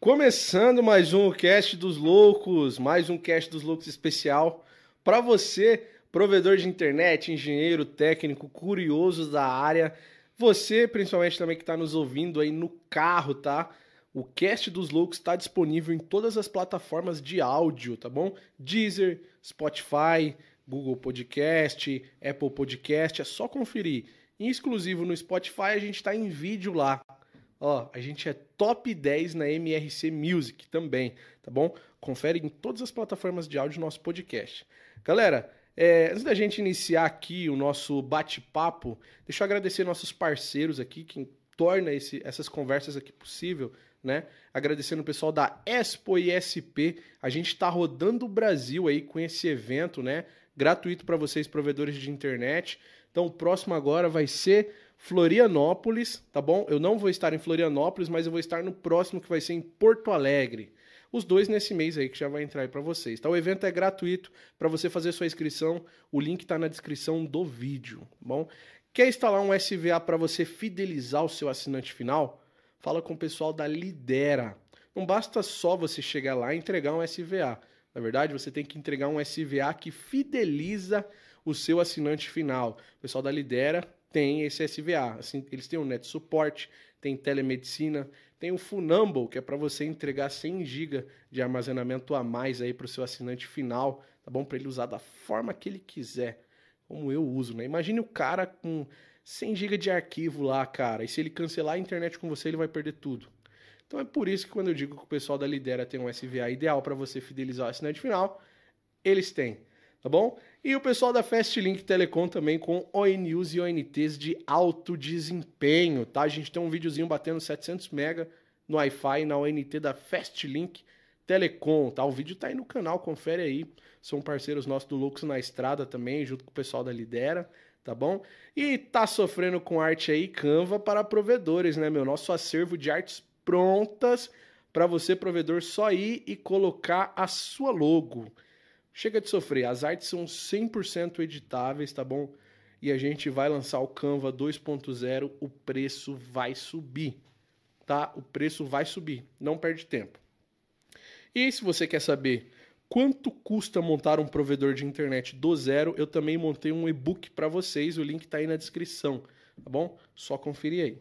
Começando mais um Cast dos Loucos, mais um Cast dos Loucos especial para você, provedor de internet, engenheiro, técnico, curioso da área, você principalmente também que está nos ouvindo aí no carro, tá? O Cast dos Loucos está disponível em todas as plataformas de áudio, tá bom? Deezer, Spotify, Google Podcast, Apple Podcast, é só conferir. Em exclusivo no Spotify, a gente está em vídeo lá. Ó, a gente é top 10 na MRC Music também, tá bom? Confere em todas as plataformas de áudio nosso podcast. Galera, é, antes da gente iniciar aqui o nosso bate-papo, deixa eu agradecer nossos parceiros aqui, que torna esse, essas conversas aqui possível, né? Agradecendo o pessoal da Expo ISP. A gente está rodando o Brasil aí com esse evento, né? Gratuito para vocês, provedores de internet. Então, o próximo agora vai ser Florianópolis, tá bom? Eu não vou estar em Florianópolis, mas eu vou estar no próximo que vai ser em Porto Alegre. Os dois nesse mês aí que já vai entrar aí para vocês. Tá? O evento é gratuito para você fazer sua inscrição. O link está na descrição do vídeo, tá bom? Quer instalar um SVA para você fidelizar o seu assinante final? Fala com o pessoal da Lidera. Não basta só você chegar lá e entregar um SVA. Na verdade, você tem que entregar um SVA que fideliza o seu assinante final. O pessoal da Lidera tem esse SVA. Assim, eles têm o Net Suporte, tem telemedicina, tem o Funumble, que é para você entregar 100 GB de armazenamento a mais aí para o seu assinante final, tá bom? Para ele usar da forma que ele quiser, como eu uso, né? Imagine o cara com 100 GB de arquivo lá, cara, e se ele cancelar a internet com você, ele vai perder tudo. Então é por isso que quando eu digo que o pessoal da Lidera tem um SVA ideal para você fidelizar o assinante final, eles têm tá bom? E o pessoal da Fastlink Telecom também com ONUs e ONTs de alto desempenho, tá? A gente tem um videozinho batendo 700 mega no Wi-Fi na ONT da Fastlink Telecom, tá? O vídeo tá aí no canal, confere aí. São parceiros nossos do Lux na Estrada também, junto com o pessoal da Lidera, tá bom? E tá sofrendo com arte aí Canva para provedores, né, meu? Nosso acervo de artes prontas para você, provedor, só ir e colocar a sua logo. Chega de sofrer, as artes são 100% editáveis, tá bom? E a gente vai lançar o Canva 2.0, o preço vai subir, tá? O preço vai subir, não perde tempo. E se você quer saber quanto custa montar um provedor de internet do zero, eu também montei um e-book para vocês, o link está aí na descrição, tá bom? Só conferir aí.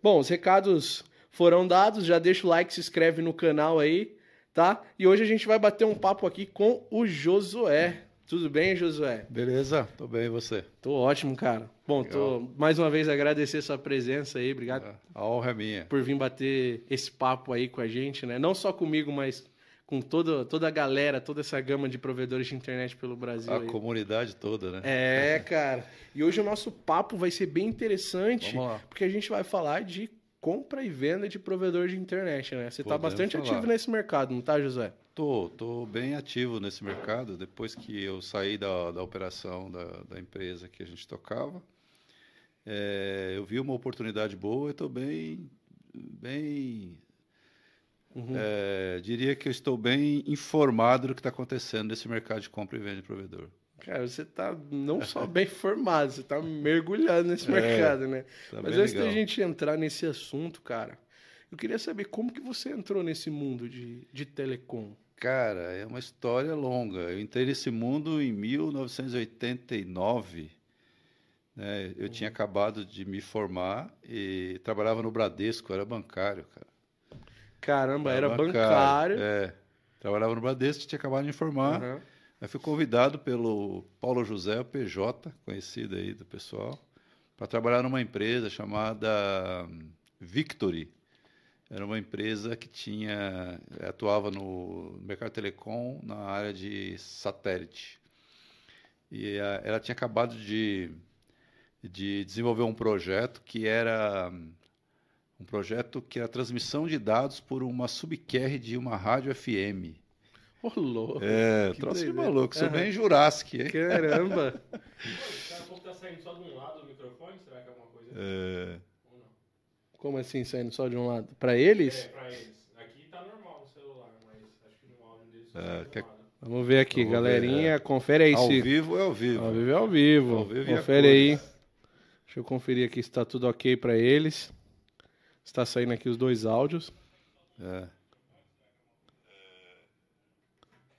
Bom, os recados foram dados, já deixa o like, se inscreve no canal aí tá? E hoje a gente vai bater um papo aqui com o Josué. Tudo bem, Josué? Beleza, tô bem, e você? Tô ótimo, cara. Bom, tô mais uma vez agradecer sua presença aí, obrigado. É, a honra é minha. Por vir bater esse papo aí com a gente, né? Não só comigo, mas com toda, toda a galera, toda essa gama de provedores de internet pelo Brasil. A aí. comunidade toda, né? É, cara. E hoje o nosso papo vai ser bem interessante, porque a gente vai falar de compra e venda de provedor de internet, né? Você está bastante falar. ativo nesse mercado, não tá, José? Tô, tô bem ativo nesse mercado. Depois que eu saí da, da operação da, da empresa que a gente tocava, é, eu vi uma oportunidade boa e estou bem, bem Uhum. é, diria que eu estou bem informado do que está acontecendo nesse mercado de compra e venda de provedor. Cara, você tá não só bem formado, você tá mergulhado nesse É, mercado, né? Tá Mas antes da legal. gente entrar nesse assunto, cara, eu queria saber como que você entrou nesse mundo de, de telecom. Cara, é uma história longa. Eu entrei nesse mundo em 1989. né? Eu tinha acabado de me formar e trabalhava no Bradesco, era bancário, cara. Caramba, era bancário. É, trabalhava no Bradesco, tinha acabado de me formar. Aham. Aí fui convidado pelo Paulo José, o PJ, conhecido aí do pessoal, para trabalhar numa empresa chamada hum, Victory. Era uma empresa que tinha atuava no mercado telecom na área de satélite. E ela tinha acabado de, de desenvolver um projeto que era hum, um projeto que era transmissão de dados por uma subcarrier de uma rádio FM. Ô, louco. É, Que troço de maluco, sou Aham. bem Jurassic, hein? Caramba. Daqui a pouco tá saindo só de um lado do microfone, será que é alguma coisa? É, Ou não? Como assim, saindo só de um lado? Pra eles? É, pra eles. Aqui tá normal no celular, mas acho que no áudio deles só É, um quer- lado. Vamos ver aqui, Vamos ver, galerinha. Confere aí ao se. vivo é ao vivo. Ao vivo é ao vivo. Ao vivo Confere aí. Deixa eu conferir aqui se tá tudo ok pra eles. Está saindo aqui os dois áudios. É.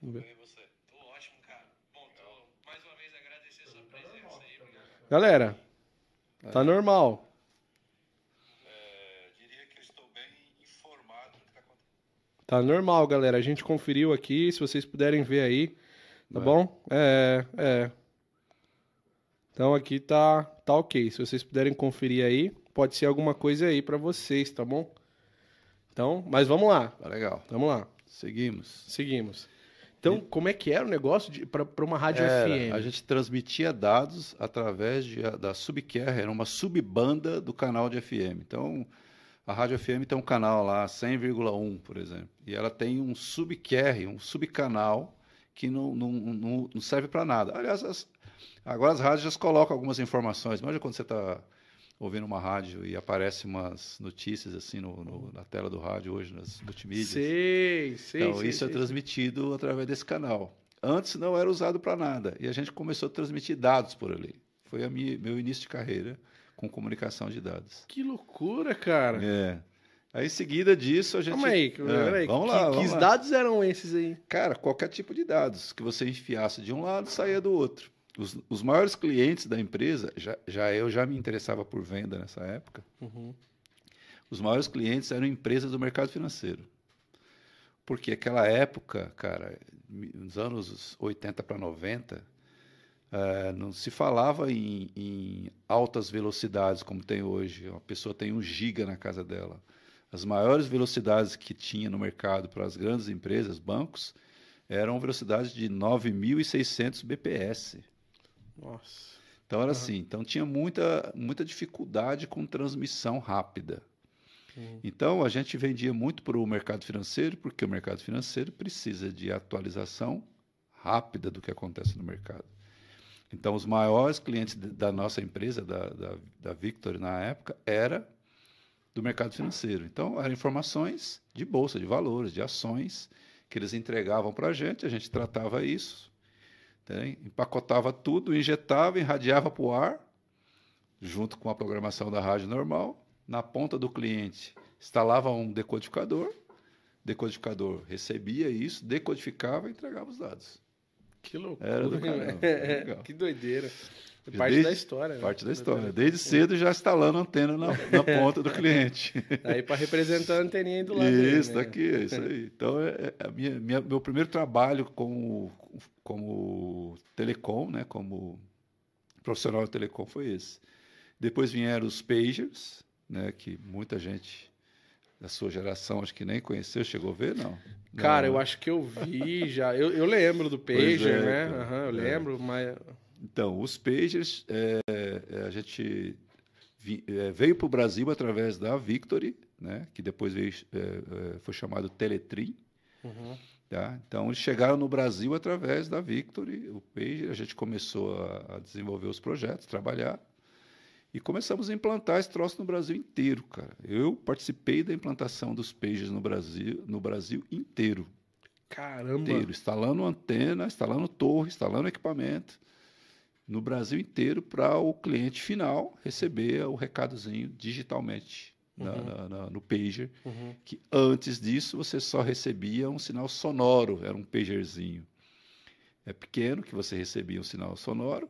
Vamos ver. Você? Tô ótimo, cara. Bom, tô mais uma vez agradecer sua presença aí. Obrigado. Galera, tá normal. É, diria que eu estou bem informado do que está acontecendo. Tá normal, galera. A gente conferiu aqui, se vocês puderem ver aí, tá Vai. bom? É, é. Então aqui tá, tá ok. Se vocês puderem conferir aí, pode ser alguma coisa aí pra vocês, tá bom? Então, mas vamos lá, Tá legal. vamos lá. Seguimos. Seguimos. Então, como é que era o negócio pra uma rádio Era, FM? a gente transmitia dados através de, da Subcarrier, era uma subbanda do canal de FM. Então, a Rádio FM tem um canal lá, 100,1, por exemplo. E ela tem um subcarrier, um subcanal, que não, não, não, não serve para nada. Aliás, as- agora as rádios já colocam algumas informações. Imagina quando você está ouvindo uma rádio e aparece umas notícias assim no, no- na tela do rádio hoje, nas multimídias. Sei, sei, Então, sei, isso é sei. transmitido através desse canal. Antes não era usado para nada. E a gente começou a transmitir dados por ali. Foi a minha, meu início de carreira com comunicação de dados. Que loucura, cara. É. Aí, em seguida disso, a gente. Calma aí, É, peraí. Vamos que, lá. que vamos lá. dados eram esses aí? Cara, qualquer tipo de dados que você enfiasse de um lado, saía do outro. Os, os maiores clientes da empresa, já, já eu já me interessava por venda nessa época. Uhum. Os maiores clientes eram empresas do mercado financeiro. Porque aquela época, cara, nos anos 80 para 90, eh, não se falava em, em altas velocidades como tem hoje. Uma pessoa tem um giga na casa dela. As maiores velocidades que tinha no mercado para as grandes empresas, bancos, eram velocidades de 9.600 bps. Nossa. Então era assim, então tinha muita, muita dificuldade com transmissão rápida. Então a gente vendia muito para o mercado financeiro, porque o mercado financeiro precisa de atualização rápida do que acontece no mercado. Então os maiores clientes da nossa empresa, da, da, da Victor na época, era do mercado financeiro. Então eram informações de bolsa, de valores, de ações que eles entregavam para a gente, a gente tratava isso, empacotava tudo, injetava, irradiava para o ar, junto com a programação da rádio normal. Na ponta do cliente, instalava um decodificador, decodificador recebia isso, decodificava e entregava os dados. Que loucura. Era do caramba, que doideira. É Desde- parte da história, né? Parte da história. Desde cedo já instalando antena na, na ponta do cliente. Aí para representar a anteninha aí do lado. Isso, né? daqui, é isso aí. Então, é, é a minha, minha- meu primeiro trabalho como, como telecom, né, como profissional de telecom foi esse. Depois vieram os pagers, né, que muita gente da sua geração acho que nem conheceu, chegou a ver, não? Cara, Não, eu né? acho que eu vi já. Eu, eu lembro do Pois Pager, é, né? então. Aham, eu É. lembro, mas. Então, os pagers, é, é, a gente vi- é, veio para o Brasil através da Victory, né, que depois veio, é, é, foi chamado Teletrim. Uhum. Tá? Então, eles chegaram no Brasil através da Victory, o Pager. A gente começou a, a desenvolver os projetos, trabalhar. E começamos a implantar esse troço no Brasil inteiro, cara. Eu participei da implantação dos Pagers no Brasil, no Brasil inteiro. Caramba. inteiro. Instalando antena, instalando torre, instalando equipamento. No Brasil inteiro para o cliente final receber o recadozinho digitalmente Uhum. na- na- no Pager Uhum. que antes disso você só recebia um sinal sonoro, era um pagerzinho. É pequeno que você recebia um sinal sonoro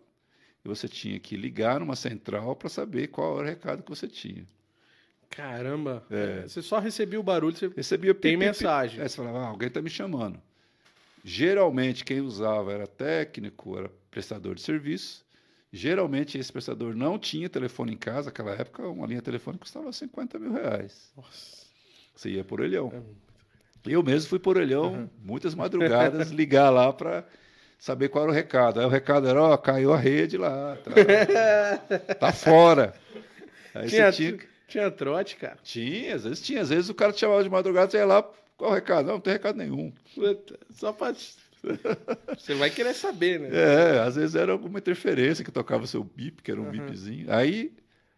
e você tinha que ligar numa central para saber qual era o recado que você tinha. Caramba. É. Você só recebia o barulho, você Recebia tem mensagem. Aí você falava, ah, alguém está me chamando. Geralmente quem usava era técnico, era prestador de serviço. Geralmente esse prestador não tinha telefone em casa, naquela época uma linha telefônica custava 50 mil reais. Nossa. Você ia por orelhão. É. Eu mesmo fui por orelhão, muitas madrugadas, ligar lá para saber qual era o recado. Aí o recado era, ó, caiu a rede lá, tá, tá fora. Aí Tinha, tinha, tinha trote, cara. tinha, às vezes tinha, às vezes o cara te chamava de madrugada, você ia lá, qual o recado? Não, não tem recado nenhum. Só pra. Você vai querer saber, né? É, às vezes era alguma interferência que tocava o seu bip, que era um Uhum. bipzinho. Aí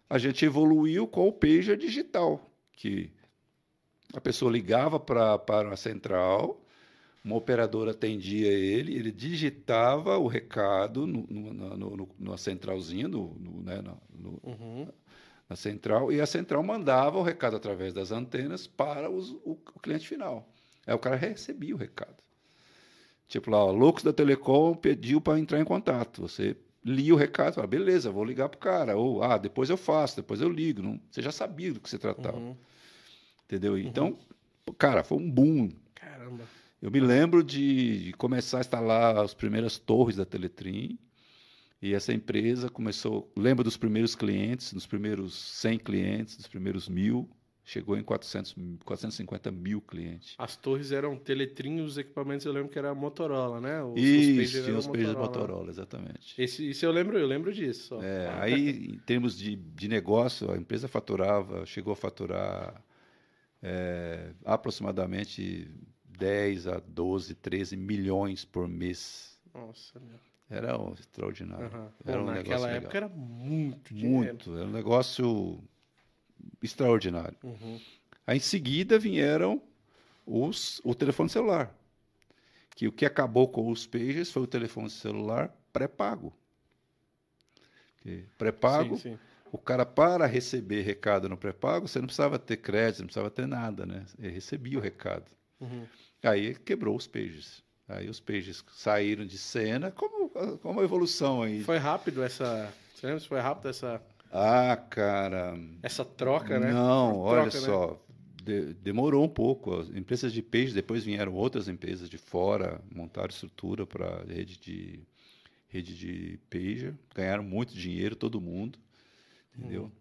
a gente evoluiu com o pager digital, que a pessoa ligava pra, para a central, uma operadora atendia ele, ele digitava o recado no, no, na- no, numa centralzinha, no, né, na- no- Uhum. na central, e a central mandava o recado através das antenas para os- o, o cliente final. Aí o cara recebia o recado. Tipo lá, ó, Loucos da Telecom pediu para entrar em contato. Você lia o recado, fala, beleza, vou ligar pro cara. Ou, ah, depois eu faço, depois eu ligo. Não, você já sabia do que se tratava. Uhum. Entendeu? Então, cara, foi um boom. Caramba. Eu me lembro de começar a instalar as primeiras torres da Teletrim. E essa empresa começou. Lembro dos primeiros clientes, dos primeiros 100 clientes, dos primeiros mil. Chegou em 400, 450 mil clientes. As torres eram Teletrim, os equipamentos eu lembro que era Motorola, né? Os, Isso, tinha os pages Motorola, exatamente. Esse, isso eu lembro, eu lembro disso. É, aí, em termos de, de negócio, a empresa faturava, chegou a faturar é, aproximadamente 10 a 12, 13 milhões por mês. Nossa, meu. Era um extraordinário. Aham. Era um naquela legal. época era muito dinheiro. Muito, era um negócio extraordinário. Uhum. Aí, em seguida vieram os, o telefone celular. Que o que acabou com os pages foi o telefone celular pré-pago. Pré-pago, o cara para receber recado no pré-pago, você não precisava ter crédito, não precisava ter nada, né? Ele recebia o recado. Uhum. Aí quebrou os pages. Aí os pages saíram de cena, como, como uma evolução aí. Foi rápido essa. Você lembra se foi rápido essa, Ah, cara. essa troca, né? Não, Uma olha troca, né? só. de- demorou um pouco. As empresas de peixe, depois vieram outras empresas de fora, montaram estrutura para rede de rede de pager, ganharam muito dinheiro, todo mundo, entendeu? Uhum.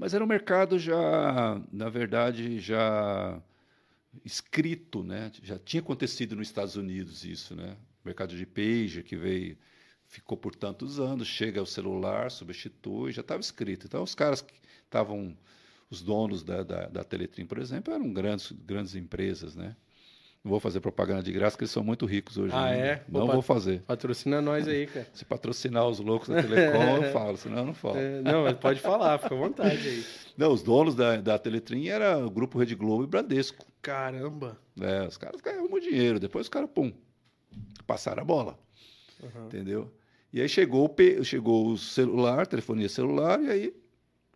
Mas era um mercado já, na verdade, já escrito, né? Já tinha acontecido nos Estados Unidos isso, né? O mercado de pager que veio, ficou por tantos anos, chega ao celular, substitui, já estava escrito. Então, os caras que estavam, os donos da, da, da Teletrim, por exemplo, eram grandes, grandes empresas, né? Não vou fazer propaganda de graça, porque eles são muito ricos hoje. Ah, ainda. é? Não vou fazer. Patrocina nós aí, cara. Se patrocinar os loucos da Telecom, eu falo, senão eu não falo. É, não, mas pode falar, fica à vontade aí. Não, os donos da, da Teletrim era o Grupo Rede Globo e Bradesco. Caramba. né? os caras ganhavam dinheiro. Depois os caras, pum, passaram a bola. Uhum. Entendeu? E aí chegou o, chegou o celular, telefonia celular, e aí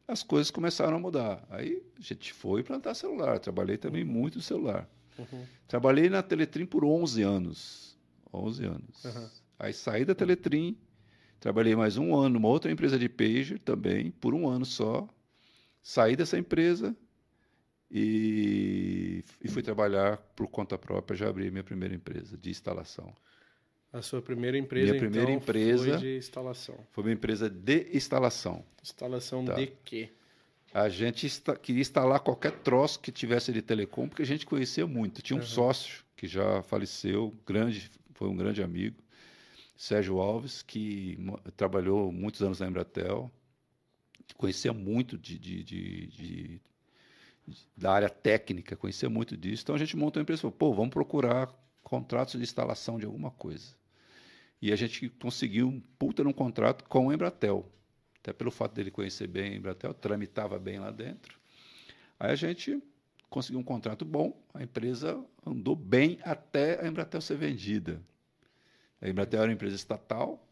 as coisas começaram a mudar. Aí a gente foi plantar celular. Trabalhei também muito no celular. Uhum. Trabalhei na Teletrim por 11 anos. 11 anos. Uhum. Aí saí da Teletrim, trabalhei mais um ano numa outra empresa de pager também, por um ano só. Saí dessa empresa e, e fui trabalhar por conta própria. Já abri minha primeira empresa de instalação. A sua primeira empresa, Minha primeira então, empresa- foi de instalação. Foi uma empresa de instalação. Instalação Tá. de quê? A gente insta- queria instalar qualquer troço que tivesse de telecom, porque a gente conhecia muito. Tinha um Uhum. sócio que já faleceu, grande, foi um grande amigo, Sérgio Alves, que trabalhou muitos anos na Embratel, conhecia muito de, de- de- de- da área técnica, conhecia muito disso. Então a gente montou uma empresa e falou, pô, vamos procurar contratos de instalação de alguma coisa. E a gente conseguiu um puta num contrato com a Embratel. Até pelo fato dele conhecer bem a Embratel, tramitava bem lá dentro. Aí a gente conseguiu um contrato bom, a empresa andou bem até a Embratel ser vendida. A Embratel era uma empresa estatal,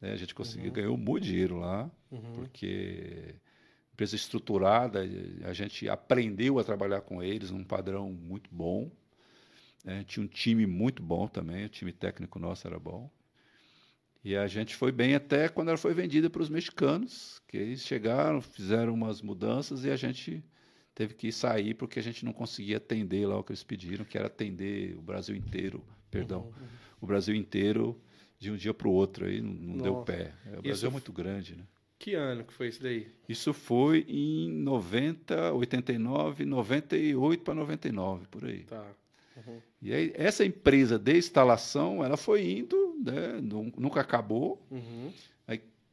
né? a gente conseguiu, ganhou muito dinheiro lá, Uhum. porque empresa estruturada, a gente aprendeu a trabalhar com eles num padrão muito bom. né? Tinha um time muito bom também, o time técnico nosso era bom. E a gente foi bem até quando ela foi vendida para os mexicanos, que eles chegaram, fizeram umas mudanças e a gente teve que sair porque a gente não conseguia atender lá o que eles pediram, que era atender o Brasil inteiro, perdão, Uhum. o Brasil inteiro de um dia para o outro, aí não, não deu pé. O Brasil Isso é muito grande, né? Que ano que foi isso daí? Isso foi em 90, 89, 98 para 99, por aí. Tá. Uhum. E aí, essa empresa de instalação, ela foi indo, né, nu- nunca acabou. Uhum.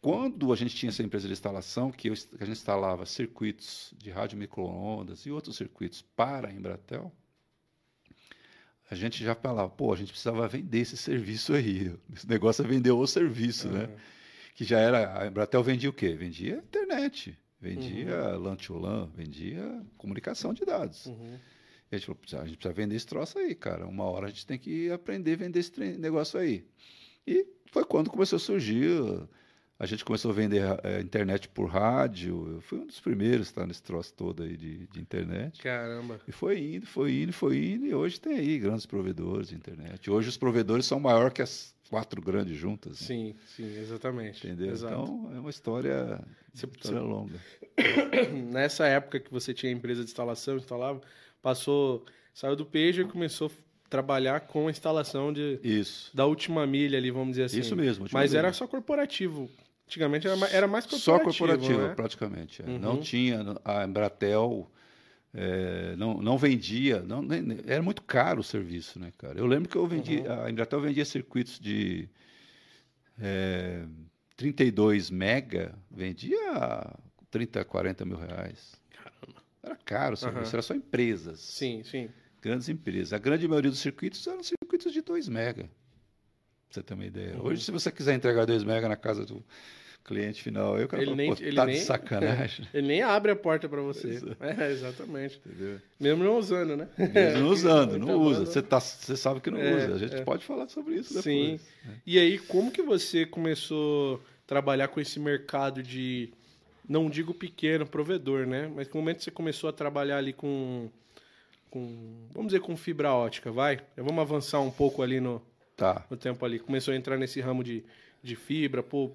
Quando a gente tinha essa empresa de instalação, que, eu, que a gente instalava circuitos de rádio micro-ondas e outros circuitos para a Embratel, a gente já falava, pô, a gente precisava vender esse serviço aí. Esse negócio é vender o serviço, né? Uhum. que já era. A Embratel vendia o quê? Vendia internet, vendia Uhum. LAN to LAN, vendia comunicação de dados. Uhum. A gente falou, "Precisa- a gente precisa vender esse troço aí, cara. Uma hora a gente tem que aprender a vender esse negócio aí. E foi quando começou a surgir A gente começou a vender eh, internet por rádio. Eu fui um dos primeiros tá, nesse troço todo aí de, de internet. Caramba. E foi indo, foi indo, foi indo. E hoje tem aí grandes provedores de internet. Hoje os provedores são maior que as quatro grandes juntas. né? Sim, sim, exatamente. Entendeu? Exato. Então é uma história, Você- uma história longa. Nessa época que você tinha empresa de instalação, instalava, passou, saiu do Pager e começou a trabalhar com a instalação de, Isso. da última milha ali, vamos dizer assim. Isso mesmo. Mas vez. era só corporativo. Antigamente era, era mais Só corporativo. né? praticamente. é. Uhum. Não tinha, a Embratel é, não, não vendia, não, nem- era muito caro o serviço, né, cara? Eu lembro que eu vendi, Uhum. a Embratel vendia circuitos de é, 32 mega, vendia 30, 40 mil reais. Era caro o serviço, Aham. era só empresas. Sim, sim. Grandes empresas. A grande maioria dos circuitos eram circuitos de 2 mega. Pra você ter uma ideia. Uhum. Hoje, se você quiser entregar 2 mega na casa do cliente final, aí o cara Ele nem- ele tá nem- de sacanagem. Ele nem abre a porta pra você. Exato. É, exatamente. Entendeu? Mesmo não usando, né? Mesmo não usando, não Tá usa. bom. Você, tá, você sabe que não É, usa. A gente é. pode falar sobre isso depois. Sim. E aí, como que você começou a trabalhar com esse mercado de, não digo pequeno, provedor, né? Mas que momento você começou a trabalhar ali com, com vamos dizer, com fibra ótica, vai? Já Vamos avançar um pouco ali no, Tá. no tempo ali. Começou a entrar nesse ramo de, de fibra, pô,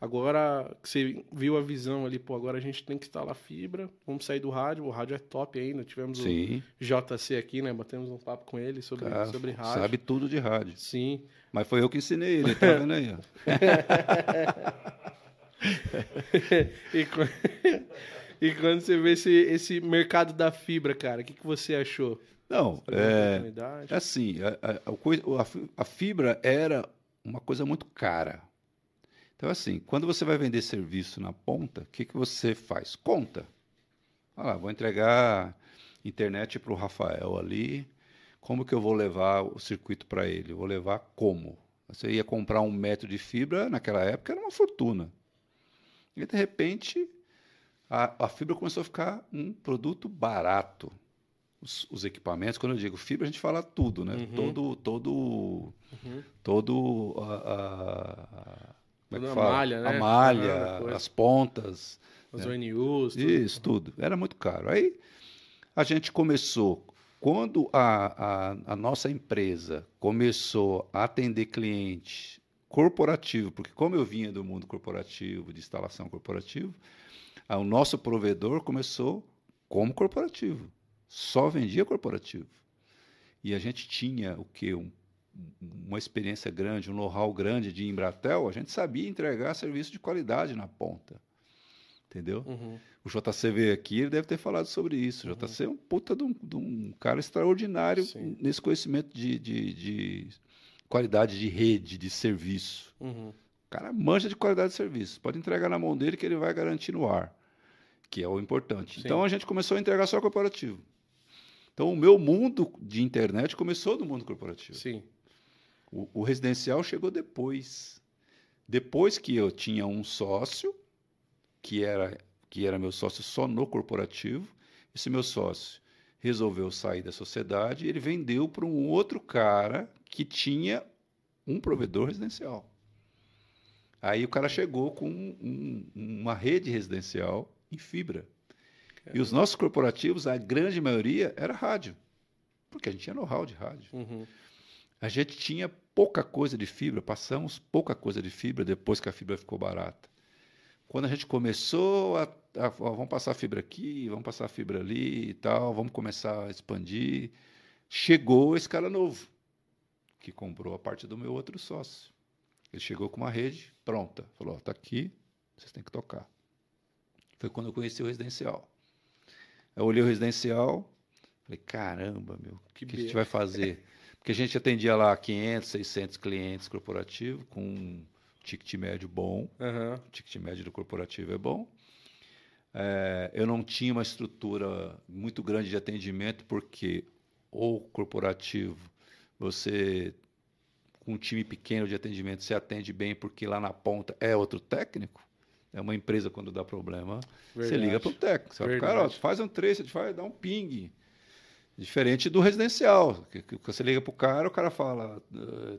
agora que você viu a visão ali, pô, agora a gente tem que instalar fibra, vamos sair do rádio, o rádio é top ainda, tivemos Sim. o JC aqui, né? Batemos um papo com ele sobre, Cara, sobre rádio. sabe tudo de rádio. Sim. Mas foi eu que ensinei ele, tá vendo aí? e, quan- e quando você vê esse, esse mercado da fibra, cara, o que, que você achou? Não, é, é assim, a, a- a fibra era uma coisa muito cara. Então, assim, quando você vai vender serviço na ponta, o que, que você faz? Conta. Ah, lá, vou entregar internet para o Rafael ali. Como que eu vou levar o circuito para ele? Vou levar como? Você ia comprar um metro de fibra, naquela época era uma fortuna. E de repente, a, a fibra começou a ficar um produto barato. Os, os equipamentos, quando eu digo fibra, a gente fala tudo, né? Uhum. Todo, todo, Uhum. todo a, a- como é que fala? malha, né? A malha, coisa. as pontas, Os É. ONUs, tudo. isso tudo. Era muito caro. Aí a gente começou, quando a, a, a nossa empresa começou a atender cliente corporativo, porque como eu vinha do mundo corporativo, de instalação corporativo, a- o nosso provedor começou como corporativo. Só vendia corporativo. E a gente tinha o quê? Um- uma experiência grande, um know-how grande de Embratel, a gente sabia entregar serviço de qualidade na ponta. Entendeu? Uhum. O JC veio aqui, ele deve ter falado sobre isso. O JC é um puta de um, de um cara extraordinário Sim. nesse conhecimento de, de- de qualidade de rede, de serviço. Uhum. O cara manja de qualidade de serviço. Pode entregar na mão dele que ele vai garantir no ar, que é o importante. Sim. Então a gente começou a entregar só corporativo. Então o meu mundo de internet começou do mundo corporativo. Sim. O, o residencial chegou depois. Depois que eu tinha um sócio, que era, que era meu sócio só no corporativo, esse meu sócio resolveu sair da sociedade e ele vendeu para um outro cara que tinha um provedor residencial. Aí o cara chegou com um- uma rede residencial em fibra. E os nossos corporativos, a grande maioria, era rádio. Porque a gente tinha know-how de rádio. Uhum. A gente tinha pouca coisa de fibra, passamos pouca coisa de fibra depois que a fibra ficou barata. Quando a gente começou a, a- ó, vamos passar fibra aqui, vamos passar fibra ali e tal, vamos começar a expandir, chegou esse cara novo que comprou a parte do meu outro sócio. Ele chegou com uma rede pronta, falou: ó, tá aqui, vocês têm que tocar. Foi quando eu conheci o residencial. Eu olhei o residencial, falei: caramba, meu, o que, Que a gente vai fazer? Porque a gente atendia lá 500, 600 clientes corporativos com um ticket médio bom. Aham. O ticket médio do corporativo é bom. É, eu não tinha uma estrutura muito grande de atendimento, porque o corporativo, você, com um time pequeno de atendimento, você atende bem, porque lá na ponta é outro técnico. É uma empresa quando dá problema, você Verdade. liga para o técnico. Você fala, cara, ó, faz um trace, faz, dá um ping. Diferente do residencial, que, que você liga para o cara, o cara fala, "Eh,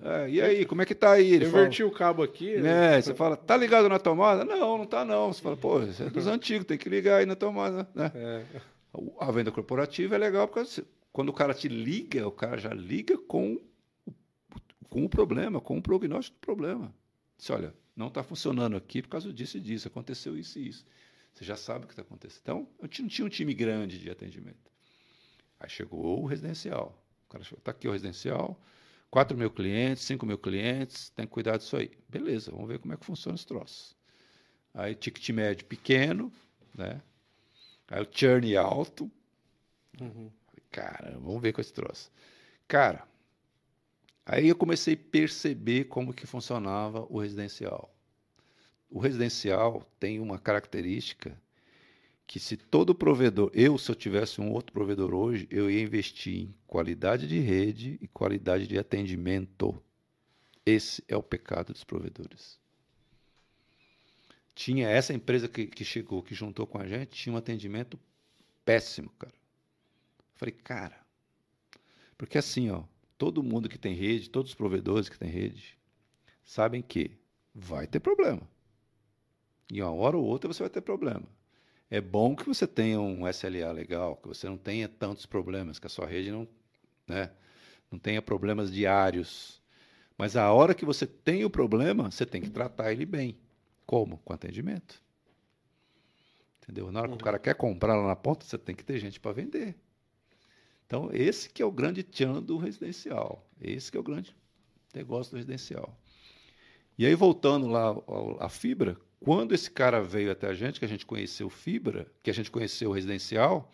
É, e aí, como é que tá aí? Ele Eu fala, inverti o cabo aqui. né? É, você fala, tá ligado na tomada? Não, não tá não. Você fala, pô, isso é dos antigos, tem que ligar aí na tomada, né? É. A venda corporativa é legal porque você- quando o cara te liga, o cara já liga com, o- com o problema, com o prognóstico do problema. Diz, olha, não está funcionando aqui por causa disso e disso, aconteceu isso e isso. Você já sabe o que está acontecendo. Então, eu não tinha um time grande de atendimento. Aí chegou o residencial. O cara chegou, está aqui o residencial, 4 mil clientes, 5 mil clientes, tem que cuidar disso aí. Beleza, vamos ver como é que funciona esse troço. Aí, ticket médio pequeno, né? Aí o churn alto. Uhum. Cara, vamos ver com esse troço. Cara, aí eu comecei a perceber como que funcionava o residencial. O residencial tem uma característica que se todo provedor, eu se eu tivesse um outro provedor hoje, eu ia investir em qualidade de rede e qualidade de atendimento. Esse é o pecado dos provedores. Tinha essa empresa que, que chegou, que juntou com a gente, tinha um atendimento péssimo, cara. Falei, cara, porque assim, ó, todo mundo que tem rede, todos os provedores que têm rede, sabem que vai ter problema. E uma hora ou outra você vai ter problema. É bom que você tenha um SLA legal, que você não tenha tantos problemas, que a sua rede não, né, não tenha problemas diários. Mas a hora que você tem o problema, você tem que tratar ele bem. Como? Com atendimento. Entendeu? Na hora que o cara quer comprar lá na ponta, você tem que ter gente para vender. Então, esse que é o grande tchan do residencial. Esse que é o grande negócio do residencial. E aí, voltando lá à fibra, quando esse cara veio até a gente, que a gente conheceu fibra, que a gente conheceu o residencial,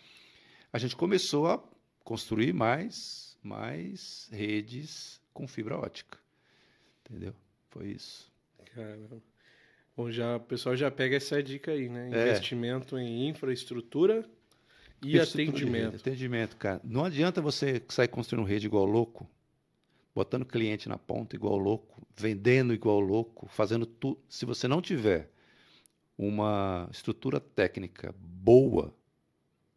a gente começou a construir mais, mais redes com fibra ótica. Entendeu? Foi isso. Caramba. Bom, já, o pessoal já pega essa dica aí, né? É. Investimento em infraestrutura e atendimento. Atendimento, cara. Não adianta você sair construindo rede igual louco, botando cliente na ponta igual louco, vendendo igual louco, fazendo tudo. Se você não tiver uma estrutura técnica boa,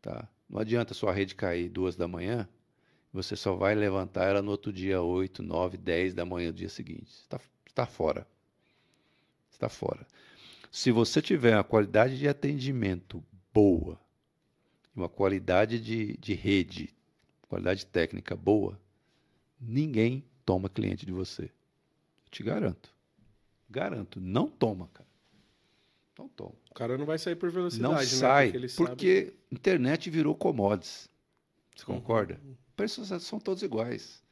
tá? Não adianta sua rede cair duas da manhã, você só vai levantar ela no outro dia, 8, 9, 10 da manhã do dia seguinte. Está tá fora. Está fora. Se você tiver uma qualidade de atendimento boa, uma qualidade de, de rede, qualidade técnica boa, ninguém toma cliente de você. Eu te garanto. Garanto. Não toma, cara. Não toma. O cara não vai sair por velocidade, Não né? sai, ele porque, sabe- internet virou commodities. Você Uhum. concorda? Preços são todos iguais.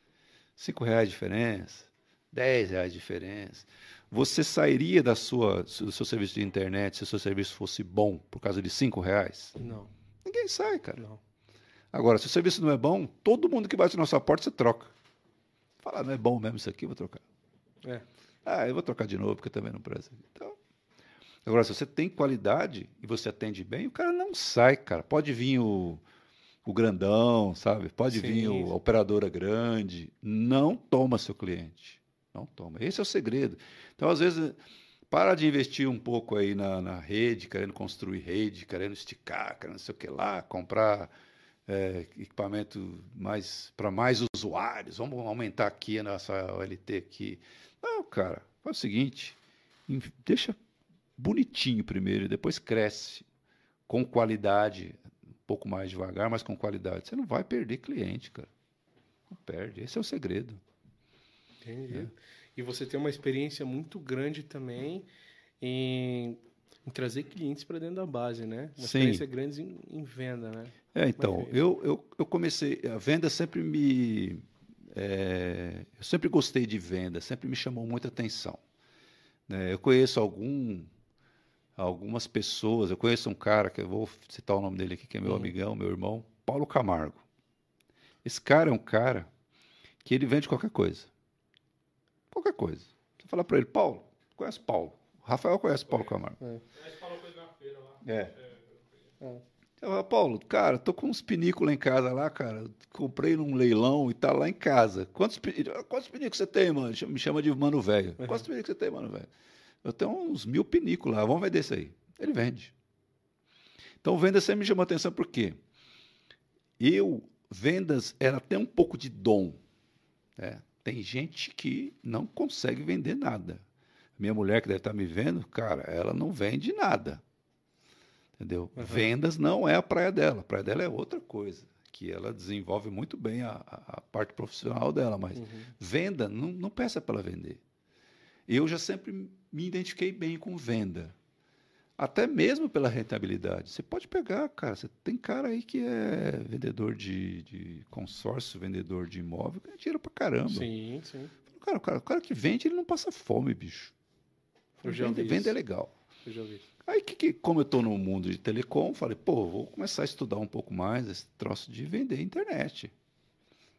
Cinco reais de diferença, dez reais de diferença. Você sairia da sua, do seu serviço de internet se o seu serviço fosse bom por causa de cinco reais? Não, Ninguém sai, cara. não. Agora, se o serviço não é bom, todo mundo que bate na sua porta, você troca. Fala, não é bom mesmo isso aqui, vou trocar. É. Ah, eu vou trocar de novo, porque também não presta. Então, agora, se você tem qualidade e você atende bem, o cara não sai, cara. Pode vir o, o grandão, sabe? Pode Sim. vir o, a operadora grande. Não toma seu cliente. Não toma. Esse é o segredo. Então, às vezes, para de investir um pouco aí na, na rede, querendo construir rede, querendo esticar, querendo não sei o que lá, comprar é, equipamento mais para mais usuários. Vamos aumentar aqui a nossa OLT aqui. Não, cara, faz o seguinte, deixa bonitinho primeiro, e depois cresce com qualidade, um pouco mais devagar, mas com qualidade. Você não vai perder cliente, cara. Não perde. Esse é o segredo. Entendi. É. E você tem uma experiência muito grande também em, em trazer clientes para dentro da base, né? Uma Sim. experiência grande em, em venda, né? É, então, Mas é eu, eu, eu comecei, a venda sempre me, é, eu sempre gostei de venda, sempre me chamou muita atenção. né? Eu conheço algum, algumas pessoas, eu conheço um cara, que eu vou citar o nome dele aqui, que é meu amigão, meu irmão, Paulo Camargo. Esse cara é um cara que ele vende qualquer coisa. Qualquer coisa. Você fala para ele, Paulo, conhece Paulo? O Rafael conhece Paulo Camargo. Falou com ele na feira lá. É. É. Eu falo, Paulo, cara, tô com uns lá em casa lá, cara. Comprei num leilão e tá lá em casa. Quantos, quantos pinicos você tem, mano? Me chama de mano velho. Quantos pinicos você tem, mano velho? Eu tenho uns mil pinicos lá, vamos vender isso aí. Ele vende. Então, venda sempre me chamou atenção por quê? Eu, vendas, era até um pouco de dom. né? Tem gente que não consegue vender nada. Minha mulher que deve estar me vendo, cara, ela não vende nada. Entendeu? Uhum. Vendas não é a praia dela. A praia dela é outra coisa. Que ela desenvolve muito bem a, a- parte profissional dela, mas Uhum. venda, não, não peça para ela vender. Eu já sempre me identifiquei bem com venda. Até mesmo pela rentabilidade. Você pode pegar, cara. Você tem cara aí que é vendedor de, de consórcio, vendedor de imóvel, ganha dinheiro pra caramba. Sim, sim. Cara, o cara, o cara que vende, ele não passa fome, bicho. Venda isso. é legal. Eu já ouvi. Aí, que, que, como eu estou no mundo de telecom, falei, pô, vou começar a estudar um pouco mais esse troço de vender internet.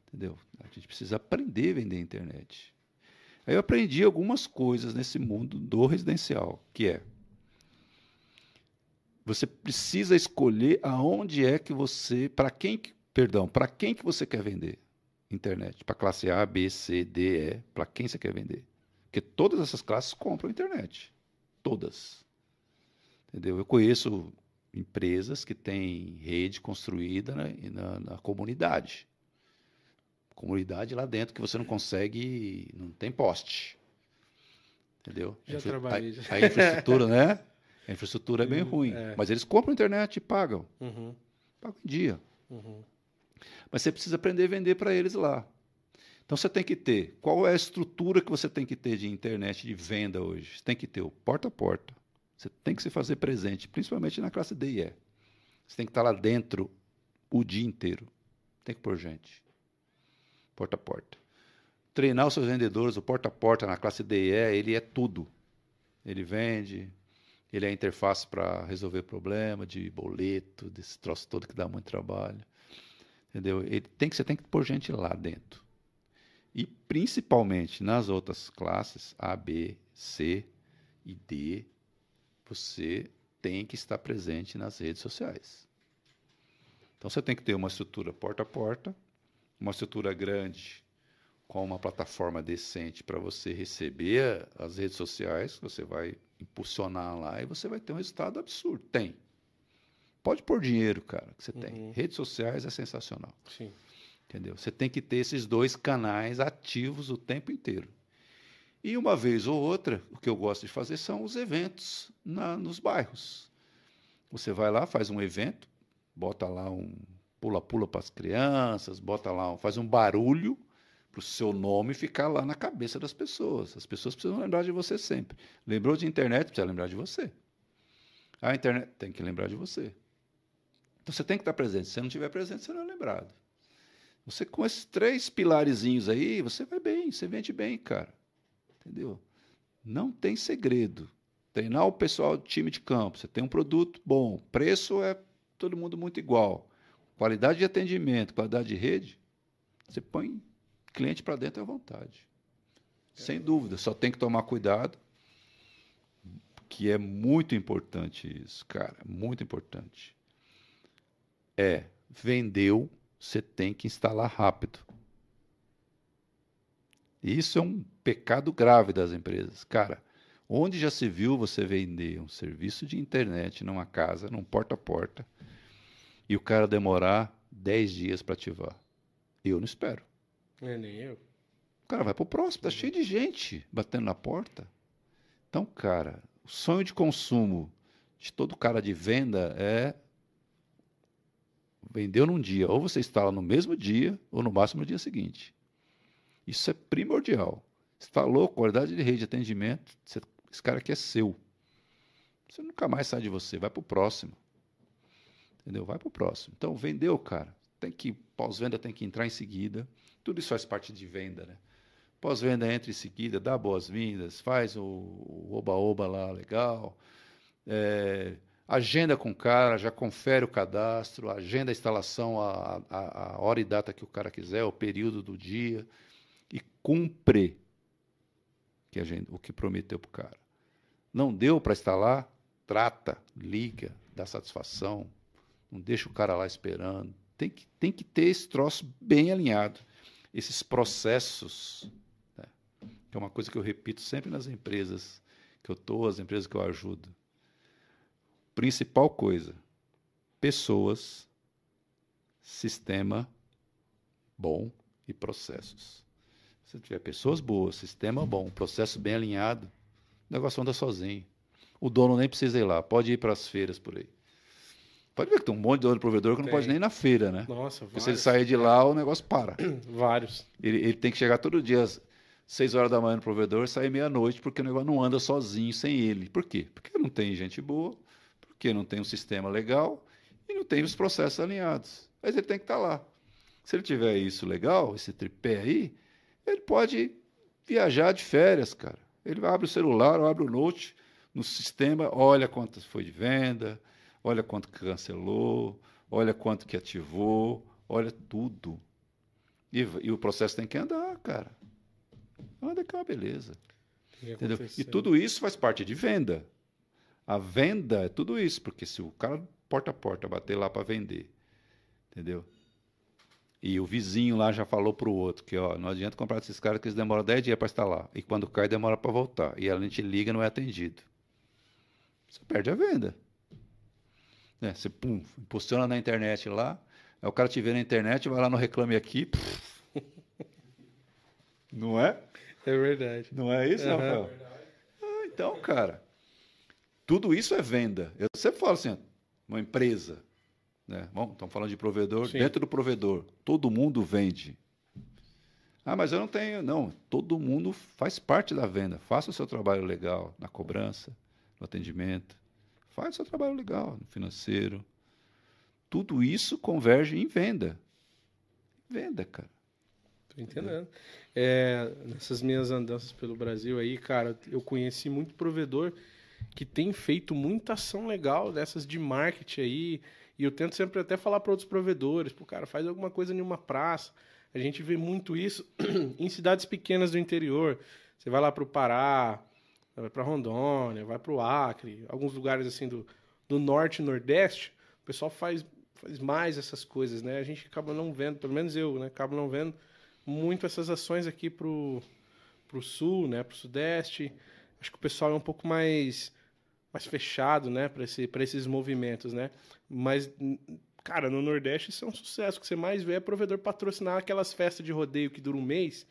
Entendeu? A gente precisa aprender a vender internet. Aí eu aprendi algumas coisas nesse mundo do residencial, que é você precisa escolher aonde é que você, para quem, que- perdão, para quem que você quer vender internet? Para classe A, B, C, D, E, para quem você quer vender? Porque todas essas classes compram internet. Todas. Entendeu? Eu conheço empresas que têm rede construída na, na, na comunidade. Comunidade lá dentro que você não consegue, não tem poste. Entendeu? Já A trabalhei, A, a infraestrutura, né? A infraestrutura é bem Hum, ruim. é. Mas eles compram internet e pagam. Uhum. Pagam em dia. Uhum. Mas você precisa aprender a vender para eles lá. Então você tem que ter. Qual é a estrutura que você tem que ter de internet de venda hoje? Você tem que ter o porta a porta. Você tem que se fazer presente, principalmente na classe D e E. Você tem que estar lá dentro o dia inteiro. Tem que pôr gente. Porta a porta. Treinar os seus vendedores, o porta a porta na classe D e E, ele é tudo. Ele vende, ele é a interface para resolver problema de boleto, desse troço todo que dá muito trabalho. Entendeu? Ele tem que, você tem que pôr gente lá dentro. E principalmente nas outras classes, A, B, C e D, você tem que estar presente nas redes sociais. Então você tem que ter uma estrutura porta a porta, uma estrutura grande com uma plataforma decente para você receber as redes sociais, você vai impulsionar lá e você vai ter um resultado absurdo. Tem. Pode pôr dinheiro, cara, que você Uhum. tem. Redes sociais é sensacional. Sim. Entendeu? Você tem que ter esses dois canais ativos o tempo inteiro. E uma vez ou outra, o que eu gosto de fazer são os eventos na- nos bairros. Você vai lá, faz um evento, bota lá um pula-pula para as crianças, bota lá, um- faz um barulho para o seu nome ficar lá na cabeça das pessoas. As pessoas precisam lembrar de você sempre. Lembrou de internet, precisa lembrar de você. A internet tem que lembrar de você. Então você tem que estar presente. Se você não estiver presente, você não é lembrado. Você com esses três pilarezinhos aí, você vai bem, você vende bem, cara. Entendeu? Não tem segredo. Treinar o pessoal do time de campo, você tem um produto bom, preço é todo mundo muito igual. Qualidade de atendimento, qualidade de rede, você põe cliente para dentro à vontade. Sem dúvida, só tem que tomar cuidado, que é muito importante isso, cara, muito importante. É, vendeu, você tem que instalar rápido. Isso é um pecado grave das empresas. Cara, onde já se viu você vender um serviço de internet numa casa, num porta a porta, e o cara demorar 10 dias para ativar? Eu não espero. É, nem eu. O cara vai pro próximo, tá cheio de gente batendo na porta. Então, cara, o sonho de consumo de todo cara de venda é vendeu num dia, ou você instala no mesmo dia, ou no máximo no dia seguinte. Isso é primordial. Instalou qualidade de rede de atendimento, você- esse cara aqui é seu. Você nunca mais sai de você, vai pro próximo. Entendeu? Vai pro próximo. Então, vendeu, cara. Tem que pós-venda tem que entrar em seguida. Tudo isso faz parte de venda, né? Pós-venda entra em seguida, dá boas-vindas, faz o oba-oba lá legal. É, agenda com o cara, já confere o cadastro, agenda a instalação, a, a, a hora e data que o cara quiser, o período do dia, e cumpre que o que prometeu para o cara. Não deu para instalar? Trata, liga, dá satisfação, não deixa o cara lá esperando. Tem que, tem que ter esse troço bem alinhado. Esses processos, né, que é uma coisa que eu repito sempre nas empresas que eu estou, as empresas que eu ajudo. Principal coisa: pessoas, sistema bom e processos. Se tiver pessoas boas, sistema bom, processo bem alinhado, o negócio anda sozinho. O dono nem precisa ir lá, pode ir para as feiras por aí. Pode ver que tem um monte de de provedor que não Tem. pode nem ir na feira, né? Nossa, Porque se ele vários. sair de lá, o negócio para. vários. Ele, ele tem que chegar todo dia às 6 horas da manhã no provedor e sair meia-noite, porque o negócio não anda sozinho sem ele. Por quê? Porque não tem gente boa, porque não tem um sistema legal e não tem os processos alinhados. Mas ele tem que estar lá. Se ele tiver isso legal, esse tripé aí, ele pode viajar de férias, cara. Ele abre o celular, abre o note no sistema, olha quanto foi de venda, olha quanto que cancelou, olha quanto que ativou, olha tudo. E, e o processo tem que andar, cara. Anda que é uma beleza. Entendeu? E tudo isso faz parte de venda. A venda é tudo isso, porque se o cara porta a porta bater lá para vender, entendeu? E o vizinho lá já falou para o outro que ó, não adianta comprar desses caras que eles demoram 10 dias para instalar. E quando cai, demora para voltar. E a gente liga não é atendido. Você perde a venda. Né? Você pum, impulsiona na internet lá, aí o cara te vê na internet, vai lá no Reclame Aqui. pff. Não é? É verdade. Não é isso, Aham. Rafael? Ah, então, cara, tudo isso é venda. Eu sempre falo assim, uma empresa, né? Bom, estamos falando de provedor, Sim. dentro do provedor, todo mundo vende. Ah, mas eu não tenho. Não, todo mundo faz parte da venda. Faça o seu trabalho legal na cobrança, no atendimento. Faz seu trabalho legal no financeiro. Tudo isso converge em venda. Venda, cara. Tô entendendo. É, nessas minhas andanças pelo Brasil aí, cara, eu conheci muito provedor que tem feito muita ação legal dessas de marketing aí. E eu tento sempre até falar para outros provedores, pô, cara, faz alguma coisa em uma praça. A gente vê muito isso em cidades pequenas do interior. Você vai lá para o Pará, vai para Rondônia, vai para o Acre, alguns lugares assim do, do norte e nordeste, o pessoal faz, faz mais essas coisas, né? A gente acaba não vendo, pelo menos eu, né? Acabo não vendo muito essas ações aqui pro, pro sul, né? Pro sudeste. Acho que o pessoal é um pouco mais mais fechado, né? Para esse, pra esses movimentos, né? Mas, cara, no Nordeste isso é um sucesso. O que você mais vê é provedor patrocinar aquelas festas de rodeio que duram um mês.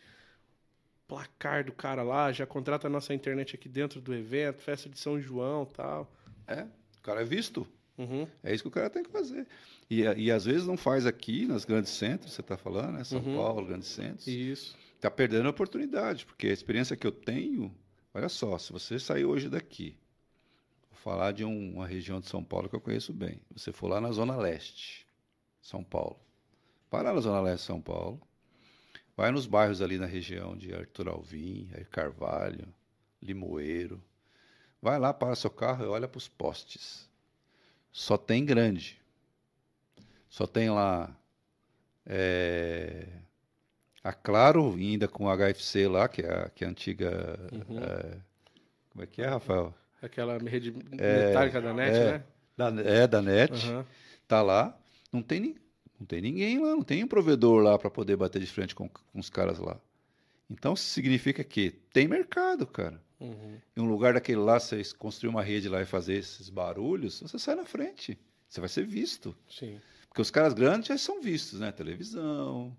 Placar do cara lá, já contrata a nossa internet aqui dentro do evento, festa de São João tal. É, o cara é visto. Uhum. É isso que o cara tem que fazer. E, e às vezes não faz aqui, nas grandes centros, você está falando, né? São Uhum. Paulo, grandes centros. Isso. Está perdendo a oportunidade, porque a experiência que eu tenho, olha só, se você sair hoje daqui, vou falar de um- uma região de São Paulo que eu conheço bem. Você for lá na Zona Leste, São Paulo. Para na Zona Leste de São Paulo, vai nos bairros ali na região de Arthur Alvim, Carvalho, Limoeiro. Vai lá, para seu carro e olha para os postes. Só tem grande. Só tem lá é, a Claro, ainda com HFC lá, que é a, que é a antiga. Uhum. é, como é que é, Rafael? Aquela rede metálica da net, é. né? Da, é, da NET. Aham. Tá lá. Não tem, não tem ninguém lá, não tem um provedor lá para poder bater de frente com, com os caras lá. Então significa que tem mercado, cara. Uhum. Em um lugar daquele lá, você construir uma rede lá e fazer esses barulhos, você sai na frente. Você vai ser visto. Sim. Porque os caras grandes já são vistos, né? Televisão.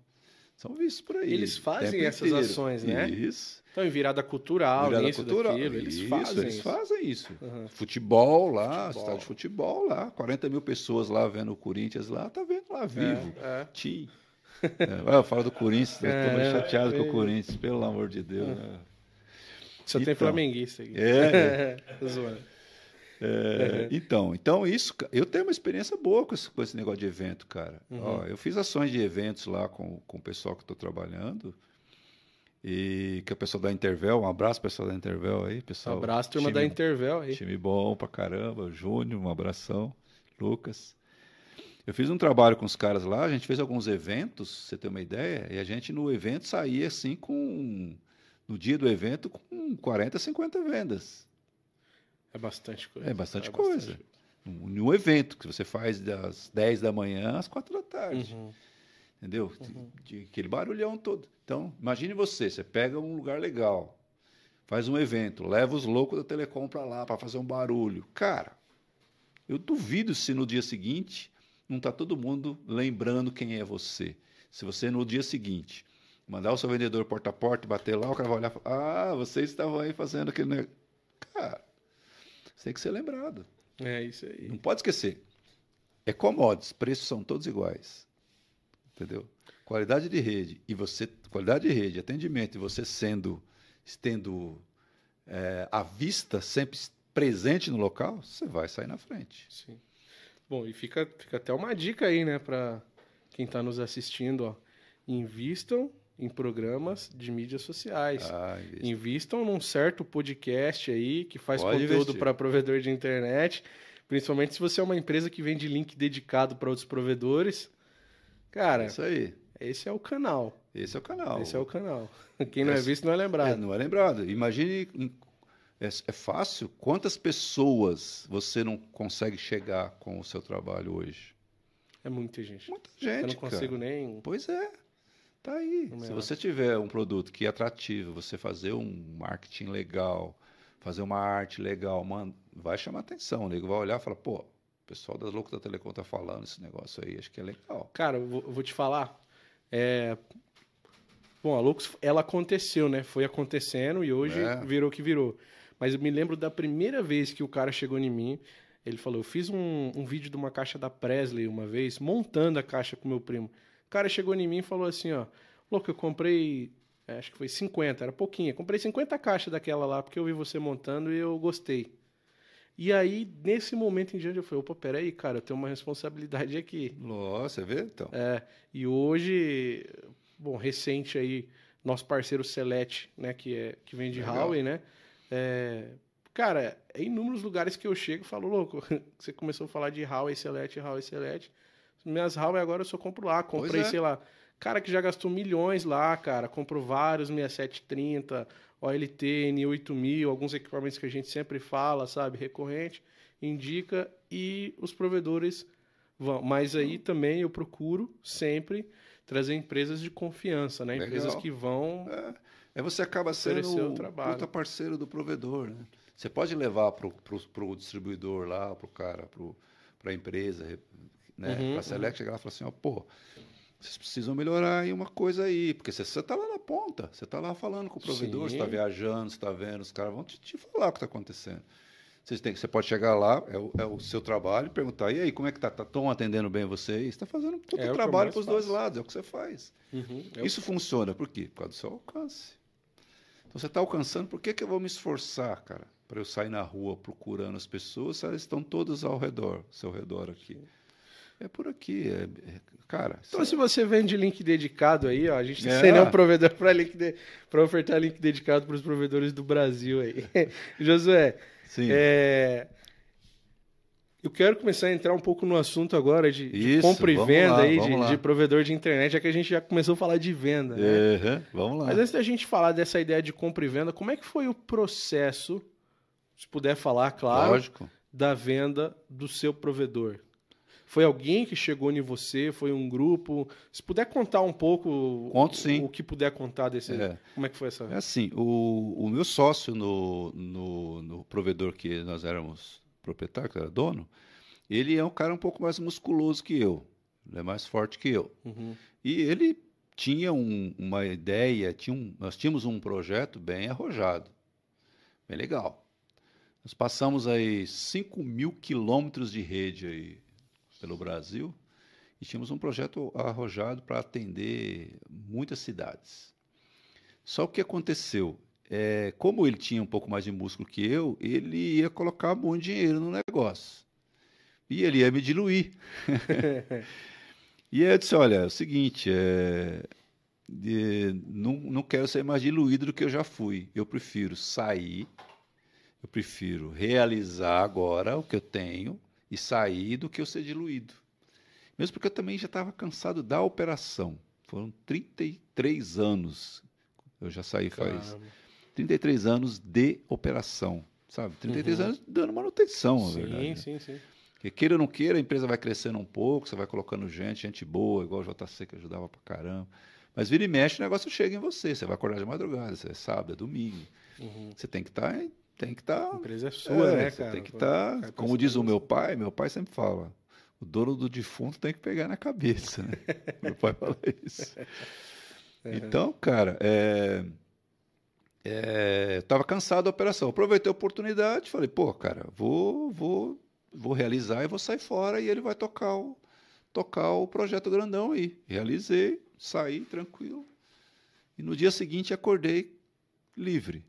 São vistos por aí. Eles fazem essas inteiro. ações, né? Isso. Então, em virada cultural, Virada nisso, cultural. daquilo, eles isso, fazem eles isso. fazem isso. Aham. Futebol lá, Futebol. estádio de futebol lá. 40 mil pessoas lá vendo o Corinthians lá, tá vendo lá vivo. É, é. Tim. É, eu falo do Corinthians, eu tô meio É, chateado com é. o Corinthians, pelo amor de Deus. né? Só tem Então. flamenguista aqui. É. Tô zoando. É, Então, então isso, eu tenho uma experiência boa com esse, com esse negócio de evento, cara. Uhum. Ó, eu fiz ações de eventos lá com, com o pessoal que estou trabalhando. E que é o pessoal da Intervel, um abraço pessoal da Intervel aí, Um pessoal. abraço, turma da time- Intervel aí. Time bom pra caramba, Júnior, um abração, Lucas. Eu fiz um trabalho com os caras lá, a gente fez alguns eventos, você ter uma ideia, e a gente no evento saía assim com no dia do evento com 40, 50 vendas. É bastante coisa. É bastante coisa. Em um evento que você faz das 10 da manhã às 4 da tarde. Uhum. Entendeu? De, aquele barulhão todo. Então, imagine você, você pega um lugar legal, faz um evento, leva os loucos da Telecom para lá para fazer um barulho. Cara, eu duvido se no dia seguinte não está todo mundo lembrando quem é você. Se você no dia seguinte mandar o seu vendedor porta a porta, bater lá, o cara vai olhar e falar, ah, vocês estavam aí fazendo aquele negócio. Cara, você tem que ser lembrado. É isso aí. Não pode esquecer. É commodities, preços são todos iguais. Entendeu? Qualidade de rede e você, qualidade de rede, atendimento e você sendo, estendo é, à vista, sempre presente no local, você vai sair na frente. Sim. Bom, e fica, fica até uma dica aí, né, para quem está nos assistindo, ó. Invistam em programas de mídias sociais. Ah. Invistam num certo podcast aí que faz Pode conteúdo para provedor de internet, principalmente se você é uma empresa que vende link dedicado para outros provedores. Cara, Isso aí. esse é o canal. Esse é o canal. Esse é o canal. Quem não é visto não é É, lembrado. não é lembrado. Imagine. É, é fácil. Quantas pessoas você não consegue chegar com o seu trabalho hoje? É muita gente. Muita gente. Eu não consigo cara. nem. Pois é. Tá aí. É Se você tiver um produto que é atrativo, você fazer um marketing legal, fazer uma arte legal, mano, vai chamar atenção. O nego vai olhar e falar, pô, pessoal das Loucos da Telecom tá falando esse negócio aí, acho que é legal. Cara, eu vou, eu vou te falar. É... Bom, a Lux, ela aconteceu, né? Foi acontecendo e hoje É. virou o que virou. Mas eu me lembro da primeira vez que o cara chegou em mim. Ele falou: Eu fiz um, um vídeo de uma caixa da Presley uma vez, montando a caixa com meu primo. O cara chegou em mim e falou assim: Ó, louco, eu comprei. é, Acho que foi 50, era pouquinho. Comprei 50 caixas daquela lá, porque eu vi você montando e eu gostei. E aí, nesse momento em diante, eu falei: opa, peraí, cara, eu tenho uma responsabilidade aqui. Nossa, você vê? Então. É, e hoje, bom, recente aí, nosso parceiro Celete, né, que, é, que vem de. Huawei, né? É, cara, é inúmeros lugares que eu chego e falo, louco, você começou a falar de Huawei Celete, Huawei Celete. Minhas Huawei agora eu só compro lá. Comprei, é. sei lá, cara que já gastou milhões lá, cara. Compro vários 6730, OLT, N8000, alguns equipamentos que a gente sempre fala, sabe? Recorrente, indica e os provedores vão. Mas aí também eu procuro sempre trazer empresas de confiança, né? Legal. Empresas que vão. Aí você acaba sendo o o trabalho. puta parceiro do provedor, né? Você pode levar pro, pro, pro distribuidor lá, pro cara, pro, pra empresa, né? Uhum, pra Select, chegar lá e falar assim, ó, pô, vocês precisam melhorar aí uma coisa aí, porque você, você tá lá na ponta, você tá lá falando com o provedor, Sim. você tá viajando, você tá vendo, os caras vão te, te falar o que tá acontecendo. Vocês têm, você pode chegar lá, é o, é o seu trabalho, perguntar, e aí, como é que tá? Estão atendendo bem vocês? Está fazendo todo É o trabalho para os dois lados, é o que você faz. Uhum, é Isso funciona por quê? Por causa do seu alcance. Então você está alcançando, por que, que eu vou me esforçar, cara, para eu sair na rua procurando as pessoas se elas estão todas ao redor, ao seu redor aqui? É por aqui, é, é- cara. Então, se você vende link dedicado aí, ó, a gente tá É. sem nenhum provedor para link de... pra ofertar link dedicado para os provedores do Brasil aí. Josué, sim, é, eu quero começar a entrar um pouco no assunto agora de, de Isso, compra e venda lá, aí, de, de provedor de internet, já que a gente já começou a falar de venda, né? Aham, vamos lá. Mas antes da gente falar dessa ideia de compra e venda, como é que foi o processo, se puder falar, claro, Lógico. da venda do seu provedor? Foi alguém que chegou em você? Foi um grupo? Se puder contar um pouco Conto, o- sim. o que puder contar desse. É. Como é que foi essa? É assim, o, o meu sócio no, no, no provedor que nós éramos proprietário, que era dono, ele é um cara um pouco mais musculoso que eu. Ele é mais forte que eu. Uhum. E ele tinha um- uma ideia, tinha um- nós tínhamos um projeto bem arrojado, bem legal. Nós passamos aí 5 mil quilômetros de rede aí pelo Brasil e tínhamos um projeto arrojado para atender muitas cidades. Só o que aconteceu? É, como ele tinha um pouco mais de músculo que eu, ele ia colocar muito dinheiro no negócio. E ele ia me diluir. E aí eu disse, olha, é o seguinte, é, de- não, não quero ser mais diluído do que eu já fui. Eu prefiro sair, eu prefiro realizar agora o que eu tenho e sair do que eu ser diluído. Mesmo porque eu também já estava cansado da operação. Foram 33 anos. Eu já saí faz Caramba. 33 anos de operação, sabe? 33 Uhum. anos dando manutenção, na Sim, verdade. né? sim, sim. Porque queira ou não queira, a empresa vai crescendo um pouco, você vai colocando gente, gente boa, igual o JC que ajudava pra caramba. Mas vira e mexe, o negócio chega em você. Você vai acordar de madrugada, você é sábado, é domingo. Uhum. Você tem que estar. Tem que estar. A empresa é sua, né, você cara? tem que estar. pensar como diz o meu pai, meu pai sempre fala: o dono do defunto tem que pegar na cabeça, né? meu pai fala isso. Então, cara, é, é, eu tava cansado da operação. Aproveitei a oportunidade, falei, pô, cara, vou, vou, vou realizar e vou sair fora e ele vai tocar o, tocar o projeto grandão aí. Realizei, saí tranquilo. E no dia seguinte acordei livre.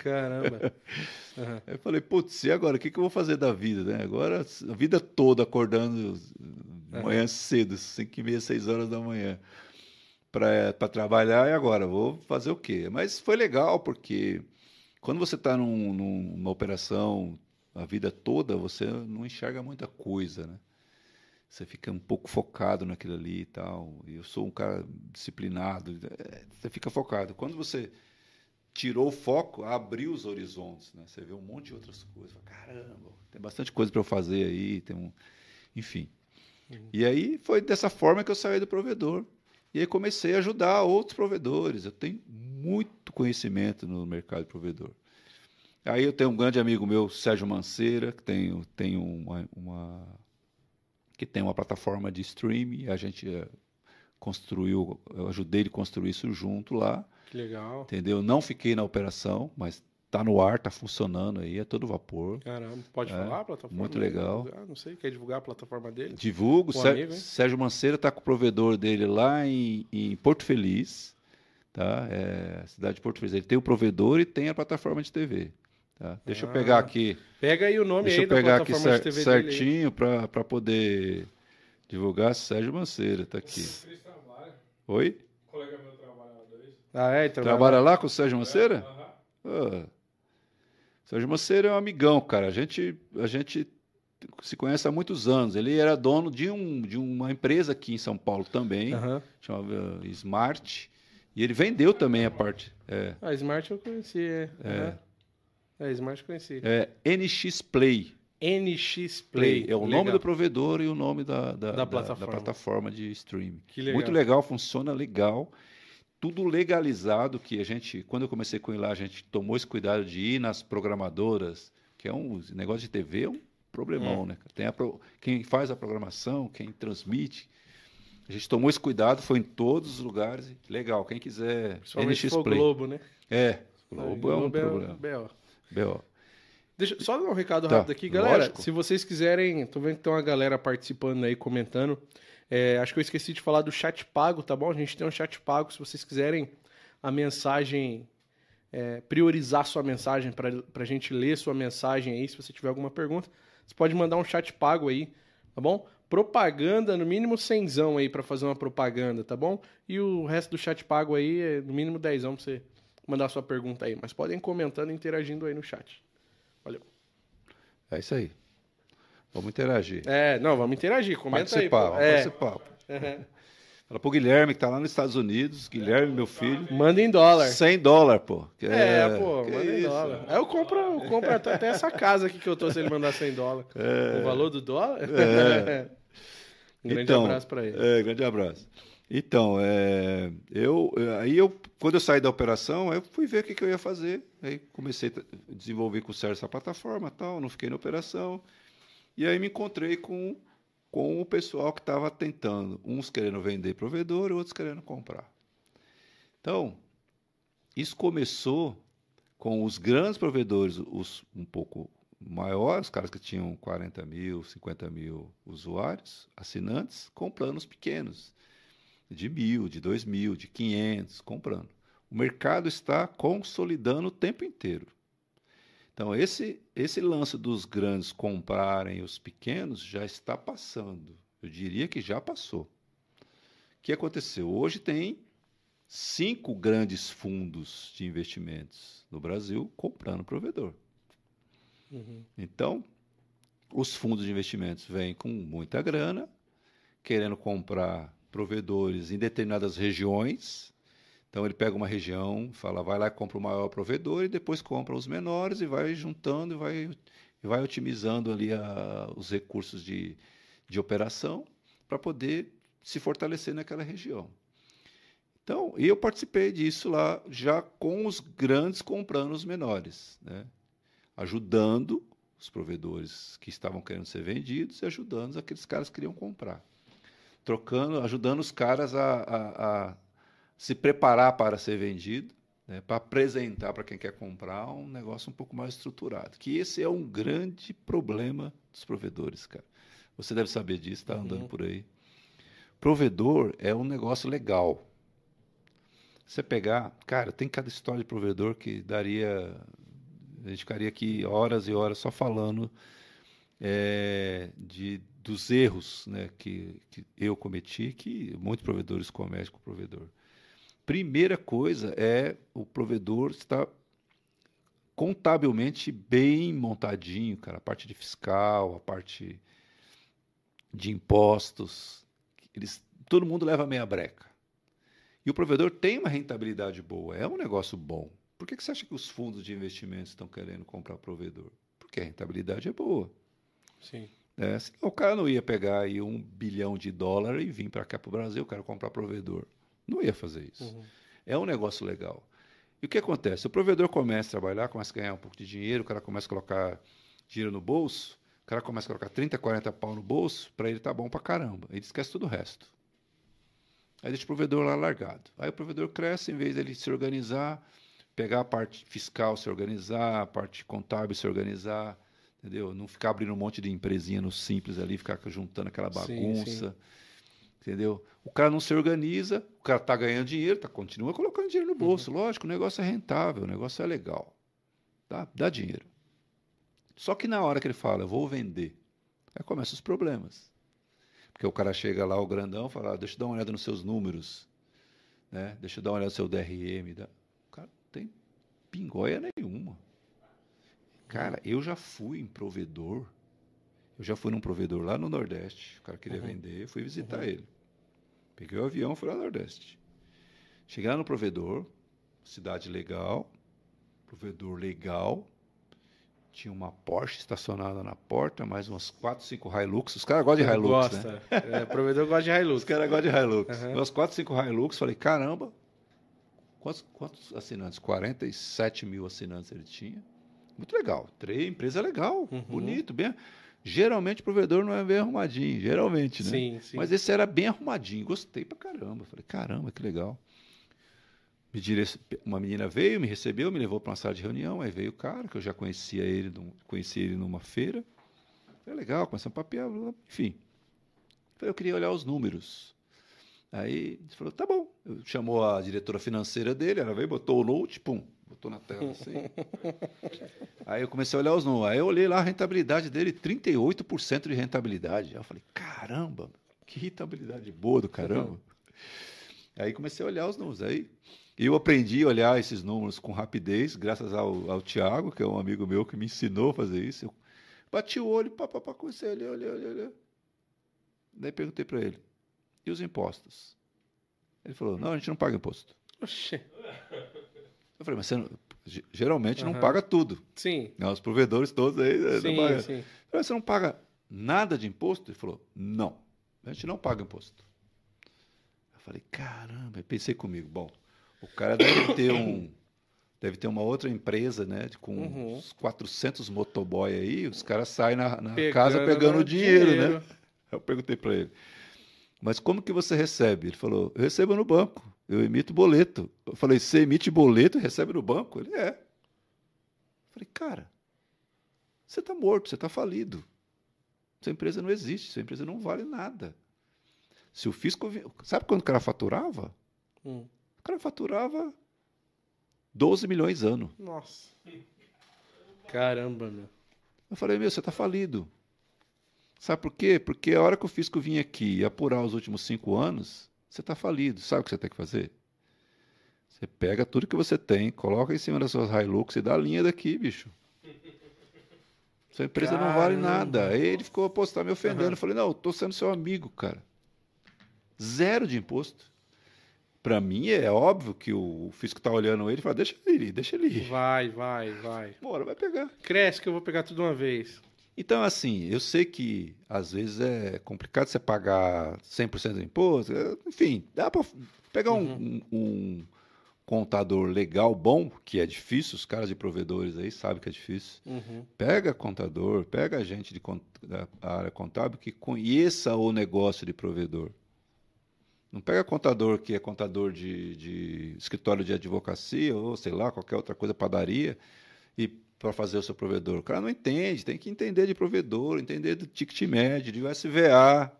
Caramba. Aí eu falei, putz, e agora? O que, que eu vou fazer da vida, né? Agora, a vida toda acordando de manhã cedo, 5 e meia, 6 horas da manhã, para trabalhar, e agora? Vou fazer o quê? Mas foi legal, porque quando você está num, num- numa operação a vida toda, você não enxerga muita coisa, né? Você fica um pouco focado naquilo ali e tal. Eu sou um cara disciplinado, é, você fica focado. Quando você tirou o foco, abriu os horizontes, né? Você vê um monte de outras coisas. Caramba, tem bastante coisa para eu fazer aí, tem um, enfim. E aí foi dessa forma que eu saí do provedor. E aí comecei a ajudar outros provedores. Eu tenho muito conhecimento no mercado de provedor. Aí eu tenho um grande amigo meu, Sérgio Manceira, que tem, tem uma, uma- que tem uma plataforma de streaming. A gente eh, construiu, eu ajudei ele a construir isso junto lá. Que legal. Entendeu? Não fiquei na operação, mas tá no ar, tá funcionando aí, é todo vapor. Caramba. Pode É, falar a plataforma? muito dele? legal. Ah, não sei, quer divulgar a plataforma dele? Divulgo, amigo? Sérgio Manceira tá com o provedor dele lá em, em Porto Feliz, tá? É, cidade de Porto Feliz. Ele tem o provedor e tem a plataforma de TV. Tá? Deixa eu Ah, pegar aqui, Pega aí o nome deixa aí eu da pegar aqui cer- certinho para poder divulgar. Sérgio Manceira tá aqui. Oi? Colega meu. Ah, é? Então Trabalha lá com o Sérgio Manceira? Aham. Ah, Sérgio Manceira é um amigão, cara. A gente, a gente se conhece há muitos anos. Ele era dono de, um, de uma empresa aqui em São Paulo também, Aham. chamava Smart. E ele vendeu também a parte. É, Ah, Smart eu conheci, é. Aham. É, Smart eu conheci. é NX Play. NX Play. Play. É o Legal. nome do provedor e o nome da, da, da- da plataforma. plataforma de streaming. Que legal. Muito legal, funciona legal. Tudo legalizado, que a gente, quando eu comecei com ele lá, a gente tomou esse cuidado de ir nas programadoras, que é um negócio de TV, é um problemão, né? Tem a quem faz a programação, quem transmite. A gente tomou esse cuidado, foi em todos os lugares. Legal, quem quiser NX Play. Globo, né? É, Globo é um Globo problema. B.O. B.O. Deixa só dar um recado Tá, rápido aqui, galera. lógico. Se vocês quiserem, tô vendo que tem uma galera participando aí, comentando. É, acho que eu esqueci de falar do chat pago, tá bom? A gente tem um chat pago. Se vocês quiserem a mensagem, é, priorizar sua mensagem para a gente ler sua mensagem aí, se você tiver alguma pergunta, você pode mandar um chat pago aí, tá bom? Propaganda, no mínimo cenzão aí para fazer uma propaganda, tá bom? E o resto do chat pago aí é no mínimo dezão pra você mandar sua pergunta aí. Mas podem comentando e interagindo aí no chat. Valeu. É isso aí. Vamos interagir. É, não, vamos interagir. Comenta aí. participar, pô. vamos É, participar. Fala pro Guilherme, que tá lá nos Estados Unidos. Guilherme, meu filho. manda em dólar. 100 dólares, pô. Que É, pô, que manda em isso? dólar. Aí eu compro, eu compro até, essa casa aqui que eu tô se ele mandar 100 dólares. O valor do dólar? um grande Então, abraço pra ele. É, grande abraço. Então, é, eu, aí eu, quando eu saí da operação, eu fui ver o que, que eu ia fazer. Aí comecei a desenvolver com o Sérgio essa plataforma e tal, não fiquei na operação. E aí me encontrei com, com o pessoal que estava tentando, uns querendo vender provedor, outros querendo comprar. Então, isso começou com os grandes provedores, os um pouco maiores, os caras que tinham 40 mil, 50 mil usuários, assinantes, comprando os pequenos, de mil, de dois mil, de 500, comprando. O mercado está consolidando o tempo inteiro. Então, esse, esse lance dos grandes comprarem os pequenos já está passando. Eu diria que já passou. O que aconteceu? Hoje tem cinco grandes fundos de investimentos no Brasil comprando provedor. Uhum. Então, os fundos de investimentos vêm com muita grana, querendo comprar provedores em determinadas regiões. Então, ele pega uma região, fala, vai lá e compra o maior provedor e depois compra os menores e vai juntando e vai, e vai otimizando ali a, os recursos de, de operação para poder se fortalecer naquela região. Então, eu participei disso lá, já com os grandes comprando os menores, né? ajudando os provedores que estavam querendo ser vendidos e ajudando aqueles caras que queriam comprar. Trocando, ajudando os caras a, a, a se preparar para ser vendido, né, para apresentar para quem quer comprar um negócio um pouco mais estruturado. Que esse é um grande problema dos provedores, cara. Você deve saber disso, está andando Uhum. por aí. Provedor é um negócio legal. Você pegar, cara, tem cada história de provedor que daria. A gente ficaria aqui horas e horas só falando é, de, dos erros né, que, que eu cometi, que muitos provedores cometem com o provedor. Primeira coisa é o provedor estar contabilmente bem montadinho, cara, a parte de fiscal, a parte de impostos, eles, todo mundo leva meia breca. E o provedor tem uma rentabilidade boa, é um negócio bom. Por que, que você acha que os fundos de investimentos estão querendo comprar provedor? Porque a rentabilidade é boa. Sim. Senão o cara não ia pegar aí um bilhão de dólar e vir para cá para o Brasil, eu quero comprar provedor. Não ia fazer isso. Uhum. É um negócio legal. E o que acontece? O provedor começa a trabalhar, começa a ganhar um pouco de dinheiro, o cara começa a colocar dinheiro no bolso, o cara começa a colocar 30, 40 pau no bolso, para ele tá bom pra caramba. Ele esquece tudo o resto. Aí deixa o provedor lá largado. Aí o provedor cresce, em vez dele se organizar, pegar a parte fiscal, se organizar, a parte contábil, se organizar, entendeu? Não ficar abrindo um monte de empresinha no simples ali, ficar juntando aquela Sim, bagunça. Entendeu? O cara não se organiza, o cara tá ganhando dinheiro, tá, continua colocando dinheiro no bolso. Lógico, o negócio é rentável, o negócio é legal. Tá? Dá dinheiro. Só que na hora que ele fala, eu vou vender, aí começam os problemas. Porque o cara chega lá, o grandão, fala, ah, deixa eu dar uma olhada nos seus números, né? deixa eu dar uma olhada no seu DRM. dá- O cara não tem pingóia nenhuma. Cara, eu já fui em provedor, eu já fui num provedor lá no Nordeste, o cara queria Uhum. vender, fui visitar Uhum. ele. Peguei o avião, fui lá no Nordeste. Cheguei lá no provedor, cidade legal, provedor legal, tinha uma Porsche estacionada na porta, mais umas 4, 5 Hilux. Os caras gostam de Hilux, né? Gosta. É, provedor gosta de Hilux. Os caras gostam de Hilux. Aham. Umas 4, 5 Hilux. Falei, caramba, quantos, quantos assinantes? 47 mil assinantes ele tinha. Muito legal. Três, empresa legal, Uhum. bonito, bem. Geralmente o provedor não é bem arrumadinho, geralmente, né? Sim, sim. Mas esse era bem arrumadinho, gostei pra caramba. Falei, caramba, que legal. Me direc- Uma menina veio, me recebeu, me levou para uma sala de reunião. Aí veio o cara, que eu já conhecia ele, conheci ele numa feira. Falei, legal, começamos a blá, enfim. Falei, eu queria olhar os números. Aí ele falou, tá bom. Chamou a diretora financeira dele, ela veio, botou o note, pum, botou na tela assim. Aí eu comecei a olhar os números. Aí eu olhei lá a rentabilidade dele, 38% de rentabilidade. Aí eu falei, caramba, que rentabilidade boa do caramba. Aí comecei a olhar os números. Aí eu aprendi a olhar esses números com rapidez, graças ao, ao Tiago, que é um amigo meu que me ensinou a fazer isso. Eu bati o olho, pá, pá, pá, comecei a olhar, olhar, olhar, olhar. Daí perguntei para ele, e os impostos? Ele falou, não, a gente não paga imposto. Oxê. Eu falei, mas você não- ge- geralmente não Aham. paga tudo. Sim. Né, Os provedores todos aí não Sim, pagam. sim. Eu falei, você não paga nada de imposto? Ele falou, não, a gente não paga imposto. Eu falei, caramba, eu pensei comigo, bom, o cara deve ter um, deve ter uma outra empresa, né, com Uhum. uns 400 motoboy aí, os caras saem na, na Pegando casa pegando o dinheiro, né? dinheiro. Aí Eu perguntei para ele, mas como que você recebe? Ele falou, eu recebo no banco, eu emito boleto. Eu falei, você emite boleto e recebe no banco? Ele, é. Eu falei, cara, você está morto, você está falido. Sua empresa não existe, sua empresa não vale nada. Se o fisco... Sabe quando o cara faturava? Hum. O cara faturava 12 milhões ano. Nossa. Caramba, meu. Eu falei, meu, você está falido. Sabe por quê? Porque a hora que o fisco vinha aqui e apurar os últimos cinco anos, você está falido. Sabe o que você tem que fazer? Você pega tudo que você tem, coloca em cima das suas Hilux e dá a linha daqui, bicho. Sua empresa não vale Caramba. nada. Aí ele ficou, você tá me ofendendo. Aham. Eu falei, não, tô sendo seu amigo, cara. Zero de imposto. Para mim é óbvio que o fisco tá olhando ele e fala, deixa ele ir, deixa ele ir. Vai, vai, vai. Bora, vai pegar. Cresce que eu vou pegar tudo uma vez. Então, assim, eu sei que às vezes é complicado você pagar 100% do imposto, é, enfim, dá para pegar um, um- um contador legal, bom, que é difícil, os caras de provedores aí sabem que é difícil. Uhum. Pega contador, pega gente de, da área contábil que conheça o negócio de provedor. Não pega contador que é contador de, de escritório de advocacia ou sei lá, qualquer outra coisa, padaria, e para fazer o seu provedor. O cara não entende, tem que entender de provedor, entender do ticket médio, de USVA,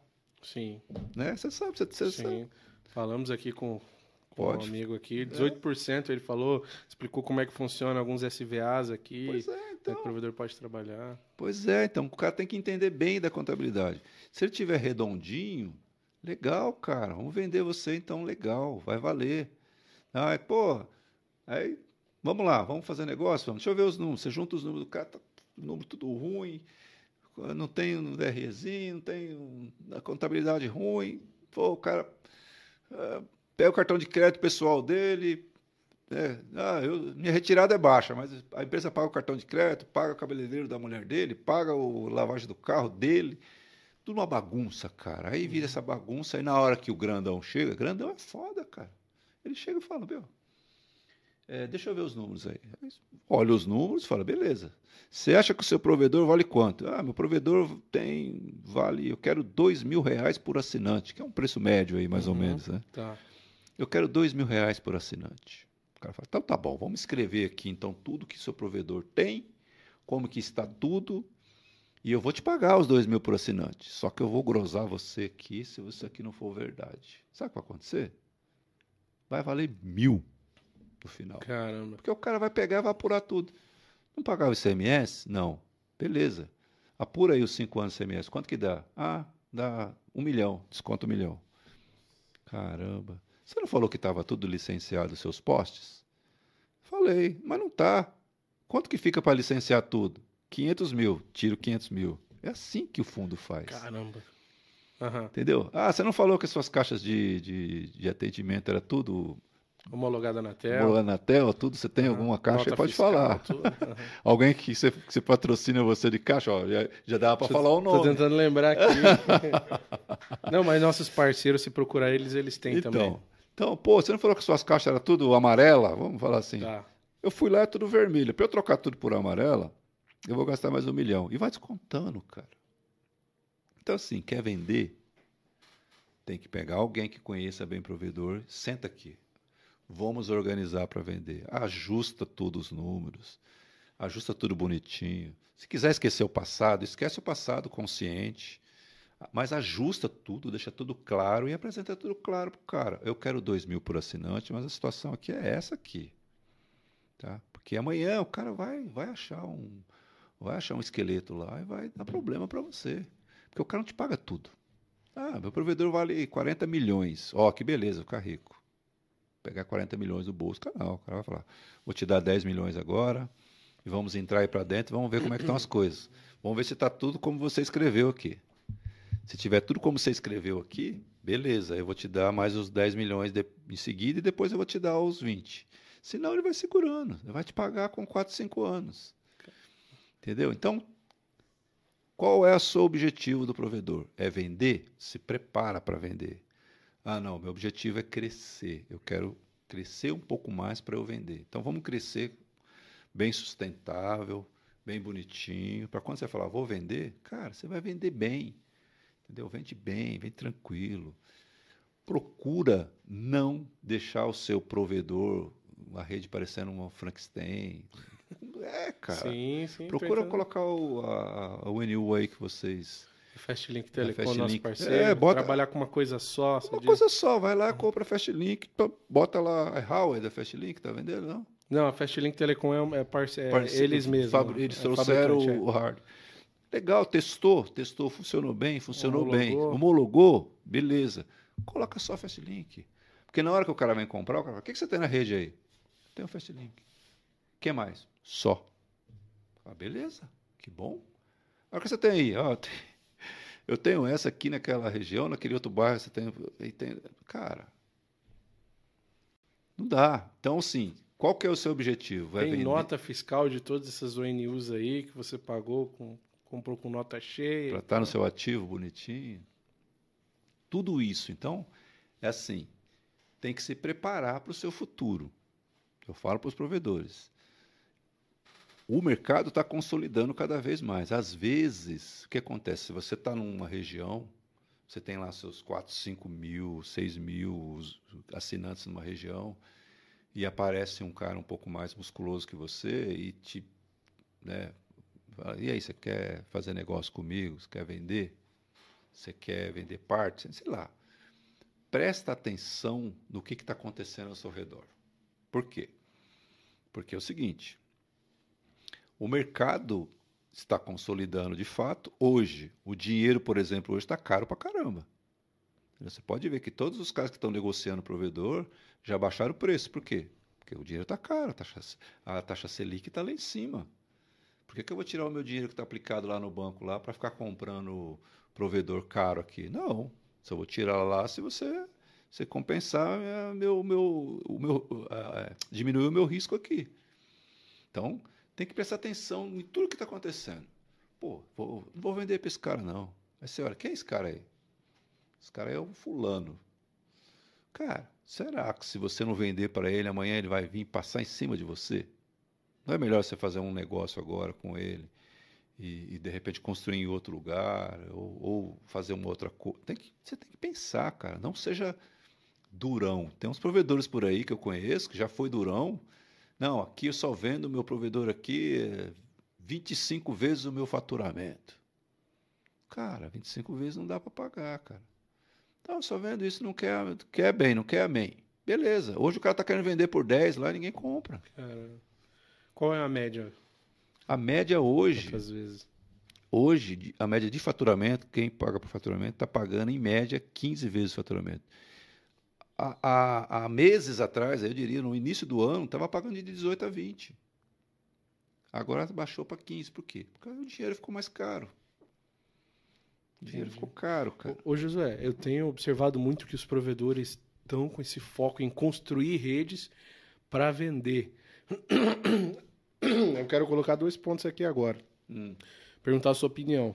Sim, né? Você sabe, você, você sabe. sim. Falamos aqui com, com Pode. um amigo aqui, 18% ele falou, explicou como é que funciona alguns SVAs aqui, Pois é, né, que então. o provedor pode trabalhar. Pois é, então o cara tem que entender bem da contabilidade. Se ele tiver redondinho, legal, cara, vamos vender você então, legal, vai valer. Ai, pô, aí, vamos lá, vamos fazer negócio, vamos. Deixa eu ver os números. Você junta os números do cara, tá o número tudo ruim, não tem um DREzinho, não tem um- a contabilidade ruim. Pô, o cara ah, pega o cartão de crédito pessoal dele, é, ah, eu- minha retirada é baixa, mas a empresa paga o cartão de crédito, paga o cabeleireiro da mulher dele, paga o lavagem do carro dele. Tudo uma bagunça, cara. Aí vira essa bagunça, aí na hora que o grandão chega, grandão é foda, cara. Ele chega e fala, meu, é, deixa eu ver os números aí. Olha os números fala, beleza. Você acha que o seu provedor vale quanto? Ah, meu provedor tem, vale, eu quero dois mil reais por assinante, que é um preço médio aí, mais ou Uhum. menos, né? Tá. Eu quero dois mil reais por assinante. O cara fala, então tá bom, vamos escrever aqui então tudo que seu provedor tem, como que está tudo, e eu vou te pagar os dois mil por assinante. Só que eu vou grosar você aqui se isso aqui não for verdade. Sabe o que vai acontecer? Vai valer mil no final. Caramba. Porque o cara vai pegar e vai apurar tudo. Não pagar o ICMS? Não. Beleza. Apura aí os cinco anos de ICMS. Quanto que dá? Ah, dá um milhão. Desconta um milhão. Caramba. Você não falou que estava tudo licenciado os seus postes? Falei, mas não tá. Quanto que fica para licenciar tudo? 500 mil. Tiro 500 mil. É assim que o fundo faz. Caramba. Aham. Entendeu? Ah, você não falou que as suas caixas de, de, de atendimento era tudo Homologada na tela. Bolando na tela, tudo, você tem Aham. alguma caixa, pode fiscal, falar. Aham. Alguém que você, que você patrocina você de caixa, ó, já, já dava para falar o nome. tentando lembrar aqui. não, mas nossos parceiros, se procurar eles, eles têm então, também. então, pô, você não falou que suas caixas eram tudo amarela? Vamos falar assim. Tá. Eu fui lá, é tudo vermelho. Para eu trocar tudo por amarela, eu vou gastar mais um milhão. E vai descontando, cara. Então, assim, quer vender? Tem que pegar alguém que conheça bem o provedor, senta aqui. Vamos organizar para vender. Ajusta todos os números, ajusta tudo bonitinho. Se quiser esquecer o passado, esquece o passado consciente, mas ajusta tudo, deixa tudo claro e apresenta tudo claro para o cara. Eu quero dois mil por assinante, mas a situação aqui é essa aqui. Tá? Porque amanhã o cara vai, vai achar um vai achar um esqueleto lá e vai dar problema para você. Porque o cara não te paga tudo. Ah, meu provedor vale 40 milhões. Ó, que beleza, ficar rico. Pegar 40 milhões do bolso, cara, não, o cara vai falar, vou te dar 10 milhões agora e vamos entrar aí para dentro, vamos ver como é que estão as coisas. Vamos ver se está tudo como você escreveu aqui. Se tiver tudo como você escreveu aqui, beleza, eu vou te dar mais os 10 milhões de- em seguida e depois eu vou te dar os 20. Senão ele vai segurando, ele vai te pagar com 4, 5 anos. Entendeu? Então, qual é o seu objetivo do provedor? É vender? Se prepara para vender. Ah, não, meu objetivo é crescer. Eu quero crescer um pouco mais para eu vender. Então vamos crescer bem sustentável, bem bonitinho. Para quando você falar, vou vender, cara, você vai vender bem. Entendeu? Vende bem, vem tranquilo. Procura não deixar o seu provedor, a rede parecendo uma Frankenstein. É, cara. sim, sim. Procura colocar o, a, a UNU aí que vocês. Fastlink Telecom, Fast nosso parceiro. É, bota- Trabalhar com uma coisa só. Uma diz? coisa só, vai lá, compra Fastlink, bota lá a Huawei da Fastlink, tá vendendo? Não. Não, a Fastlink Telecom é, é, parce... é Parce- eles mesmos. fabri- Eles é trouxeram o, o hard. Legal, testou, testou, funcionou bem, funcionou bem. Homologou. Homologou, beleza. Coloca só a Fastlink. Porque na hora que o cara vem comprar, o cara fala, o que, que você tem na rede aí? Tem o Fastlink. O que mais? Só. Ah, beleza, que bom. A hora que você tem aí, ó, tem- eu tenho essa aqui naquela região, naquele outro bairro, você tem, tem. Cara, não dá. Então, assim, qual que é o seu objetivo? É Tem vender- nota fiscal de todas essas ONUs aí que você pagou, com, comprou com nota cheia. para estar no seu ativo bonitinho. Tudo isso, então, é assim, tem que se preparar para o seu futuro. Eu falo para os provedores. O mercado está consolidando cada vez mais. Às vezes, o que acontece? Se você está numa região, Você tem lá seus 4, 5 mil, 6 mil assinantes numa região e aparece um cara um pouco mais musculoso que você e te, né, fala, e aí, você quer fazer negócio comigo? Você quer vender? Você quer vender parte? Sei lá. Presta atenção no que está acontecendo ao seu redor. Por quê? Porque é o seguinte: o mercado está consolidando de fato. Hoje, o dinheiro, por exemplo, hoje está caro para caramba. Você pode ver que todos os caras que estão negociando provedor já baixaram o preço. Por quê? Porque o dinheiro está caro, a taxa, a taxa Selic está lá em cima. Por que, que eu vou tirar o meu dinheiro que está aplicado lá no banco lá para ficar comprando provedor caro aqui? Não. Só vou tirar lá se você, você compensar eh, meu, meu, o meu, eh, diminuir o meu risco aqui. Então, tem que prestar atenção em tudo que está acontecendo. Pô, vou, não vou vender para esse cara, não. Você olha, quem é esse cara aí? Esse cara é um fulano. Cara, será que se você não vender para ele, amanhã ele vai vir passar em cima de você? Não é melhor você fazer um negócio agora com ele e, e, de repente construir em outro lugar ou, ou fazer uma outra coisa? Você tem que pensar, cara. Não seja durão. Tem uns provedores por aí que eu conheço que já foi durão. Não, aqui eu só vendo o meu provedor aqui é 25 vezes o meu faturamento. Cara, 25 vezes não dá para pagar, cara. Então, só vendo isso, não quer, quer bem, não quer amém. Beleza. Hoje o cara tá querendo vender por 10 lá, ninguém compra. Cara, qual é a média? A média hoje, Quantas vezes? hoje, a média de faturamento, quem paga por faturamento, está pagando em média 15 vezes o faturamento. Há, há- meses atrás, eu diria, no início do ano, estava pagando de 18 a 20. Agora baixou para 15. Por quê? Porque o dinheiro ficou mais caro. O dinheiro Entendi. ficou caro, cara. Ô, ô, Josué, eu tenho observado muito que os provedores estão com esse foco em construir redes para vender. Eu quero colocar dois pontos aqui agora. Hum. Perguntar a sua opinião.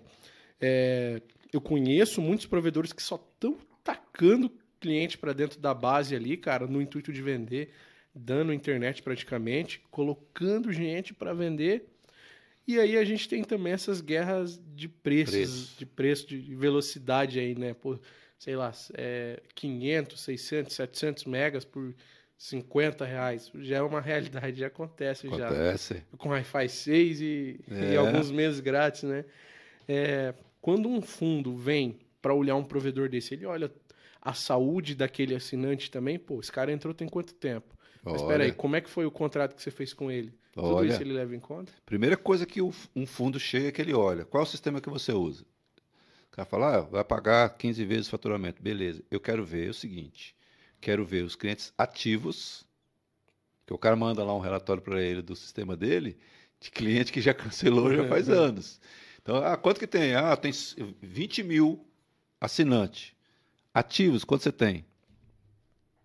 É, eu conheço muitos provedores que só estão tacando cliente para dentro da base ali, cara, no intuito de vender, dando internet praticamente, colocando gente para vender. E aí a gente tem também essas guerras de preços, Preço. de preço, de velocidade aí, né? Por, sei lá, é, 500, 600, 700 megas por 50 reais. Já é uma realidade, já acontece, já Acontece. com Wi-Fi 6 e, e É. alguns meses grátis, né? É, quando um fundo vem para olhar um provedor desse, ele olha a saúde daquele assinante também, pô, esse cara entrou tem quanto tempo? Mas espera aí, como é que foi o contrato que você fez com ele? Tudo Olha. isso ele leva em conta? Primeira coisa que um fundo chega é que ele olha. Qual é o sistema que você usa? O cara fala, ah, vai pagar 15 vezes o faturamento. Beleza. Eu quero ver o seguinte. Quero ver os clientes ativos, que o cara manda lá um relatório para ele do sistema dele, de cliente que já cancelou já faz anos. Então, ah, quanto que tem? Ah, tem 20 mil assinantes. Ativos, quanto você tem?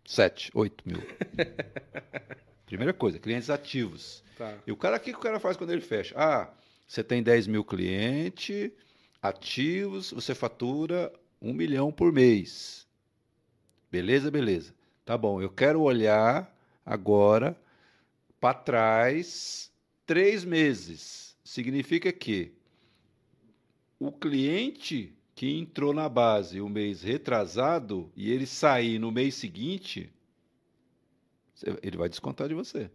7, 8 mil. Primeira coisa, clientes ativos. Tá. E o cara, o que que o cara faz quando ele fecha? Ah, você tem 10 mil clientes ativos, você fatura um milhão por mês. Beleza, beleza. Tá bom, eu quero olhar agora para trás três meses. Significa que o cliente que entrou na base o mês retrasado e ele sair no mês seguinte, ele vai descontar de você.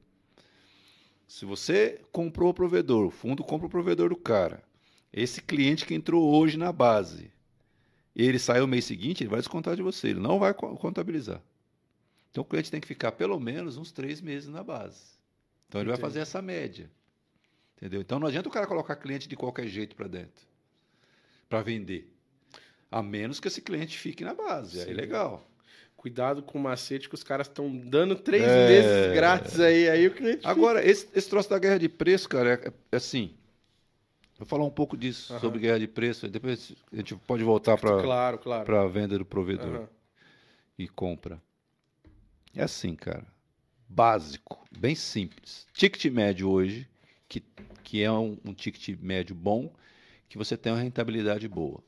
Se você comprou o provedor, o fundo compra o provedor do cara, esse cliente que entrou hoje na base, ele sai o mês seguinte, ele vai descontar de você, ele não vai co- contabilizar. Então o cliente tem que ficar pelo menos uns três meses na base. Então ele vai fazer essa média. Entendeu? Então não adianta o cara colocar cliente de qualquer jeito para dentro, para vender. A menos que esse cliente fique na base. Aí Sim. legal. Cuidado com o macete que os caras estão dando três É. meses grátis aí, aí o cliente Agora, esse, esse troço da guerra de preço, cara, é, é assim. Vou falar um pouco disso, Aham. sobre guerra de preço. Depois a gente pode voltar fica... para Claro, claro. a venda do provedor Aham. e compra. É assim, cara. Básico, bem simples. Ticket médio hoje, que, que é um, um ticket médio bom, que você tem uma rentabilidade boa.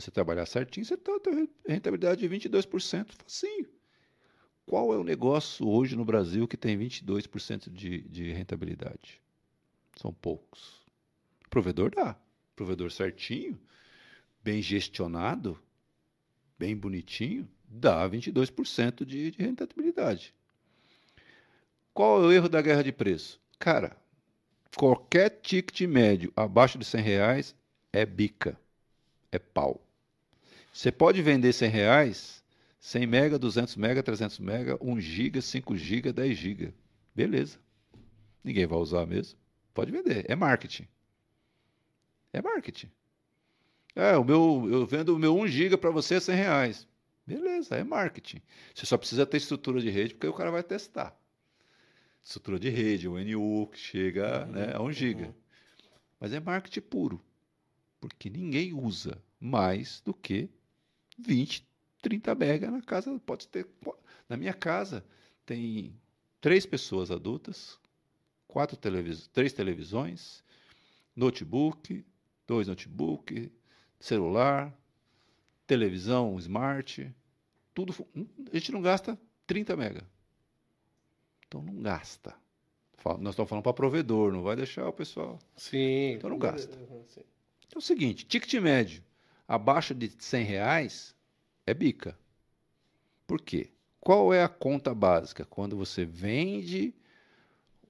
Se você trabalhar certinho, você tem uma rentabilidade de 22%, facinho. Qual é o negócio hoje no Brasil que tem 22% de, de rentabilidade? São poucos. Provedor dá. Provedor certinho, bem gestionado, bem bonitinho, dá 22% de, de rentabilidade. Qual é o erro da guerra de preço? Cara, qualquer ticket médio abaixo de 100 reais é bica, é pau. Você pode vender 100 reais, 100 mega, 200 mega, 300 mega, 1 giga, 5 giga, 10 giga. Beleza. Ninguém vai usar mesmo. Pode vender. É marketing. É marketing. É, o meu, eu vendo o meu 1 giga para você 100 reais. Beleza, é marketing. Você só precisa ter estrutura de rede porque o cara vai testar. Estrutura de rede, o NU, que chega Uhum, né, a 1 giga. uhum. Mas é marketing puro. Porque ninguém usa mais do que 20, 30 mega na casa. Pode ter. Na minha casa tem três pessoas adultas, quatro televis três televisões, notebook, dois notebook, celular, televisão smart, tudo. A gente não gasta 30 mega. Então não gasta. Nós estamos falando para provedor, não vai deixar o pessoal. Sim. Então não gasta. Uhum. Então é o seguinte, ticket médio abaixo de 100 reais é bica. Por quê? Qual é a conta básica? Quando você vende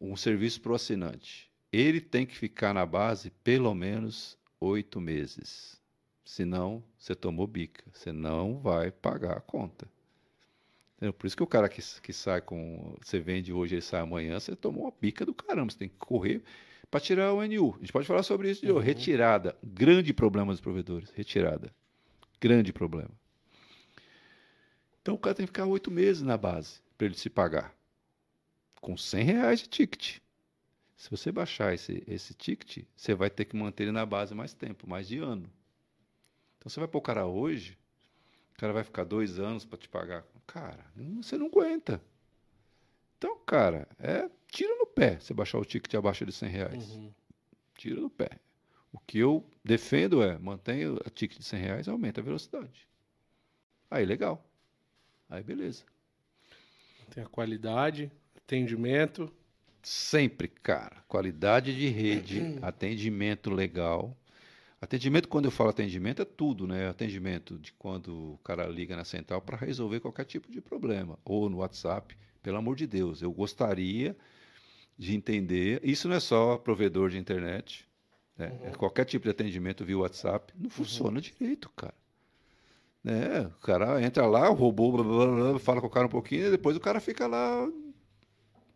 um serviço para o assinante, ele tem que ficar na base pelo menos oito meses. Senão, você tomou bica. Você não vai pagar a conta. Por isso que o cara que, que sai com. Você vende hoje, ele sai amanhã, você tomou uma bica do caramba. Você tem que correr para tirar o NU. A gente pode falar sobre isso de Uhum. Retirada. Grande problema dos provedores. Retirada. Grande problema. Então o cara tem que ficar oito meses na base para ele se pagar. Com 100 reais de ticket. Se você baixar esse, esse ticket, você vai ter que manter ele na base mais tempo, mais de ano. Então você vai pôr o cara hoje, o cara vai ficar dois anos para te pagar. Cara, você não aguenta. Então, cara, é tira no pé você baixar o ticket abaixo de 100 reais. Uhum. Tira no pé. O que eu defendo é mantenha o ticket de 100 reais e aumenta a velocidade. Aí, legal. Aí, beleza. Tem a qualidade, atendimento. Sempre, cara. Qualidade de rede, atendimento legal. Atendimento, quando eu falo atendimento, é tudo, né? Atendimento de quando o cara liga na central para resolver qualquer tipo de problema. Ou no WhatsApp. Pelo amor de Deus, eu gostaria de entender. Isso não é só provedor de internet. né? É qualquer tipo de atendimento via WhatsApp. Não funciona direito, cara. Né? O cara entra lá, o robô blá, blá, blá, fala com o cara um pouquinho, e depois o cara fica lá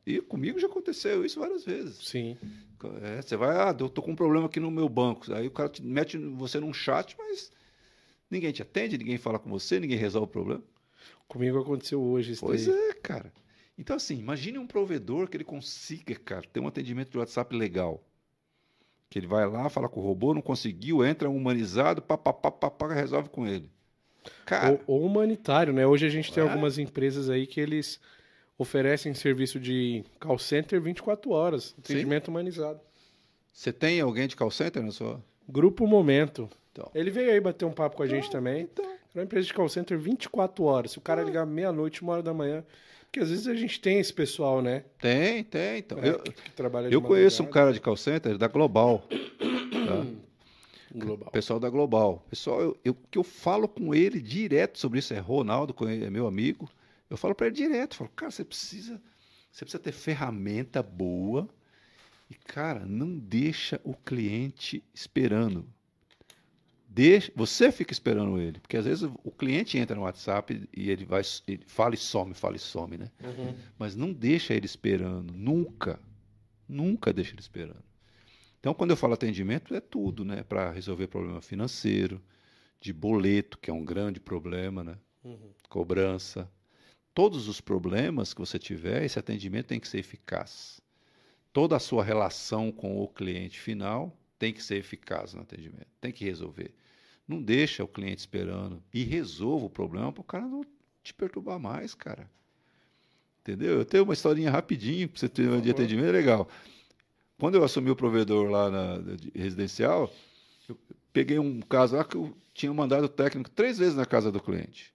e comigo já aconteceu isso várias vezes. Sim. É, você vai, ah, eu tô com um problema aqui no meu banco. Aí o cara te mete você num chat, mas ninguém te atende, ninguém fala com você, ninguém resolve o problema. Comigo aconteceu hoje isso Pois daí. é, cara. Então, assim, imagine um provedor que ele consiga, cara, ter um atendimento de WhatsApp legal. Que ele vai lá, fala com o robô, não conseguiu, entra um humanizado, pá, pá, pá, pá, pá, resolve com ele. Cara, Ou, ou humanitário, né? Hoje a gente tem É. algumas empresas aí que eles oferecem serviço de call center 24 horas, atendimento humanizado. você tem alguém de call center na sua? Grupo Momento. Então. Ele veio aí bater um papo com a gente também. Então, É uma empresa de call center 24 horas. Se o cara ligar meia-noite, uma hora da manhã. Porque às vezes a gente tem esse pessoal, né? tem, tem. Então. É, Eu, que, que eu conheço um cara de call center da Global. tá? global. Pessoal da Global. Pessoal, eu, eu, que eu falo com ele direto sobre isso, é Ronaldo, é meu amigo. Eu falo para ele direto, falo, cara, você precisa, você precisa ter ferramenta boa e, cara, não deixa o cliente esperando. Deixa, você fica esperando ele, porque às vezes o cliente entra no WhatsApp e ele vai, ele fala e some, fala e some, né? Uhum. Mas não deixa ele esperando, nunca. Nunca deixa ele esperando. Então, quando eu falo atendimento, é tudo, né? Para resolver problema financeiro, de boleto, que é um grande problema, né? Uhum. Cobrança. Todos os problemas que você tiver, esse atendimento tem que ser eficaz. Toda a sua relação com o cliente final tem que ser eficaz no atendimento, tem que resolver. Não deixa o cliente esperando e resolva o problema para o cara não te perturbar mais, cara. Entendeu? Eu tenho uma historinha rapidinho para você ter um de atendimento, é legal. Quando eu assumi o provedor lá na de residencial, eu peguei um caso lá que eu tinha mandado o técnico três vezes na casa do cliente.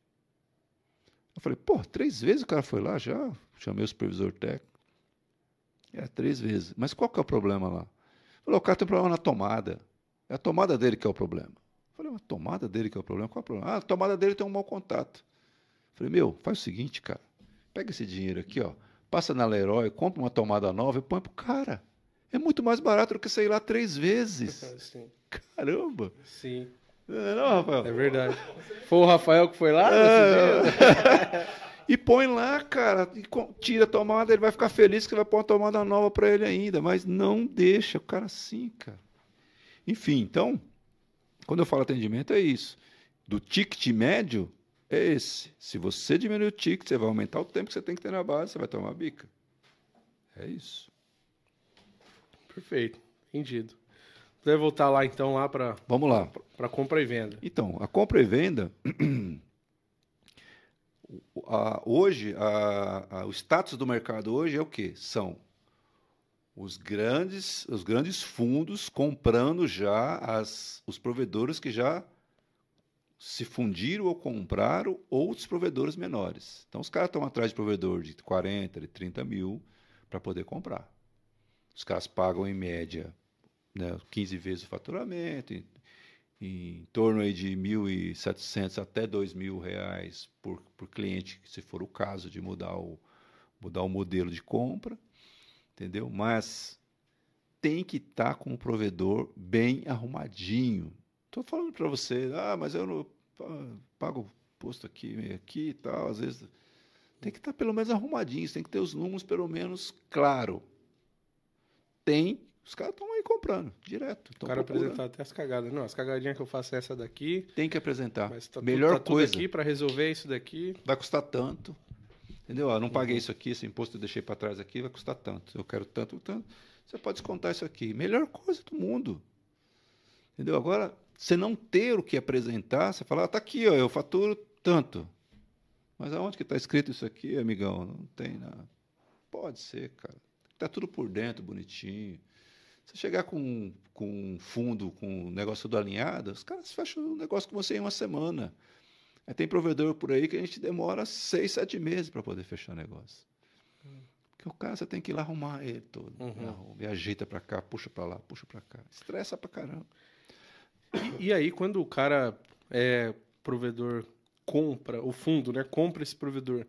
Eu falei, pô, três vezes o cara foi lá já? Chamei o supervisor técnico. É, três vezes. Mas qual que é o problema lá? Falou, o cara tem problema na tomada. É a tomada dele que é o problema. Falei, a tomada dele que é o problema. Qual é o problema? Ah, a tomada dele tem um mau contato. Falei, meu, faz o seguinte, cara. Pega esse dinheiro aqui, ó. Passa na Leroy, compra uma tomada nova e põe pro cara. É muito mais barato do que sair lá três vezes. Sim. Caramba. Sim. É, não, Rafael? É verdade. Foi o Rafael que foi lá? É. E põe lá, cara, e tira a tomada, ele vai ficar feliz que vai pôr uma tomada nova para ele ainda, mas não deixa o cara assim, cara. Enfim, então, quando eu falo atendimento é isso. Do ticket médio é esse. Se você diminuir o ticket, você vai aumentar o tempo que você tem que ter na base, você vai tomar a bica. É isso. Perfeito. Entendido. Deve voltar lá então lá para Vamos lá. para compra e venda. Então, a compra e venda, a- hoje, a- a- o status do mercado hoje é o quê? São os grandes, os grandes fundos comprando já as, os provedores que já se fundiram ou compraram outros provedores menores. Então, os caras estão atrás de provedor de 40, de 30 mil para poder comprar. Os caras pagam, em média, né, 15 vezes o faturamento, em, em torno aí de 1.700 até 2.000 reais por, por cliente, se for o caso de mudar o, mudar o modelo de compra, entendeu? Mas tem que estar com o provedor bem arrumadinho. Estou falando para você, ah, mas eu não pa- pago posto aqui, meio aqui e tal, às vezes tem que estar pelo menos arrumadinho, tem que ter os números pelo menos claro. Tem, os caras estão aí comprando direto. O cara procurando. apresentar até as cagadas. Não, as cagadinhas que eu faço é essa daqui. Tem que apresentar. Tá Melhor tudo, tá tudo coisa. aqui para resolver isso daqui. vai custar tanto. Entendeu? Ah, não paguei isso aqui, esse imposto eu deixei para trás aqui, vai custar tanto. Eu quero tanto, tanto. Você pode descontar isso aqui. Melhor coisa do mundo. Entendeu? Agora, você não ter o que apresentar, você fala, ah, tá aqui, ó, eu faturo tanto. Mas aonde que está escrito isso aqui, amigão? Não tem nada. Pode ser, cara. Tá tudo por dentro, bonitinho. Você chegar com, com um fundo, com um negócio tudo alinhado, os caras fecham o negócio com você em uma semana. Aí tem provedor por aí que a gente demora seis, sete meses para poder fechar negócio. Porque o cara você tem que ir lá arrumar ele todo. Uhum. Arruma, e ajeita para cá, puxa para lá, puxa para cá. Estressa pra caramba. E, e aí, quando o cara é provedor compra, o fundo, né? Compra esse provedor.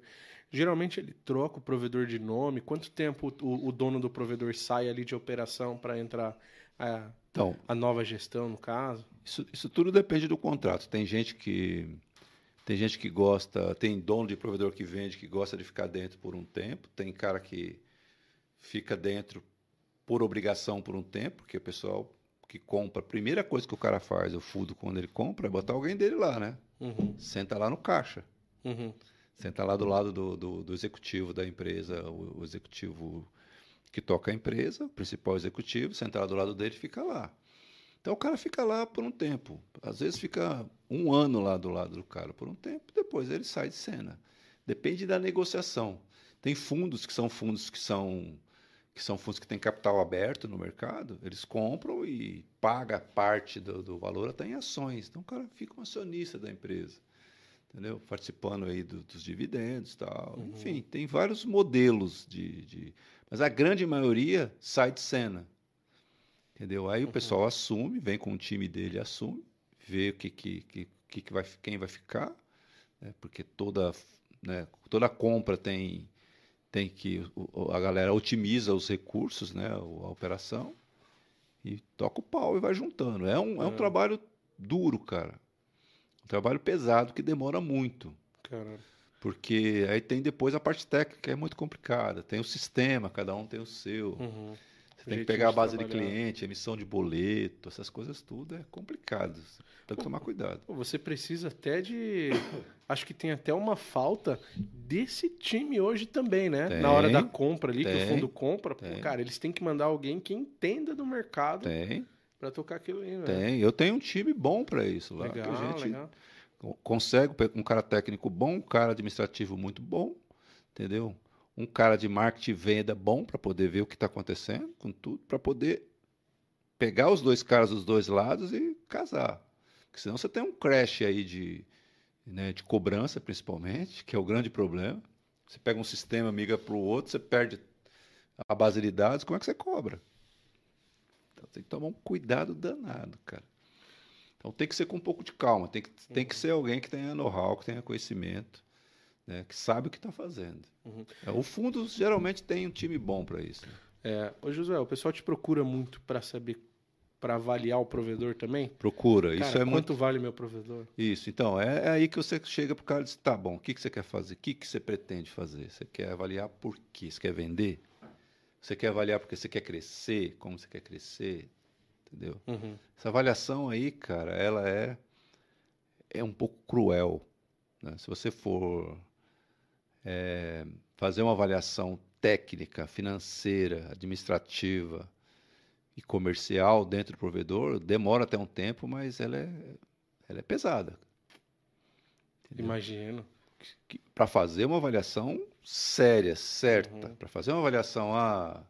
Geralmente ele troca o provedor de nome. Quanto tempo o, o dono do provedor sai ali de operação para entrar a, Então, a nova gestão, no caso? Isso, isso tudo depende do contrato. Tem gente que tem gente que gosta, tem dono de provedor que vende que gosta de ficar dentro por um tempo, tem cara que fica dentro por obrigação por um tempo, porque o pessoal que compra, a primeira coisa que o cara faz, o fundo quando ele compra, é botar alguém dele lá, né? Uhum, Senta lá no caixa. uhum. Senta lá do lado do, do, do executivo da empresa, o, o executivo que toca a empresa, o principal executivo, senta lá do lado dele e fica lá. Então o cara fica lá por um tempo. Às vezes fica um ano lá do lado do cara por um tempo, depois ele sai de cena. Depende da negociação. Tem fundos que são fundos que são que são fundos que têm capital aberto no mercado, eles compram e paga parte do, do valor até em ações. Então o cara fica um acionista da empresa entendeu? Participando aí do- dos dividendos e tal. Enfim, tem vários modelos de, de- Mas a grande maioria sai de cena. Entendeu? Aí o pessoal assume, vem com o time dele, assume, vê o que, que, que, que vai, quem vai ficar, né? porque toda, né, toda compra tem, tem que. A galera otimiza os recursos, né? A operação, e toca o pau e vai juntando. É um, é um É. trabalho duro, cara. Um trabalho pesado que demora muito. Caramba. Porque aí tem depois a parte técnica, que é muito complicada. Tem o sistema, cada um tem o seu. Uhum. Tem que pegar a base de cliente, emissão de boleto, essas coisas tudo é complicado. Tem que tomar cuidado. Você precisa até de. Acho que tem até uma falta desse time hoje também, né? Tem, Na hora da compra ali, que o tem, fundo compra. Pô, tem. cara, eles têm que mandar alguém que entenda do mercado Tem, pra tocar aquilo aí, né? tem. Eu tenho um time bom para isso lá. que Legal, a gente legal. co- consegue um cara técnico bom, um cara administrativo muito bom, entendeu? Um cara de marketing e venda bom para poder ver o que está acontecendo com tudo, para poder pegar os dois caras dos dois lados e casar. Porque senão você tem um crash aí de, né, de cobrança, principalmente, que é o grande problema. Você pega um sistema, miga para o outro, você perde a base de dados, como é que você cobra? Então tem que tomar um cuidado danado, cara. Então tem que ser com um pouco de calma, tem que, tem que ser alguém que tenha know-how, que tenha conhecimento, né, que sabe o que está fazendo. Uhum. É, O fundo geralmente tem um time bom para isso. né? É, ô Josué, o pessoal te procura muito para saber, para avaliar o provedor também? Procura, Cara, isso é quanto muito. vale meu provedor? Isso, então, é, é aí que você chega pro cara e diz, tá bom, o que, que você quer fazer? O que, que você pretende fazer? Você quer avaliar por quê? Você quer vender? Você quer avaliar porque você quer crescer? Como você quer crescer? Entendeu? Uhum. Essa avaliação aí, cara, ela é, é um pouco cruel. né? Se você for é, fazer uma avaliação técnica, financeira, administrativa e comercial dentro do provedor, demora até um tempo, mas ela é, ela é pesada. Imagino. Para fazer uma avaliação séria, certa, Uhum. para fazer uma avaliação, ah,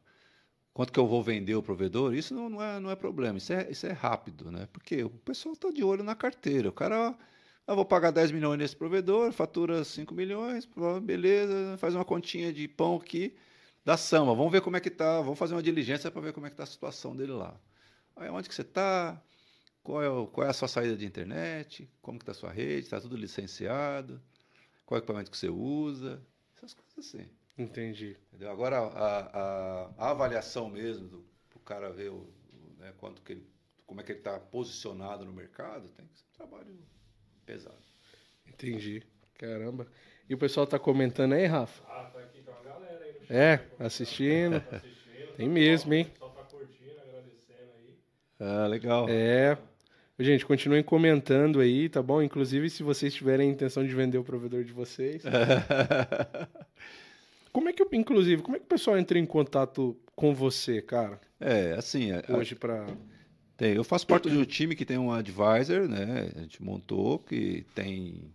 quanto que eu vou vender o provedor, isso não, não, é, não é problema, isso é, isso é rápido, né? Porque o pessoal está de olho na carteira. O cara, ah, vou pagar 10 milhões nesse provedor, fatura 5 milhões, beleza, faz uma continha de pão aqui, dá samba, vamos ver como é que tá, vamos fazer uma diligência para ver como é que tá a situação dele lá. Aí, onde que você está? Qual é, o- qual é a sua saída de internet? Como que está a sua rede? Está tudo licenciado? Qual é o equipamento que você usa? Essas coisas assim. Entendi. Entendeu? Agora, a, a- a avaliação mesmo, do, o cara ver o, o, né, quanto que ele, como é que ele está posicionado no mercado, tem que ser um trabalho pesado. Entendi. Caramba. E o pessoal tá comentando aí, Rafa? Ah, tá aqui com a galera aí no chat. É, assistindo. tá assistindo. Tem mesmo, hein? O pessoal tá curtindo, agradecendo aí. Ah, legal. É. Gente, continuem comentando aí, tá bom? Inclusive, se vocês tiverem a intenção de vender o provedor de vocês. Como é que, inclusive, como é que o pessoal entra em contato com você, cara? é, assim, a- Hoje pra. Tem, eu faço parte de um time que tem um advisor, né? A gente montou, que tem.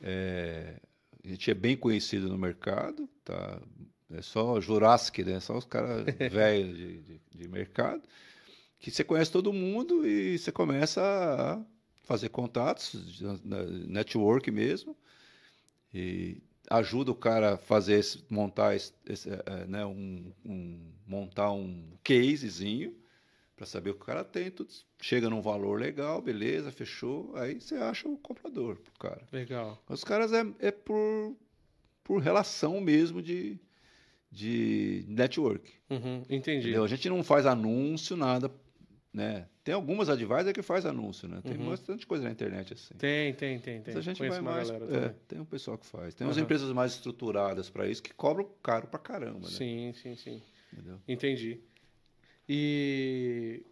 é, a gente é bem conhecido no mercado, tá? É só Jurassic, né? Só os caras velhos de, de, de mercado. Que você conhece todo mundo e você começa a fazer contatos, network mesmo, e ajuda o cara a fazer esse, montar esse, esse, é, né, um, um- montar um casezinho para saber o que o cara tem, tudo chega num valor legal, beleza, fechou, aí você acha o comprador pro cara. Legal. Os caras é, é por, por relação mesmo de, de network. Uhum, entendi. Entendeu? A gente não faz anúncio, nada, né? Tem algumas advisors que faz anúncio, né? Tem Uhum. bastante coisa na internet assim. Tem, tem, tem, tem. Mas a gente Conheço vai mais. galera é, tem um pessoal que faz. Tem umas Aham. empresas mais estruturadas para isso que cobram caro pra caramba, né? Sim, sim, sim. Entendeu? Entendi. E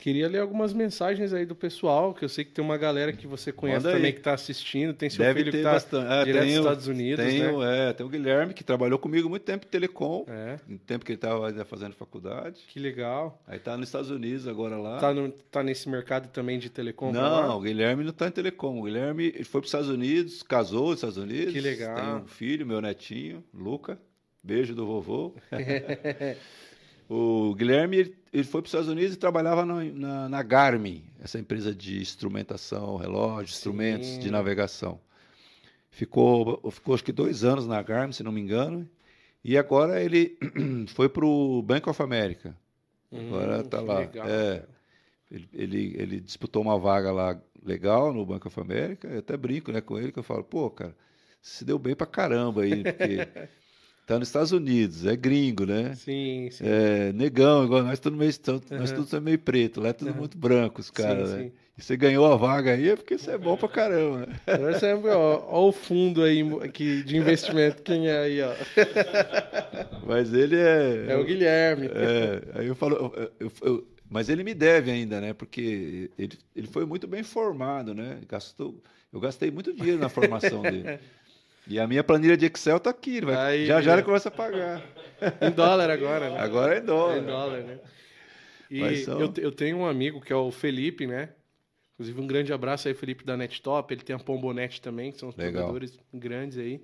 queria ler algumas mensagens aí do pessoal, que eu sei que tem uma galera que você conhece também que está assistindo, tem seu Deve filho que está. É, direto dos Estados Unidos, tenho, né? é, tem o Guilherme, que trabalhou comigo muito tempo em telecom, É, no tempo que ele estava ainda fazendo faculdade. que legal. Aí tá nos Estados Unidos agora lá. Tá, no, tá nesse mercado também de telecom? não, lá? o Guilherme não está em telecom. O Guilherme ele foi para os Estados Unidos, casou nos Estados Unidos. Que legal. Tem um filho, meu netinho, Luca. Beijo do vovô. o Guilherme ele, ele foi para os Estados Unidos e trabalhava na, na, na Garmin, essa empresa de instrumentação, relógio, instrumentos Sim. de navegação. Ficou, ficou acho que dois anos na Garmin, se não me engano. E agora ele foi para o Bank of America. Agora Hum, tá que lá. legal, é, ele, ele, ele disputou uma vaga lá legal no Banco of America. Eu até brinco né, com ele, que eu falo, pô, cara, se deu bem pra caramba aí, porque tá nos Estados Unidos, é gringo, né? Sim, sim. É negão, igual nós tudo meio, nós Uhum. tudo meio preto, lá é tudo Uhum. muito branco, os caras, sim, né? sim. E você ganhou a vaga aí é porque você é bom pra caramba, né? Você lembra, ó, ó o fundo aí aqui de investimento, quem é aí, ó? Mas ele é. É o Guilherme. É, aí eu falo, eu- eu- mas ele me deve ainda, né? Porque ele, ele foi muito bem formado, né? Gastou, eu gastei muito dinheiro na formação dele. E a minha planilha de Excel tá aqui, vai, Aí, já já ele começa a pagar. Em dólar agora, né? Agora é dólar. É em dólar, né? E eu, eu tenho um amigo que é o Felipe, né? Inclusive, um grande abraço aí, Felipe da Nettop. Ele tem a Pombonet também, que são os Legal. grandes aí.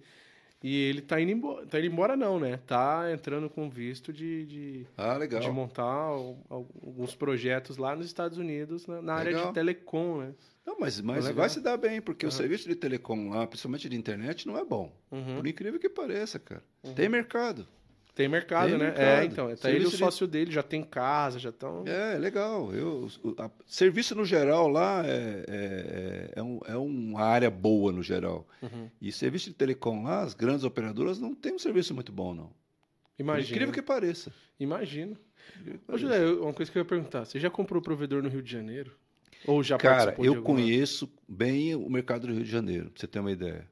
E ele tá indo embora. Tá indo embora, não, né? Tá entrando com visto de, de, Ah, de montar al- alguns projetos lá nos Estados Unidos, na, na área de telecom, né? Não, mas, mas legal. vai se dar bem, porque o Aham. serviço de telecom lá, principalmente de internet, não é bom. Uhum. Por incrível que pareça, cara. Uhum. Tem mercado. Tem mercado, Tem né? mercado. É, então. Tá ele o Serviço de- sócio dele já tem casa, já estão. É, legal. Eu, a- serviço no geral lá é, é, é, um- é uma área boa no geral. Uhum. E serviço de telecom lá, as grandes operadoras não têm um serviço muito bom, não. Imagina. incrível que pareça. Imagino. Que Ô, José, uma coisa que eu ia perguntar. Você já comprou provedor no Rio de Janeiro? Ou já Cara, eu alguma? conheço bem o mercado do Rio de Janeiro, pra você ter uma ideia.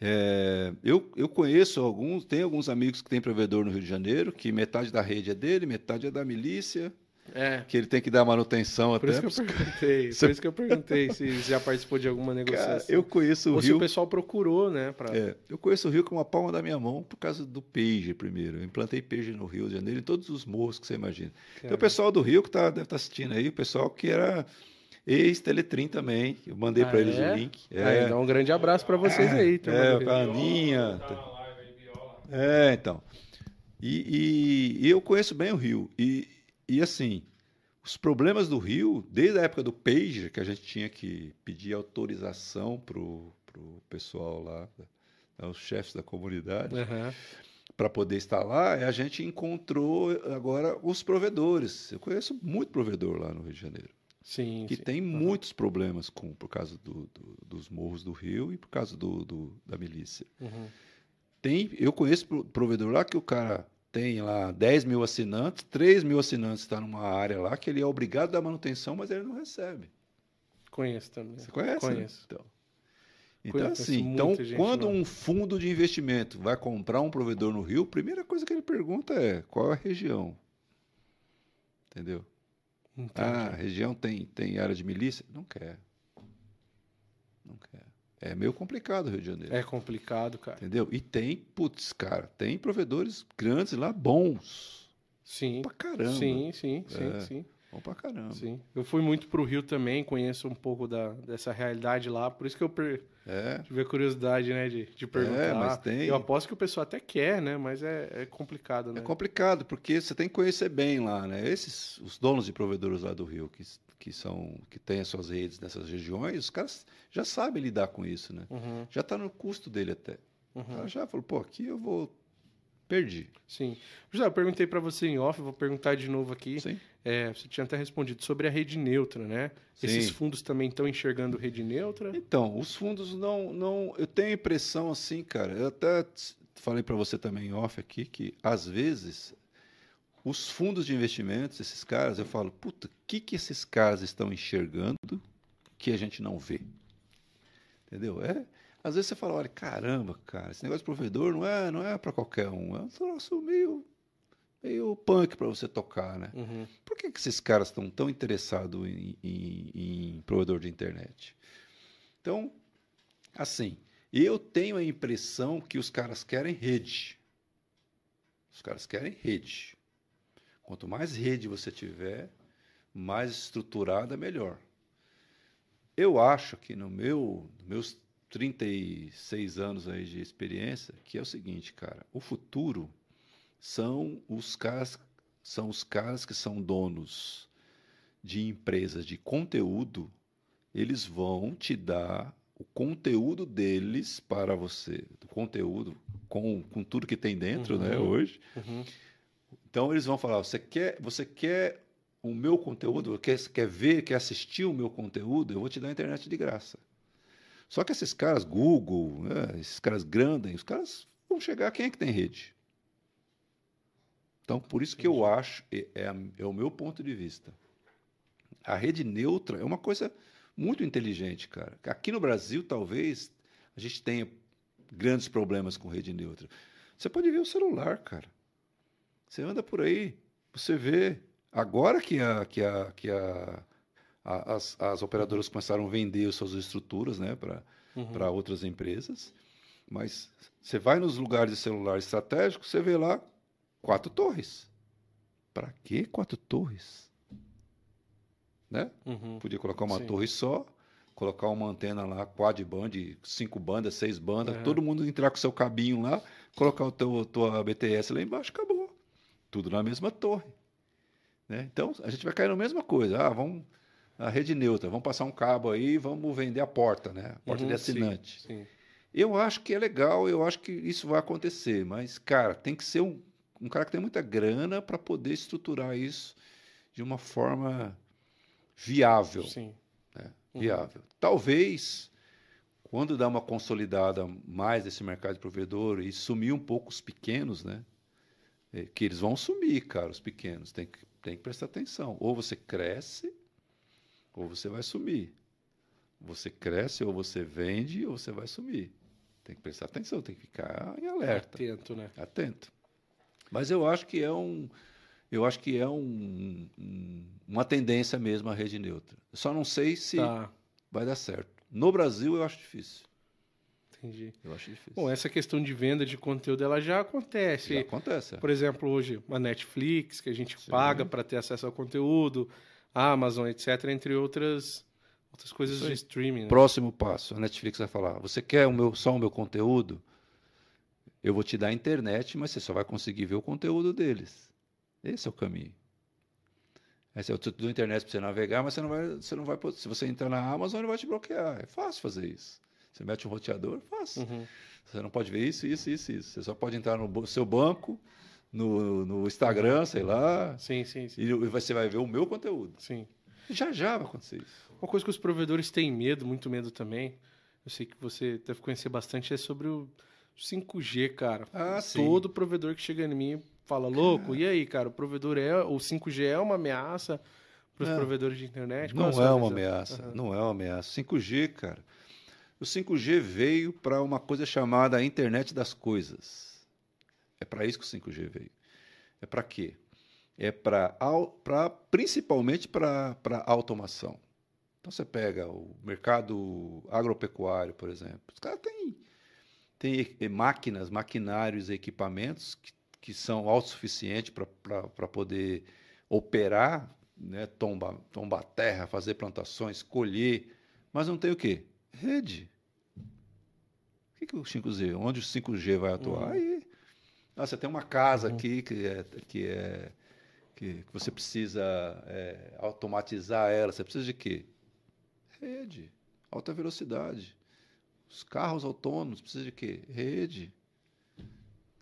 É, eu, eu conheço alguns, tem alguns amigos que têm provedor no Rio de Janeiro, que metade da rede é dele, metade é da milícia, É. que ele tem que dar manutenção Por até. isso que eu perguntei. Por isso que eu perguntei se você já participou de alguma Cara, negociação. eu conheço o Ou se Rio. o pessoal procurou, né? Pra... É, eu conheço o Rio com uma palma da minha mão por causa do Pager primeiro. Eu implantei Pager no Rio de Janeiro, em todos os morros que você imagina. Tem o pessoal do Rio que tá, deve estar assistindo aí, o pessoal que era ex-Teletrim também. Eu mandei Ah, para eles é? o link. Aí, dá um grande abraço pra vocês aí. é, o. Tá na live aí, Viola. É, então. E, e- e eu conheço bem o Rio. E, e assim, os problemas do Rio, desde a época do Pager, que a gente tinha que pedir autorização pro, pro pessoal lá, né, os chefes da comunidade, Aham. para poder instalar, a gente encontrou agora os provedores. Eu conheço muito provedor lá no Rio de Janeiro, Sim, que sim. tem muitos problemas com por causa do- do- dos morros do Rio e por causa do- do- da milícia. Uhum. Tem, eu conheço pro- provedor lá que o cara tem lá 10 mil assinantes, 3 mil assinantes está numa área lá que ele é obrigado a dar manutenção, mas ele não recebe. Conheço também. Você conhece? né? Conheço. Então, então Conheço assim, então, quando lá. um fundo de investimento vai comprar um provedor no Rio, a primeira coisa que ele pergunta é qual é a região. Entendeu? Entendi. Ah, a região tem, tem área de milícia? Não quer. Não quer. É meio complicado o Rio de Janeiro. É complicado, cara. Entendeu? E tem, putz, cara, tem provedores grandes lá, bons. Sim. Pra caramba. Sim, sim, sim, É. sim, Bom pra caramba. sim. Eu fui muito pro Rio também, conheço um pouco da, dessa realidade lá, por isso que eu per... É. tive a curiosidade, né, de, de perguntar. mas tem- Eu aposto que o pessoal até quer, né, mas é, é complicado, né? É complicado, porque você tem que conhecer bem lá, né? Esses, os donos de provedores lá do Rio, que, que são, que têm as suas redes nessas regiões, os caras já sabem lidar com isso, né? Uhum, Já tá no custo dele até. O uhum. cara já falou, pô, aqui eu vou... Perdi. Sim. José, eu perguntei pra você em off, vou perguntar de novo aqui. Sim. É, você tinha até respondido sobre a rede neutra, né? Esses Sim. fundos também estão enxergando rede neutra? Então, os fundos não, não. Eu tenho a impressão assim, cara. Eu até falei para você também em off aqui que às vezes os fundos de investimentos, esses caras, eu falo, puta, o que que esses caras estão enxergando que a gente não vê? Entendeu? É. Às vezes você fala, olha, caramba, cara, esse negócio de provedor não é, não é para qualquer um, é um troço meio, meio punk para você tocar, né? Uhum. Por que, que esses caras estão tão interessados em, em- em provedor de internet? Então, assim, eu tenho a impressão que os caras querem rede. Os caras querem rede. Quanto mais rede você tiver, mais estruturada, melhor. Eu acho que no meu, nos meus 36 anos aí de experiência, que é o seguinte, cara, o futuro são os caras são os caras que são donos de empresas de conteúdo, eles vão te dar o conteúdo deles para você, o conteúdo com, com tudo que tem dentro, né, Uhum. hoje. Uhum. Então eles vão falar, você quer, você quer o meu conteúdo, quer, quer ver, quer assistir o meu conteúdo, eu vou te dar a internet de graça. Só que esses caras, Google, né, esses caras grandes, os caras vão chegar, quem é que tem rede? Então, por isso que eu acho, é, é é o meu ponto de vista. A rede neutra é uma coisa muito inteligente, cara. Aqui no Brasil, talvez, a gente tenha grandes problemas com rede neutra. Você pode ver o celular, cara. Você anda por aí, você vê. Agora que, a, que, a, que a, a- as, as operadoras começaram a vender as suas estruturas né, para Uhum. outras empresas, mas você vai nos lugares de celular estratégico, você vê lá quatro torres. Para que quatro torres? Né? Uhum. Podia colocar uma Sim. torre só, colocar uma antena lá, quad band, cinco bandas, seis bandas, Aham. todo mundo entrar com seu cabinho lá, colocar o teu tua BTS lá embaixo, acabou. Tudo na mesma torre. Né? Então, a gente vai cair na mesma coisa. Ah, vamos a rede neutra, vamos passar um cabo aí, vamos vender a porta, né? A porta Uhum, de assinante. Sim, sim. Eu acho que é legal, eu acho que isso vai acontecer, mas, cara, tem que ser um. um cara que tem muita grana para poder estruturar isso de uma forma viável. Sim. né? Uhum. Viável. Talvez, quando dá uma consolidada mais desse mercado de provedor e sumir um pouco os pequenos, né? É, Que eles vão sumir, cara, os pequenos. Tem que, tem que prestar atenção. Ou você cresce, ou você vai sumir. Você cresce, ou você vende, ou você vai sumir. Tem que prestar atenção, tem que ficar em alerta Atento, né? atento. Mas eu acho que é um, eu acho que é um, um- uma tendência mesmo a rede neutra. Eu só não sei se Tá, vai dar certo. No Brasil eu acho difícil. entendi. Eu acho difícil. Bom, essa questão de venda de conteúdo, ela já acontece. Já acontece. é. Por exemplo, hoje, a Netflix, que a gente Sim. paga para ter acesso ao conteúdo, a Amazon, etc., entre outras, outras coisas de streaming. né? Próximo passo, a Netflix vai falar: você quer o meu, só o meu conteúdo? Eu vou te dar a internet, mas você só vai conseguir ver o conteúdo deles. Esse é o caminho. Eu te dou a internet para você navegar, mas você não vai, você não vai, se você entrar na Amazon, ele vai te bloquear. É fácil fazer isso. Você mete um roteador, fácil. Uhum. Você não pode ver isso, isso, isso, isso. Você só pode entrar no seu banco, no, no Instagram, sei lá, Sim, sim, sim. e você vai ver o meu conteúdo. sim. Já já vai acontecer isso. Uma coisa que os provedores têm medo, muito medo também, eu sei que você deve conhecer bastante, é sobre o 5G, cara. Ah, sim. Todo provedor que chega em mim fala, louco, e aí, cara, o provedor é, o 5G é uma ameaça para os Não. provedores de internet? Qual Não a sua é uma ameaça, Aham. não é uma ameaça. 5G, cara. O 5G veio para uma coisa chamada internet das coisas. É para isso que o 5G veio. É para quê? É para principalmente para automação. Então você pega o mercado agropecuário, por exemplo. Os caras têm, têm e- máquinas, maquinários, e equipamentos que, que são autossuficientes para poder operar, né, tombar, tombar terra, fazer plantações, colher, mas não tem o quê? Rede. O que, que o 5G? Onde o 5G vai atuar? Uhum. Aí. Ah, você tem uma casa Uhum. aqui que é, que é que, você precisa é, automatizar ela. Você precisa de quê? Rede, alta velocidade. Os carros autônomos precisa de quê? Rede.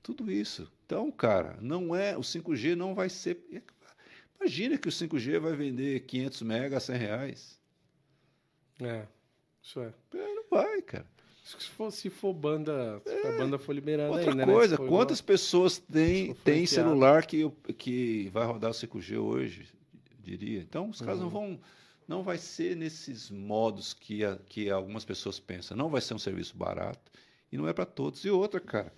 Tudo isso. Então, cara, não é o 5G não vai ser. Imagina que o 5G vai vender 500 mega a 100 reais. É, isso é. É, Não vai, cara. Se for, se for banda, se a banda for liberada Outra ainda, né? coisa, for quantas pessoas têm, têm celular que, que vai rodar o 5G hoje, diria? Então, os caras não Uhum. vão. Não vai ser nesses modos que, a- que algumas pessoas pensam. Não vai ser um serviço barato. E não é para todos. E outra, cara.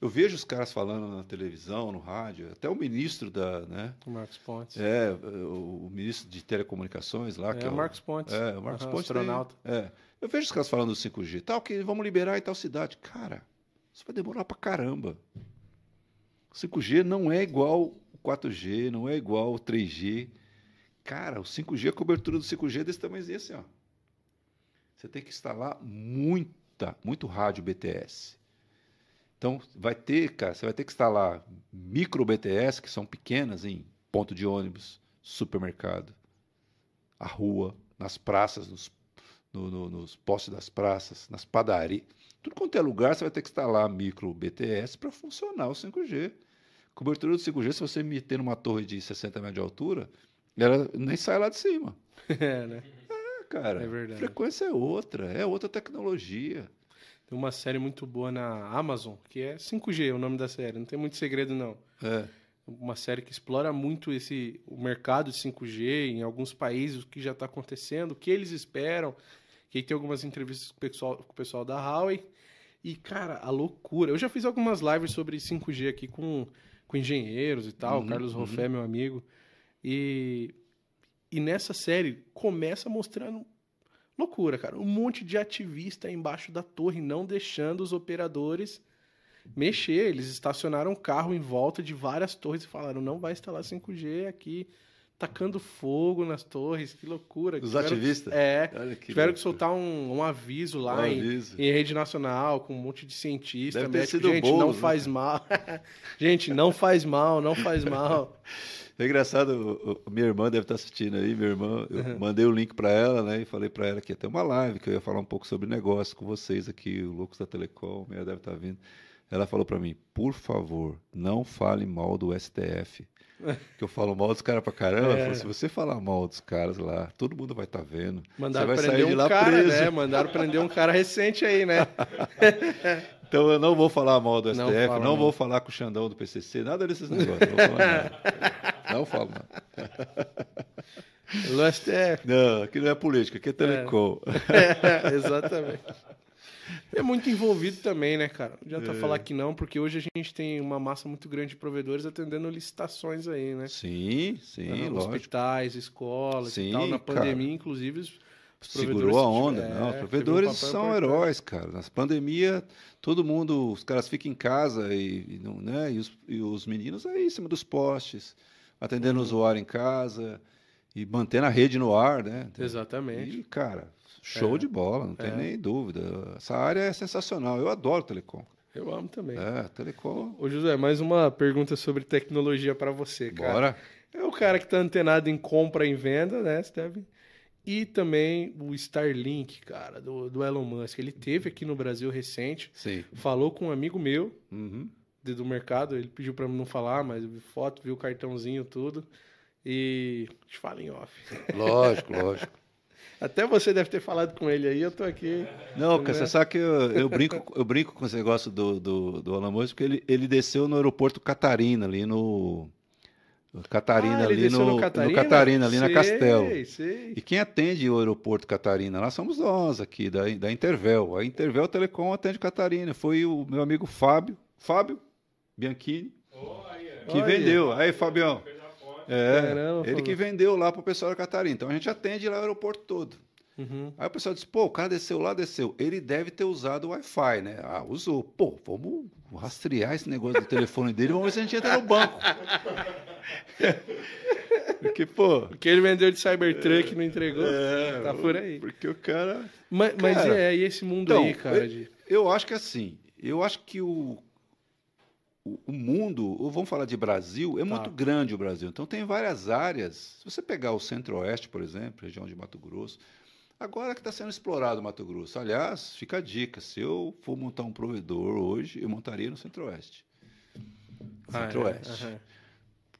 Eu vejo os caras falando na televisão, no rádio, até o ministro da. Né, o Marcos Pontes. é, o, o ministro de telecomunicações lá. que É, o Marcos Pontes. É, o Marcos Aham, Pontes. tem- astronauta. é. Eu vejo os caras falando do 5G, tal, que vamos liberar em tal cidade. Cara, isso vai demorar pra caramba. O 5G não é igual o 4G, não é igual o 3G. Cara, o 5G, a cobertura do 5G é desse tamanhozinho assim, ó. Você tem que instalar muita, muito rádio BTS. Então, vai ter, cara, você vai ter que instalar micro BTS, que são pequenas em ponto de ônibus, supermercado, a rua, nas praças, nos, no- no- nos postes das praças, nas padarias. Tudo quanto é lugar, você vai ter que instalar micro BTS para funcionar o 5G. Cobertura do 5G, se você meter numa torre de 60 metros de altura, ela nem sai lá de cima. É, né? Ah, cara, É verdade. frequência é outra, é outra tecnologia. Tem uma série muito boa na Amazon, que é 5G, é o nome da série. Não tem muito segredo, não. É. Uma série que explora muito esse o mercado de 5G em alguns países, o que já está acontecendo, o que eles esperam. Que aí tem algumas entrevistas com o pessoal, com o pessoal da Huawei. E, cara, a loucura. Eu já fiz algumas lives sobre 5G aqui com, com engenheiros e tal. Uhum, Carlos uhum. Roffé, meu amigo. E, e nessa série começa mostrando loucura, cara. Um monte de ativista embaixo da torre não deixando os operadores mexer. Eles estacionaram o carro em volta de várias torres e falaram: não vai instalar 5G aqui, tacando fogo nas torres. Que loucura. Os que- ativistas? É. Olha que Tiveram que soltar um, um aviso lá Um em, aviso. em rede nacional com um monte de cientista, Deve médico. Gente, não né? faz mal. Gente, não faz mal, não faz mal. É engraçado, minha irmã deve estar assistindo aí, minha irmã, eu mandei o link para ela, né, e falei para ela que ia ter uma live, que eu ia falar um pouco sobre negócio com vocês aqui, o Loucos da Telecom, ela deve estar vindo. Ela falou pra mim, por favor, não fale mal do STF. Que eu falo mal dos caras pra caramba. Ela É. falou, se você falar mal dos caras lá, todo mundo vai estar vendo. Mandaram você vai prender sair de um lá cara, preso. né? Mandaram prender um cara recente aí, né? Então eu não vou falar mal do Não STF, não, mal. vou falar com o Xandão do PCC, nada desses negócios. Não vou falar nada. Não falo nada. No STF. Não, aqui não é política, aqui é telecom. É, exatamente. É muito envolvido também, né, cara? Não adianta É. falar que não, porque hoje a gente tem uma massa muito grande de provedores atendendo licitações aí, né? Sim, sim, Ah. Hospitais, escolas e Sim, tal. Na cara. pandemia, inclusive, os Segurou a onda. tiveram- não, é, os um provedores papel são importante. heróis, cara. Nas pandemia, todo mundo, os caras ficam em casa e, e não, né? e, os, e os meninos aí em cima dos postes, atendendo Uhum. o usuário em casa e mantendo a rede no ar, né? Exatamente. E, cara, show É. de bola, não tem É. nem dúvida. Essa área é sensacional. Eu adoro telecom. Eu amo também. É, telecom. Ô, José, mais uma pergunta sobre tecnologia para você, cara. Bora. É o cara que tá antenado em compra e venda, né, Steven? E também o Starlink, cara, do, do Elon Musk. Ele teve aqui no Brasil recente, Sim. falou com um amigo meu Uhum. de- do mercado, ele pediu pra não falar, mas vi foto, viu o cartãozinho, tudo. E te fala em off. Lógico, lógico. Até você deve ter falado com ele aí, eu tô aqui. Não, porque Né? você sabe que eu, eu brinco, eu brinco com esse negócio do, do, do Musk, porque ele, ele desceu no aeroporto Catarina, ali no. Catarina, Ah, ali desceu no, no Catarina, ali na Sei, Castelo. Sei, E quem atende o aeroporto Catarina lá somos nós aqui, da, da Intervel. A Intervel Telecom atende Catarina. Foi o meu amigo Fábio, Fábio Bianchini, aí, é. que Olha. vendeu. Aí, Fabião. É, Caramba, ele que vendeu lá pro pessoal da Catarina. Então a gente atende lá o aeroporto todo. Uhum. Aí o pessoal disse, pô, o cara desceu lá, desceu. Ele deve ter usado o Wi-Fi, né? Ah, usou. Pô, vamos rastrear esse negócio do telefone dele, vamos ver se a gente entra no banco. Porque, pô. Porque ele vendeu de Cybertruck e não entregou. É, Tá por aí. Porque o cara. Mas, mas Cara, é, e esse mundo então, aí, cara? De... Eu acho que assim, eu acho que o, o, mundo, ou vamos falar de Brasil, é Tá. muito grande o Brasil. Então tem várias áreas. Se você pegar o Centro-Oeste, por exemplo, região de Mato Grosso, agora que está sendo explorado o Mato Grosso. Aliás, fica a dica: se eu for montar um provedor hoje, eu montaria no Centro-Oeste. Ah, é, Centro-Oeste.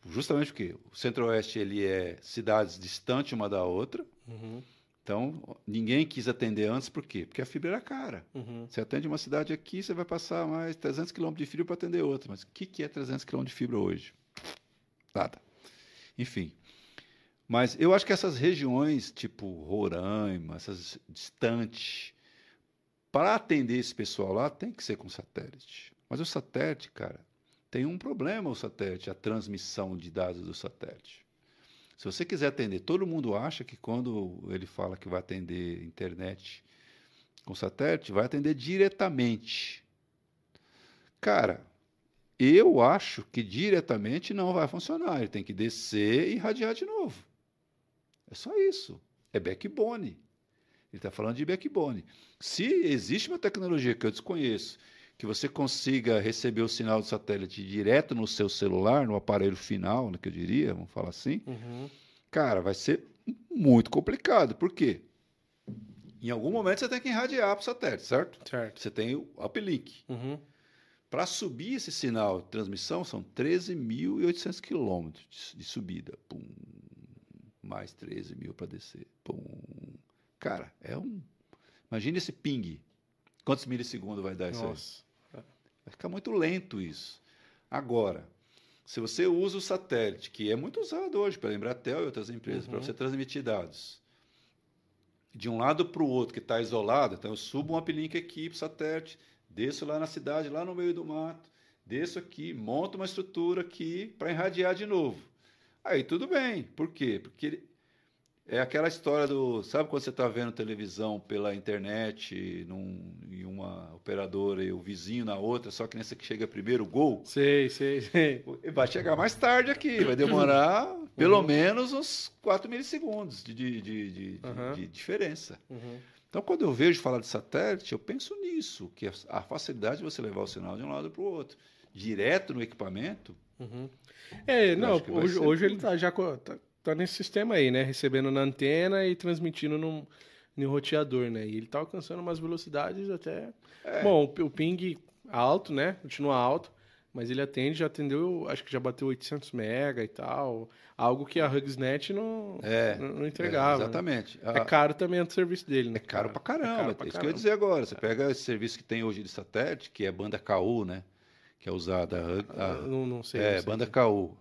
Justamente porque o Centro-Oeste ele é cidades distantes uma da outra. Uhum, Então, ninguém quis atender antes, por quê? Porque a fibra era cara. uhum. Você atende uma cidade aqui, você vai passar mais 300 quilômetros de fibra para atender outra. Mas o que, que é 300 quilômetros de fibra hoje? Nada. Enfim. Mas eu acho que essas regiões, tipo Roraima, essas distantes, para atender esse pessoal lá, tem que ser com satélite. Mas o satélite, cara, tem um problema o satélite, a transmissão de dados do satélite. Se você quiser atender, todo mundo acha que quando ele fala que vai atender internet com satélite, vai atender diretamente. Cara, eu acho que diretamente não vai funcionar. Ele tem que descer e irradiar de novo. É só isso. É backbone. Ele está falando de backbone. Se existe uma tecnologia que eu desconheço, que você consiga receber o sinal do satélite direto no seu celular, no aparelho final, né, que eu diria, vamos falar assim, Uhum. Cara, vai ser muito complicado. Por quê? Em algum momento você tem que irradiar para o satélite, certo? Certo. Você tem o uplink. Uhum. Para subir esse sinal de transmissão, são 13.800 quilômetros de- subida. Pum. Mais 13 mil para descer. Pum. Cara, é um. Imagina esse ping. Quantos milissegundos vai dar isso aí? Ficar muito lento isso. Agora, se você usa o satélite, que é muito usado hoje pela Embratel e outras empresas, Uhum. para você transmitir dados de um lado para o outro, que está isolado, então eu subo um uplink aqui para o satélite, desço lá na cidade, lá no meio do mato, desço aqui, monto uma estrutura aqui para irradiar de novo. Aí tudo bem. Por quê? Porque ele- é aquela história do. Sabe quando você está vendo televisão pela internet num, em uma operadora e o vizinho na outra, só que nessa que chega primeiro o gol? Sei, sei, sei. Vai chegar mais tarde aqui, vai demorar pelo menos uns 4 milissegundos de, de, de, de- Uhum. de diferença. Uhum. Então, quando eu vejo falar de satélite, eu penso nisso, que a- facilidade de você levar o sinal de um lado para o outro. Direto no equipamento, Uhum. É, não, hoje, hoje ele tá já co- tá, tá nesse sistema aí, né? Recebendo na antena e transmitindo num, num roteador, né? E ele tá alcançando umas velocidades até. É. Bom, o, o ping alto, né? Continua alto, mas ele atende, já atendeu, acho que já bateu 800 mega e tal. Algo que a HugsNet não, É, não, não entregava. É, né? exatamente. É Ah, caro também o serviço dele, né? É caro pra caramba. É É, caro pra isso que eu caramba. ia dizer agora. Você pega esse serviço que tem hoje de satélite, que é banda KU, né? Que é usada. a- Ah, não, não sei. é, não sei. banda KU.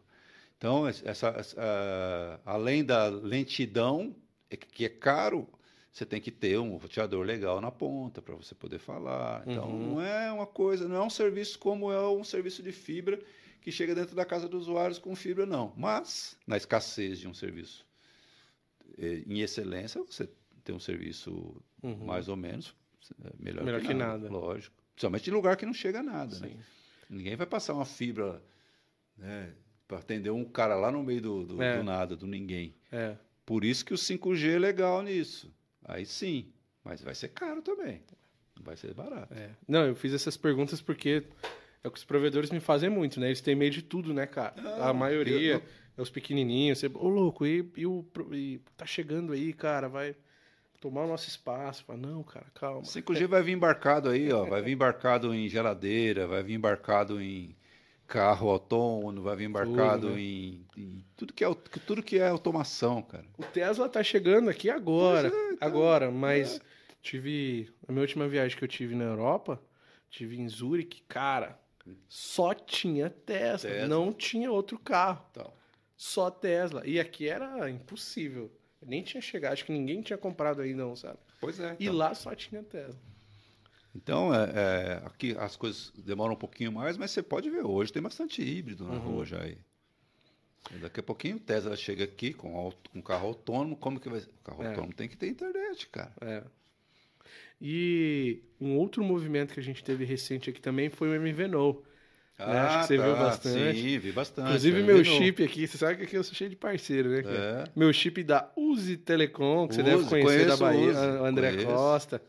Então, essa, essa- ah, além da lentidão, é que é caro, você tem que ter um roteador legal na ponta para você poder falar. Então, Uhum. não é uma coisa, não é um serviço como é um serviço de fibra que chega dentro da casa dos usuários com fibra, não. Mas, na escassez de um serviço eh, em excelência, você tem um serviço Uhum. mais ou menos é, melhor, Melhor que, que nada, nada. Lógico. Principalmente em lugar que não chega nada, né? Ninguém vai passar uma fibra né, para atender um cara lá no meio do, do, É. do nada, do ninguém. É. Por isso que o 5G é legal nisso. Aí sim, mas vai ser caro também. Não vai ser barato. É. Não, eu fiz essas perguntas porque é o que os provedores me fazem muito, né? Eles têm medo de tudo, né, cara? Ah, a maioria eu- é os pequenininhos. Você, ô, louco, e, e o e tá chegando aí, cara, vai tomar o nosso espaço. Fala, não, cara, calma. 5G vai vir embarcado aí, ó. Vai vir embarcado em geladeira, vai vir embarcado em carro autônomo, vai vir embarcado Tudo, né? em, em tudo, que é, tudo que é automação, cara. O Tesla tá chegando aqui agora, é, então, agora, mas tive, a minha última viagem que eu tive na Europa, tive em Zurique, cara, só tinha Tesla, Tesla. não tinha outro carro. Então, Só Tesla. E aqui era impossível. Nem tinha chegado, acho que ninguém tinha comprado ainda, não, sabe? pois é. E então. lá só tinha Tesla. Então, é, é, aqui as coisas demoram um pouquinho mais, mas você pode ver, hoje tem bastante híbrido na Uhum. rua já aí. Daqui a pouquinho o Tesla chega aqui com, auto- com carro autônomo, como que vai... O carro É. autônomo tem que ter internet, cara. É. E um outro movimento que a gente teve recente aqui também foi o MVNO. acho que você viu bastante. Ah, Sim, vi bastante. Inclusive meu vi no- chip aqui, você sabe que aqui eu sou cheio de parceiro, né? É. Meu chip da Uzi Telecom, que você deve Uzi, conhecer da conheço o Bahia, Uzi, o André conheço. Costa.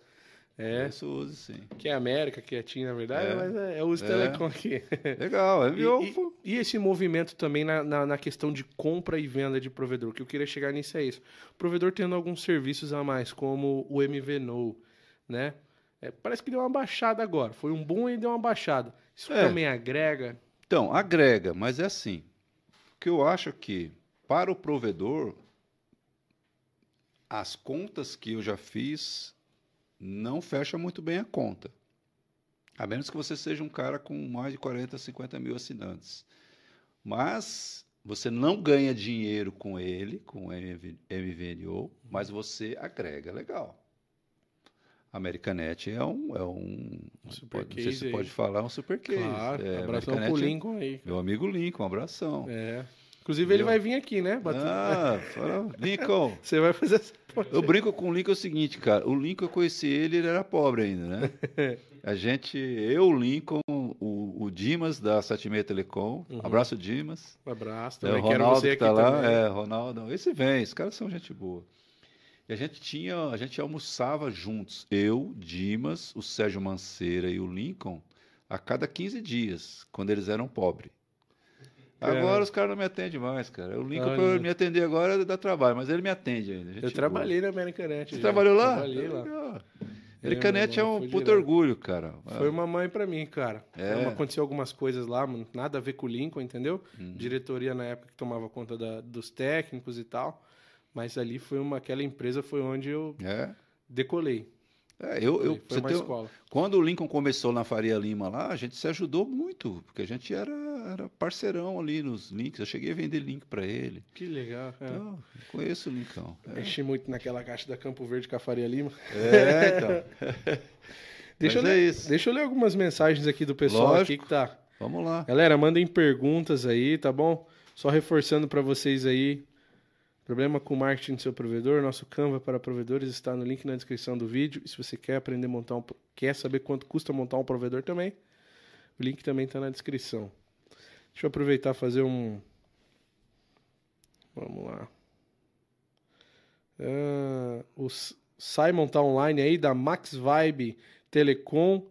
É, Isso usa, sim. que é América, que é TIM, na verdade, É. mas é, é É. Telecom aqui. Legal, é, E, viu? e- e esse movimento também na, na, na questão de compra e venda de provedor, que eu queria chegar nisso é isso. O provedor tendo alguns serviços a mais, como o MVNO, né? É, parece que deu uma baixada agora. Foi um boom e deu uma baixada. Isso É. também agrega. Então, agrega, mas é assim. O que eu acho é que, para o provedor, as contas que eu já fiz não fecha muito bem a conta. A menos que você seja um cara com mais de 40, 50 mil assinantes. Mas você não ganha dinheiro com ele, com o MV MVNO, mas você agrega legal. Americanet é um, é um Super pode, não sei se aí. pode falar, um super case. Claro, É, abração Americanet pro é- Lincoln aí. meu amigo Lincoln, um abração. É. Inclusive, ele vai vir aqui, né? Bater- Ah, fala, Lincoln. Você vai fazer essa ponte. Eu brinco com o Lincoln é o seguinte, cara. O Lincoln eu conheci ele, ele era pobre ainda, né? A gente, eu, o Lincoln, o, o Dimas da 76 Telecom, Uhum. abraço Dimas. Um abraço. É, Também o quero Ronaldo você que aqui tá lá, também. é, Ronaldo. Esse vem, esses caras são gente boa. E a gente tinha, a gente almoçava juntos, eu, Dimas, o Sérgio Manceira e o Lincoln, a cada 15 dias, quando eles eram pobres. Agora É. os caras não me atendem mais, cara. O Lincoln, para me atender agora, dá trabalho, mas ele me atende ainda. Eu boa. trabalhei na Americanet. Você já. trabalhou lá? Trabalhei lá. Legal. É, é um puto orgulho, cara. Foi uma mãe pra mim, cara. É. Aconteceu algumas coisas lá, nada a ver com o Lincoln, entendeu? Hum. Diretoria na época que tomava conta da- dos técnicos e tal. Mas ali foi uma. Aquela empresa foi onde eu É. decolei. É, eu, eu, foi você uma tem- escola. Quando o Lincoln começou na Faria Lima lá, a gente se ajudou muito, porque a gente era, era parceirão ali nos links. Eu cheguei a vender link para ele. Que legal. É. Então, eu conheço o Lincoln. Mexi muito naquela caixa da Campo Verde com a Faria Lima. É, então. Deixa eu, é ler, isso. deixa eu ler algumas mensagens aqui do pessoal Lógico. aqui que tá. Vamos lá. Galera, mandem perguntas aí, tá bom? Só reforçando para vocês aí. Problema com marketing do seu provedor, nosso Canva para provedores está no link na descrição do vídeo. E se você quer aprender a montar um, quer saber quanto custa montar um provedor também, o link também está na descrição. Deixa eu aproveitar fazer um Vamos lá. Ah, o Simon tá online aí da Max Vibe Telecom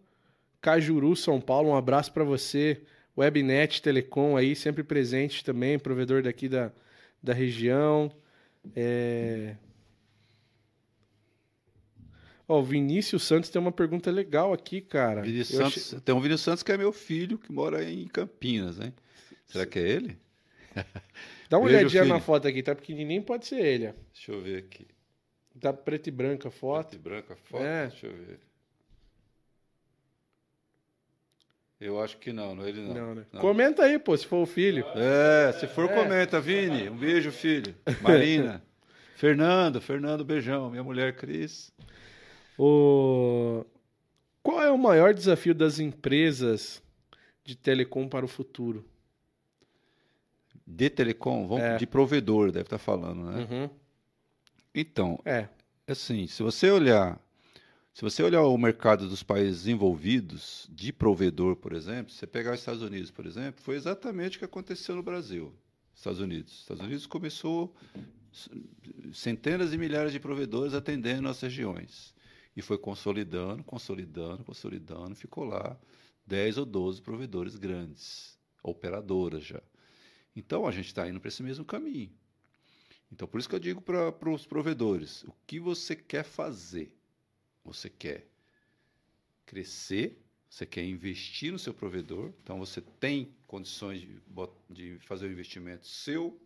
Cajuru, São Paulo. Um abraço para você. Webnet Telecom aí, sempre presente também, provedor daqui da, da região. É... Ó, o Vinícius Santos tem uma pergunta legal aqui, cara. Vinícius Santos, achei- Tem um Vinícius Santos que é meu filho, que mora em Campinas, hein? Será que é ele? Dá uma Beijo, olhadinha na foto aqui, tá pequenininho, pode ser ele. Deixa eu ver aqui. Tá preto e branco a foto. Preto e branco a foto? É. Deixa eu ver. Eu acho que não, não é ele não. Não, né? Não. Comenta aí, pô, se for o filho. É, se for, comenta, Vini. Um beijo, filho. Marina. Fernando, Fernando, beijão. Minha mulher, Cris. O... Qual é o maior desafio das empresas de telecom para o futuro? De telecom, vamos, É. de provedor, deve estar falando, né? Uhum. Então, É. assim, se você olhar, se você olhar o mercado dos países envolvidos de provedor, por exemplo, você pegar os Estados Unidos, por exemplo, foi exatamente o que aconteceu no Brasil. Estados Unidos. Estados Unidos começou centenas de milhares de provedores atendendo as regiões e foi consolidando, consolidando, consolidando, ficou lá 10 ou 12 provedores grandes, operadoras já. Então a gente está indo para esse mesmo caminho. Então, por isso que eu digo para os provedores: o que você quer fazer? Você quer crescer, você quer investir no seu provedor, então você tem condições de, de fazer o investimento seu.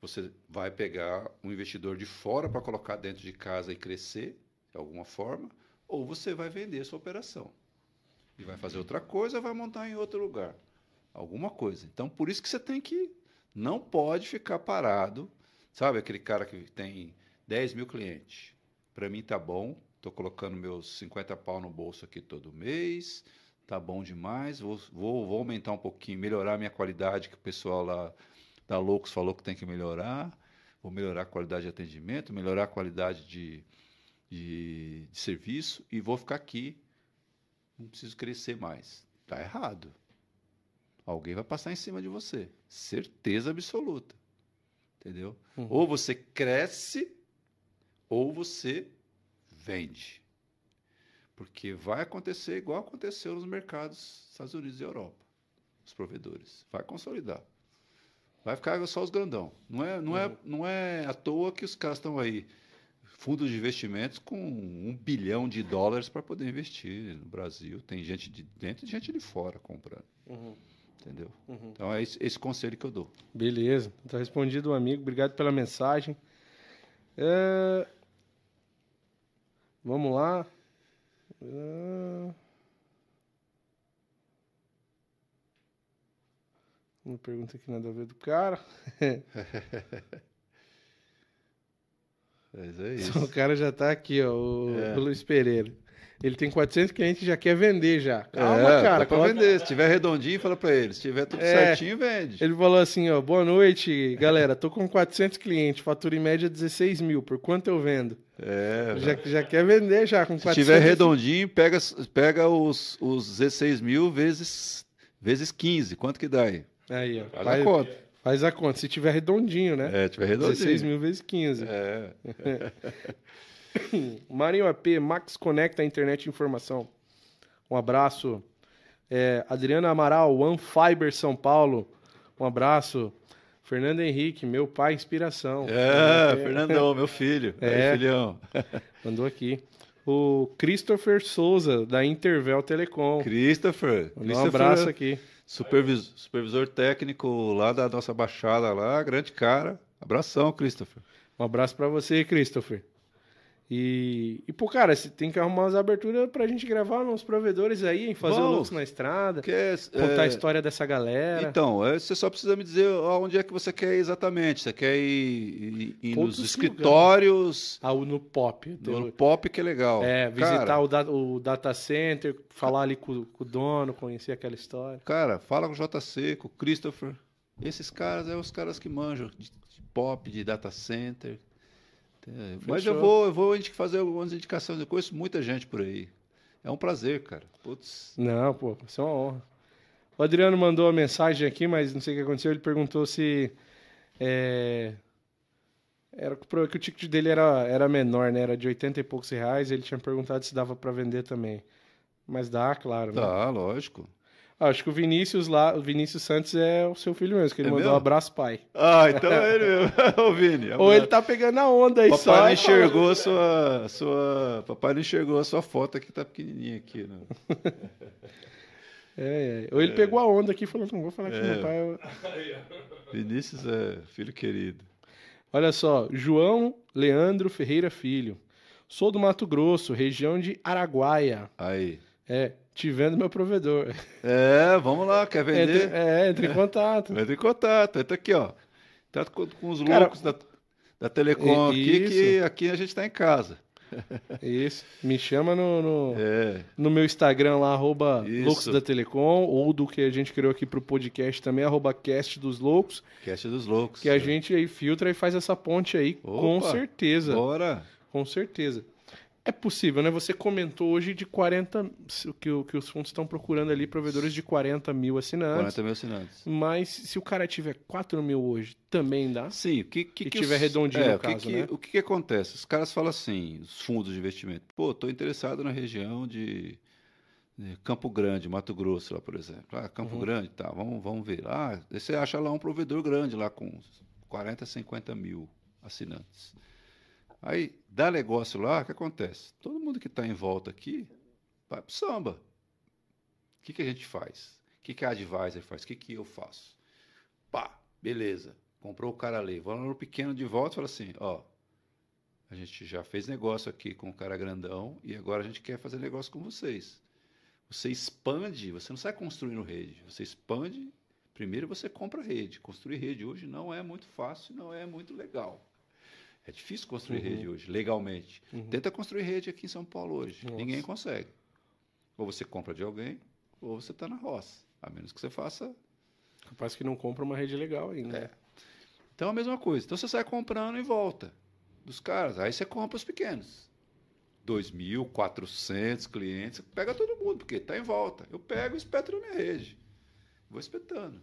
Você vai pegar um investidor de fora para colocar dentro de casa e crescer de alguma forma, ou você vai vender a sua operação e vai fazer outra coisa, vai montar em outro lugar, alguma coisa. Então, por isso que você tem que não pode ficar parado Sabe aquele cara que tem 10 mil clientes? Para mim tá bom, estou colocando meus 50 pau no bolso aqui todo mês, tá bom demais, vou, vou, vou aumentar um pouquinho, melhorar a minha qualidade, que o pessoal lá da Loucos falou que tem que melhorar, vou melhorar a qualidade de atendimento, melhorar a qualidade de, de, de serviço e vou ficar aqui, não preciso crescer mais. Tá errado. Alguém vai passar em cima de você, certeza absoluta. Entendeu? Uhum. Ou você cresce, ou você vende. Porque vai acontecer igual aconteceu nos mercados Estados Unidos e Europa. Os provedores. Vai consolidar. Vai ficar só os grandão. Não é, não é, não é à toa que os caras estão aí, fundos de investimentos com um bilhão de dólares para poder investir no Brasil. Tem gente de dentro e gente de fora comprando. Uhum. Entendeu? Uhum. Então é esse, esse conselho que eu dou. Beleza, tá respondido o amigo, obrigado pela mensagem. É, Vamos lá. É, Uma pergunta que nada a ver do cara. Mas é O isso. cara já tá aqui, ó, o É. o Luiz Pereira. Ele tem 400 clientes e já quer vender já. Calma, é, cara. dá pra coloca- vender. Se tiver redondinho, fala pra ele. Se tiver tudo É. certinho, vende. Ele falou assim, ó, boa noite, galera. Tô com 400 clientes, fatura em média 16 mil. Por quanto eu vendo? É, Já, já quer vender já com Se 400. tiver redondinho, pega, pega os, os 16 mil vezes, vezes 15. Quanto que dá aí? Aí, ó. Faz Faz, a conta. faz a conta. Se tiver redondinho, né? É, tiver redondinho. 16 mil vezes 15. É. Marinho AP, Max Conecta Internet e Informação. Um abraço. É, Adriana Amaral, One Fiber São Paulo. Um abraço. Fernando Henrique, meu pai, inspiração. É, Fernandão, meu filho. É. Aí, filhão. Mandou aqui. O Christopher Souza, da Intervel Telecom. Christopher. Um Christopher, abraço aqui. Supervis- supervisor técnico lá da nossa baixada lá, grande cara. Abração, Christopher. Um abraço pra você, Christopher. E, e pô, cara, você tem que arrumar umas aberturas pra gente gravar nos provedores aí? Fazer o Vamos. Lux na estrada, Quer, contar a é, história dessa galera. Então, é, você só precisa me dizer aonde é que você quer ir exatamente. Você quer ir, ir- ir nos os escritórios, Ah, o no pop. no pop, que é legal. É, visitar cara, o, da- o data center, falar ali com, com o dono, conhecer aquela história. Cara, fala com o JC, com o Christopher. Esses caras é os caras que manjam de, de pop, de data center. É, Mas eu vou, eu vou fazer algumas indicações. Eu conheço muita gente por aí. É um prazer, cara. Putz. Não, pô, isso é uma honra. O Adriano mandou uma mensagem aqui, mas não sei o que aconteceu. Ele perguntou se. é, era que o ticket dele era, era menor, né? Era de 80 e poucos reais. Ele tinha perguntado se dava pra vender também. Mas dá, claro. Né? Tá, lógico. Acho que o Vinícius lá, o Vinícius Santos é o seu filho mesmo, que ele É mandou mesmo? um abraço, pai. Ah, então é ele mesmo. Ô, Vini. Ou ele tá pegando a onda aí Papai só. não e enxergou a sua, sua. Papai não enxergou a sua foto aqui, tá pequenininha aqui. Né? É, é. Ou ele pegou a onda aqui e falou: não vou falar que É. meu pai. é- Vinícius é filho querido. Olha só, João Leandro Ferreira Filho. Sou do Mato Grosso, região de Araguaia. Aí. É, te vendo meu provedor. É, vamos lá, quer Entre, vender? é, entre em contato. Entra em contato. Entra aqui, ó. Trata com, com os Cara, loucos da, da Telecom aqui, que isso. aqui a gente tá em casa. Isso. Me chama no, no, É. no meu Instagram lá, arroba Isso. Loucos da Telecom, ou do que a gente criou aqui pro podcast também, arroba Cast dos Loucos, Cast dos loucos. que a gente aí filtra e faz essa ponte aí, com Opa, certeza. Bora. Com certeza. É possível, né? Você comentou hoje de 40, se- que, que os fundos estão procurando ali provedores de 40 mil assinantes. 40 mil assinantes. Mas se o cara tiver 4 mil hoje, também dá? Sim, o que, que, E que tiver os- redondinho é, no o que caso, que, né? O que, que acontece? Os caras falam assim, os fundos de investimento. Pô, tô interessado na região de, de Campo Grande, Mato Grosso, lá, por exemplo. Ah, Campo Uhum. Grande, tá, vamos, vamos ver. Ah, você acha lá um provedor grande, lá com 40, 50 mil assinantes. Aí, dá negócio lá, o que acontece? Todo mundo que está em volta aqui vai pro samba. O que, que a gente faz? O que, que a Advisor faz? O que, que eu faço? Pá, beleza. Comprou o cara ali. Vamos no pequeno de volta e fala assim: ó, a gente já fez negócio aqui com o cara grandão e agora a gente quer fazer negócio com vocês. Você expande, você não sai construindo rede. Você expande, primeiro você compra rede. Construir rede hoje não é muito fácil, não é muito legal. É difícil construir Uhum. rede hoje, legalmente. Uhum. Tenta construir rede aqui em São Paulo hoje. Nossa. Ninguém consegue. Ou você compra de alguém, ou você está na roça. A menos que você faça. Capaz que não compra uma rede legal ainda. É. Então é a mesma coisa. Então você sai comprando em volta dos caras. Aí você compra os pequenos. 2.400 clientes. Pega todo mundo, porque está em volta. Eu pego e espeto na minha rede. Vou espetando.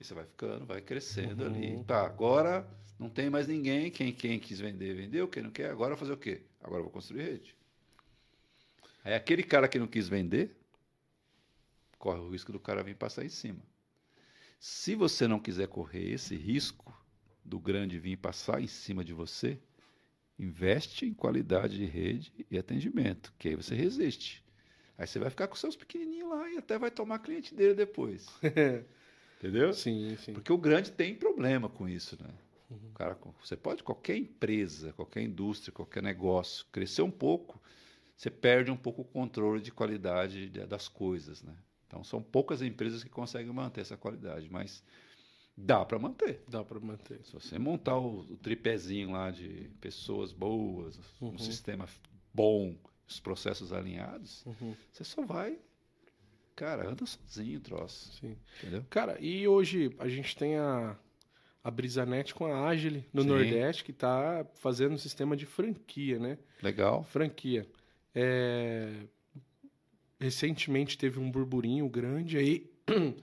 E você vai ficando, vai crescendo Uhum. ali. Tá, agora não tem mais ninguém. Quem, quem quis vender, vendeu. Quem não quer, agora fazer o quê? Agora vou construir rede. Aí aquele cara que não quis vender, corre o risco do cara vir passar em cima. Se você não quiser correr esse risco do grande vir passar em cima de você, investe em qualidade de rede e atendimento, que aí você resiste. Aí você vai ficar com seus pequenininhos lá e até vai tomar cliente dele depois. Entendeu? sim, sim. Porque o grande tem problema com isso, né? O cara, você pode, qualquer empresa, qualquer indústria, qualquer negócio, crescer um pouco, você perde um pouco o controle de qualidade de- das coisas, né? Então, são poucas empresas que conseguem manter essa qualidade, mas dá para manter. Dá pra manter. Se você montar o, o tripézinho lá de pessoas boas, Uhum. um sistema bom, os processos alinhados, Uhum, você só vai, cara, anda sozinho troço, sim. entendeu? Cara, e hoje a gente tem a, a Brisanet com a Agile no Sim. Nordeste, que tá fazendo um sistema de franquia, né? Legal. Franquia. É, Recentemente teve um burburinho grande aí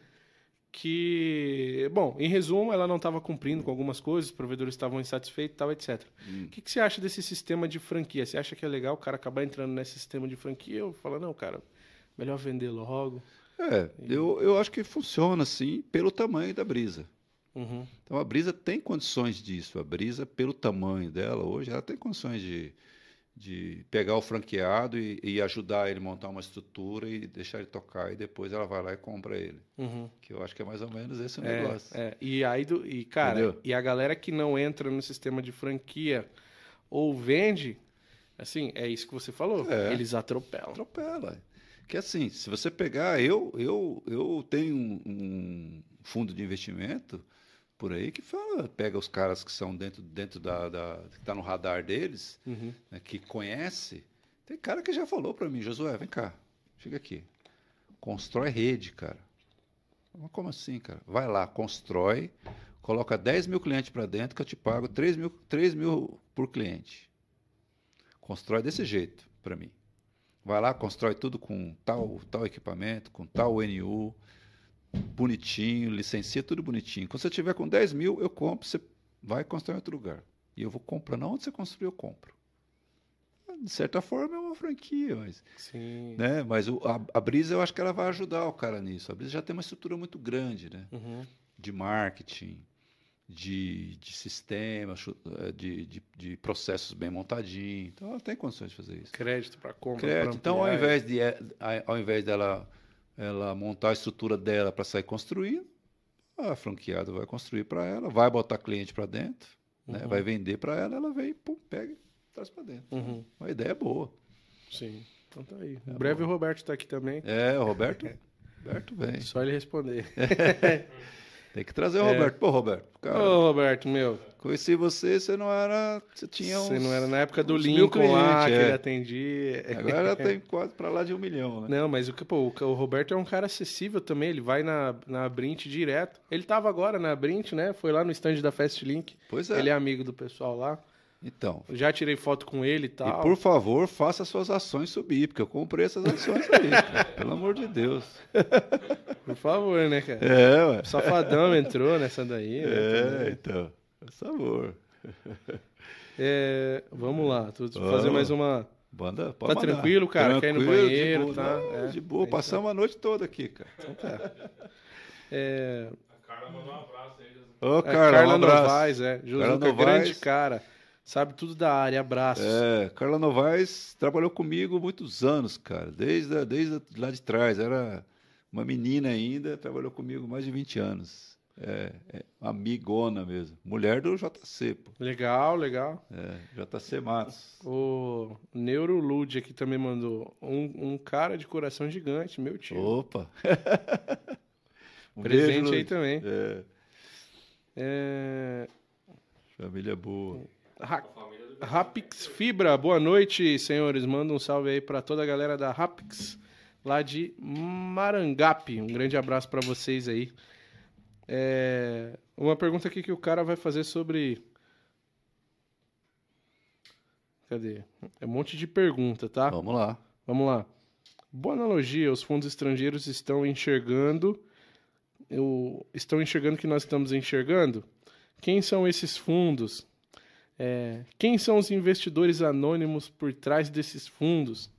que, bom, em resumo, ela não estava cumprindo com algumas coisas, os provedores estavam insatisfeitos e tal, etc. Hum. O que, que você acha desse sistema de franquia? Você acha que é legal o cara acabar entrando nesse sistema de franquia ou fala, não, cara, melhor vender logo? É, eu, eu acho que funciona assim pelo tamanho da brisa. Uhum, Então a brisa tem condições disso. A brisa, pelo tamanho dela hoje, ela tem condições de, de pegar o franqueado e, e ajudar ele a montar uma estrutura e deixar ele tocar. E depois ela vai lá e compra ele. uhum. Que eu acho que é mais ou menos esse o É, negócio. é. E aí, do, e cara, Entendeu? e a galera que não entra no sistema de franquia ou vende, assim, é isso que você falou. É. Eles atropelam. Atropela. Que assim, se você pegar, eu eu, eu tenho um, um fundo de investimento por aí que fala, pega os caras que são dentro, dentro da, da que está no radar deles, Uhum. né, que conhece. Tem cara que já falou para mim, Josué, vem cá, chega aqui, constrói rede, cara. Mas como assim, cara? Vai lá, constrói, coloca 10 mil clientes para dentro que eu te pago 3 mil, 3 mil por cliente. Constrói desse jeito para mim. Vai lá, constrói tudo com tal, tal equipamento, com tal NU, bonitinho, licencia tudo bonitinho. Quando você tiver com 10 mil, eu compro, você vai construir em outro lugar. E eu vou comprando. Onde você construir, eu compro. de certa forma, é uma franquia, mas, Sim. né? Mas o- a, a Brisa, eu acho que ela vai ajudar o cara nisso. A Brisa já tem uma estrutura muito grande, né? Uhum. De marketing, de, de sistema, chu- eh, de, de, de processos bem montadinhos. Então, ela tem condições de fazer isso. Crédito para compra. Crédito. Então, ao invés, de, eh, ao invés dela ela montar a estrutura dela para sair construindo, a franqueada vai construir para ela, vai botar cliente para dentro, né? Uhum. vai vender para ela, ela vem, pum, pega e traz para dentro. Uhum. Uma ideia boa. Sim. Então tá aí. É Em breve bom. o Roberto tá aqui também. É, o Roberto, Roberto vem. Só ele responder. Tem que trazer o É. Roberto. Pô, Roberto, Ô, cara, Roberto, meu. conheci você, você não era. Você tinha uns. Você não era na época do Lincoln lá, clientes, que é. ele atendia. Agora tem quase para lá de um milhão, né? Não, mas o, pô, o Roberto é um cara acessível também, ele vai na, na Brint direto. Ele tava agora na Brint, né? Foi lá no stand da Fastlink. Pois é. Ele é amigo do pessoal lá. Então. Eu Já tirei foto com ele e E tal. por favor, faça suas ações subir, porque eu comprei essas ações aí, cara. Pelo amor de Deus. Por favor, né, cara? É, ué. O Safadão entrou nessa daí. né, É, também. então. Por favor. É, vamos lá, tô Vamos. fazer mais uma. Banda, pode Tá mandar. tranquilo, cara? Quer ir no Tranquilo, banheiro, de boa. tá? Não, É. De boa, Então. passamos a noite toda aqui, cara. É, A Carla mandou um abraço aí. Ô, a Carla, Carla um abraço. Novaes, é. Novaes. grande cara. Sabe tudo da área. Abraços. É, Carla Novaes trabalhou comigo muitos anos, cara. Desde, a- desde lá de trás. Era uma menina ainda, trabalhou comigo mais de 20 anos. É, é amigona mesmo. Mulher do JC, pô. Legal, legal. É, JC Matos. O Neurolude aqui também mandou um, um cara de coração gigante, meu tio. Opa! um Presente beijo, aí também. É, É... família boa. Ra- Rapix Fibra, boa noite, senhores. Manda um salve aí pra toda a galera da Rapix, lá de Marangape. Um grande abraço pra vocês aí. É, Uma pergunta aqui que o cara vai fazer sobre. Cadê? É um monte de pergunta, tá? Vamos lá. Vamos lá. Boa analogia, os fundos estrangeiros estão enxergando. Eu, estão enxergando o que nós estamos enxergando? Quem são esses fundos? É, quem são os investidores anônimos por trás desses fundos?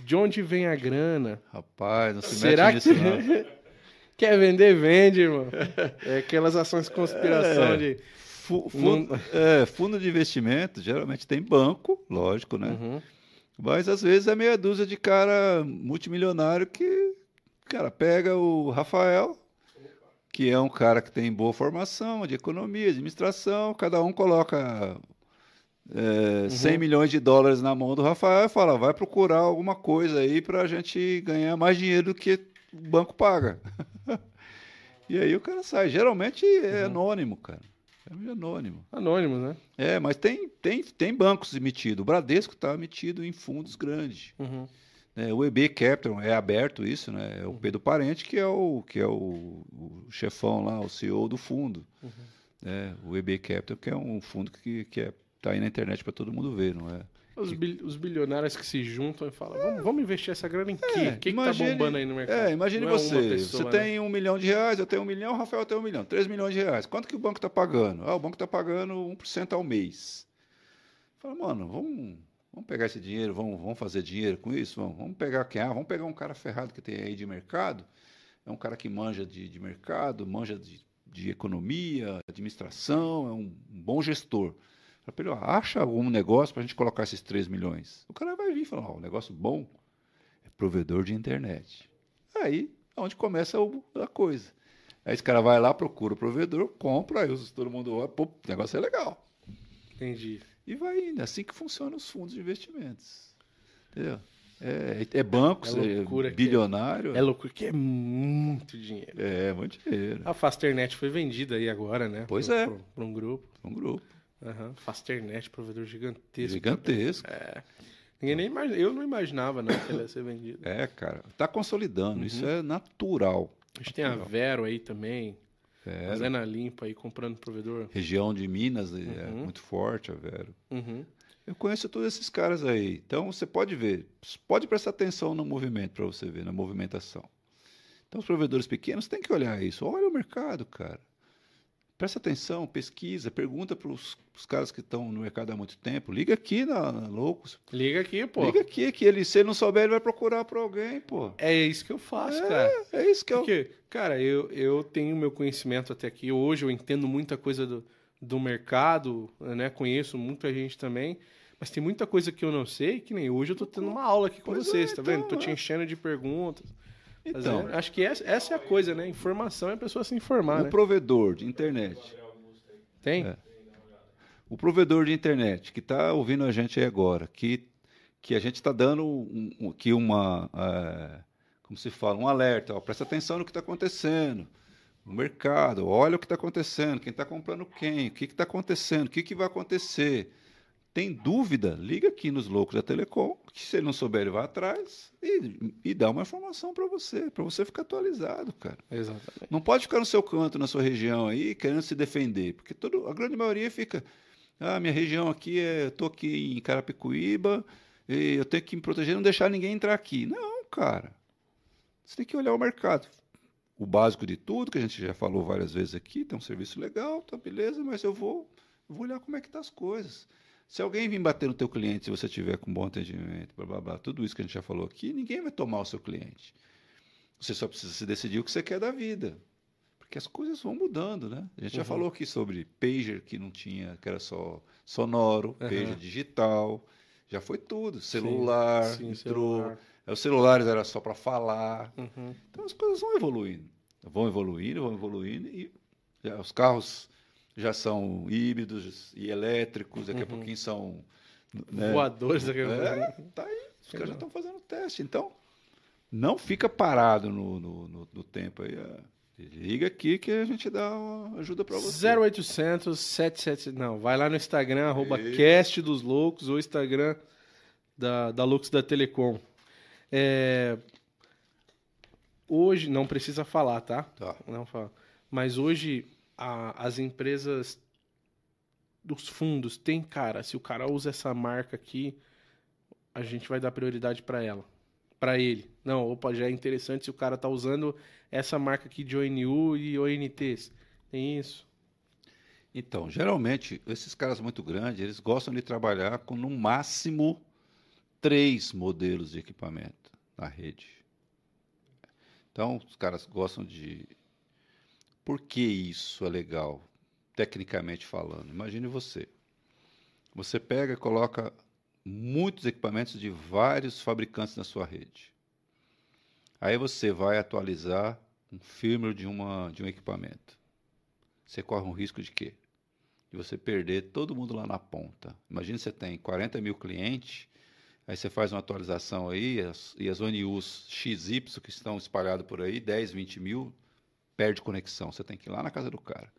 De onde vem a grana? Rapaz, não se Será mete que nisso, não. quer vender, vende, irmão? É aquelas ações de conspiração É. de. Fu- fundo, é, fundo de investimento, geralmente tem banco, lógico, né? Uhum. Mas às vezes é meia dúzia de cara multimilionário que, cara, pega o Rafael, que é um cara que tem boa formação de economia, administração, cada um coloca é, 100 milhões de dólares na mão do Rafael e fala, vai procurar alguma coisa aí para a gente ganhar mais dinheiro do que o banco paga. e aí o cara sai. Geralmente é anônimo, cara. É anônimo. Anônimos, né? É, mas tem, tem, tem bancos emitidos. O Bradesco está emitido em fundos grandes. Uhum. Né? o EB Capital é aberto isso, né? É o Pedro Parente que é o que é o, o chefão lá, o CEO do fundo. né? O EB Capital que é um fundo que que é, tá aí na internet para todo mundo ver, não é? Os, bil- os bilionários que se juntam e falam: vamos, vamos investir essa grana em quê? O que, que tá bombando aí no mercado? É, imagine Não é você. pessoa, você né? tem um milhão de reais, eu tenho um milhão, o Rafael tem um milhão. Três milhões de reais. Quanto que o banco está pagando? Ah, o banco está pagando 1% ao mês. Fala, mano, vamos, vamos pegar esse dinheiro, vamos, vamos fazer dinheiro com isso? Vamos, vamos pegar quem? Ah, vamos pegar um cara ferrado que tem aí de mercado. É um cara que manja de, de mercado, manja de, de economia, administração, é um, um bom gestor. Fala pra ele, ó, acha algum negócio para a gente colocar esses 3 milhões. O cara vai vir e falar, ó, um negócio bom é provedor de internet. Aí é onde começa a coisa. Aí esse cara vai lá, procura o provedor, compra, aí todo mundo olha, pô, o negócio é legal. Entendi. E vai indo. É assim que funcionam os fundos de investimentos. Entendeu? É, é bancos, É é, loucura que bilionário. É loucuro, que é muito dinheiro. É, muito dinheiro. A Fasternet foi vendida aí agora, né? Pois Pro- é. Pra um grupo. Um grupo Aham. Fasternet, provedor gigantesco. gigantesco. Ninguém nem imagina, eu não imaginava não, que ele ia ser vendido. É, cara. Tá consolidando. Uhum. Isso é natural. A gente tem a Vero aí também, É, fazendo a limpa aí, comprando provedor. região de Minas é Uhum. muito forte, a Vero. Uhum. Eu conheço todos esses caras aí. Então você pode ver, pode prestar atenção no movimento para você ver, na movimentação. Então os provedores pequenos têm que olhar isso. Olha o mercado, cara. Presta atenção, pesquisa, pergunta para os caras que estão no mercado há muito tempo. Liga aqui na, na Loucos. Liga aqui, pô. Liga aqui, que ele, se ele não souber, ele vai procurar por alguém, pô. É isso que eu faço, cara. É, é isso que eu. Porque, cara, eu, eu tenho meu conhecimento até aqui. Hoje eu entendo muita coisa do, do mercado, né? Conheço muita gente também. Mas tem muita coisa que eu não sei, que nem hoje eu tô tendo uma aula aqui com Pois vocês, é, tá vendo? então, Tô te é. enchendo de perguntas. Então, é- acho que essa, essa é a coisa, né? Informação é a pessoa se informar, o né? provedor de internet. Tem? É. O provedor de internet que está ouvindo a gente aí agora, que, que a gente está dando um, um- aqui uma, é, como se fala, um alerta, ó, presta atenção no que está acontecendo no mercado, olha o que está acontecendo, quem está comprando quem, o que está acontecendo, o que, que vai acontecer. Tem dúvida? Liga aqui nos loucos da Telecom, que se ele não souber, ele vai atrás e, e dá uma informação para você, para você ficar atualizado, cara. Exatamente. Não pode ficar no seu canto, na sua região aí, querendo se defender, porque todo, a grande maioria fica, ah, minha região aqui é, eu tô aqui em Carapicuíba, e eu tenho que me proteger, não deixar ninguém entrar aqui. Não, cara. Você tem que olhar o mercado. O básico de tudo, que a gente já falou várias vezes aqui, tem um serviço legal, tá beleza, mas eu vou, eu vou olhar como é que tá as coisas. Se alguém vir bater no teu cliente, se você tiver com bom atendimento, blá, blá, blá, tudo isso que a gente já falou aqui, ninguém vai tomar o seu cliente. Você só precisa se decidir o que você quer da vida. Porque as coisas vão mudando, né? A gente já Uhum. falou aqui sobre pager que não tinha, que era só sonoro, Uhum. pager digital, já foi tudo. Celular, Sim, entrou. celular. Aí Os celulares era só para falar. Uhum. Então as coisas vão evoluindo. Vão evoluindo, vão evoluindo e já- os carros já são híbridos e elétricos, daqui a Uhum. pouquinho são né? Voadores aqui. É, tá aí. Os caras já estão fazendo teste. Então, não fica parado no, no, no- no tempo aí. Liga aqui que a gente dá uma ajuda para você. 0800 77. Não, vai lá no Instagram, arroba cast dos loucos, ou Instagram da, da Lux da Telecom. É, Hoje, não precisa falar, tá? Tá. Não fala. Mas hoje, a- as empresas dos fundos tem, cara, se o cara usa essa marca aqui, a gente vai dar prioridade para ela. Para ele. Não, opa, já é interessante se o cara tá usando essa marca aqui de ONU e ONTs. Tem isso. Então, geralmente, esses caras muito grandes, eles gostam de trabalhar com no máximo três modelos de equipamento na rede. Então, os caras gostam de. Por que isso é legal, tecnicamente falando? Imagine você. Você pega e coloca muitos equipamentos de vários fabricantes na sua rede. Aí você vai atualizar um firmware de, uma, de um equipamento. Você corre um risco de quê? De você perder todo mundo lá na ponta. Imagina você tem 40 mil clientes, aí você faz uma atualização aí, as- e as ONUs XY que estão espalhadas por aí, 10, 20 mil, perde conexão. Você tem que ir lá na casa do cara.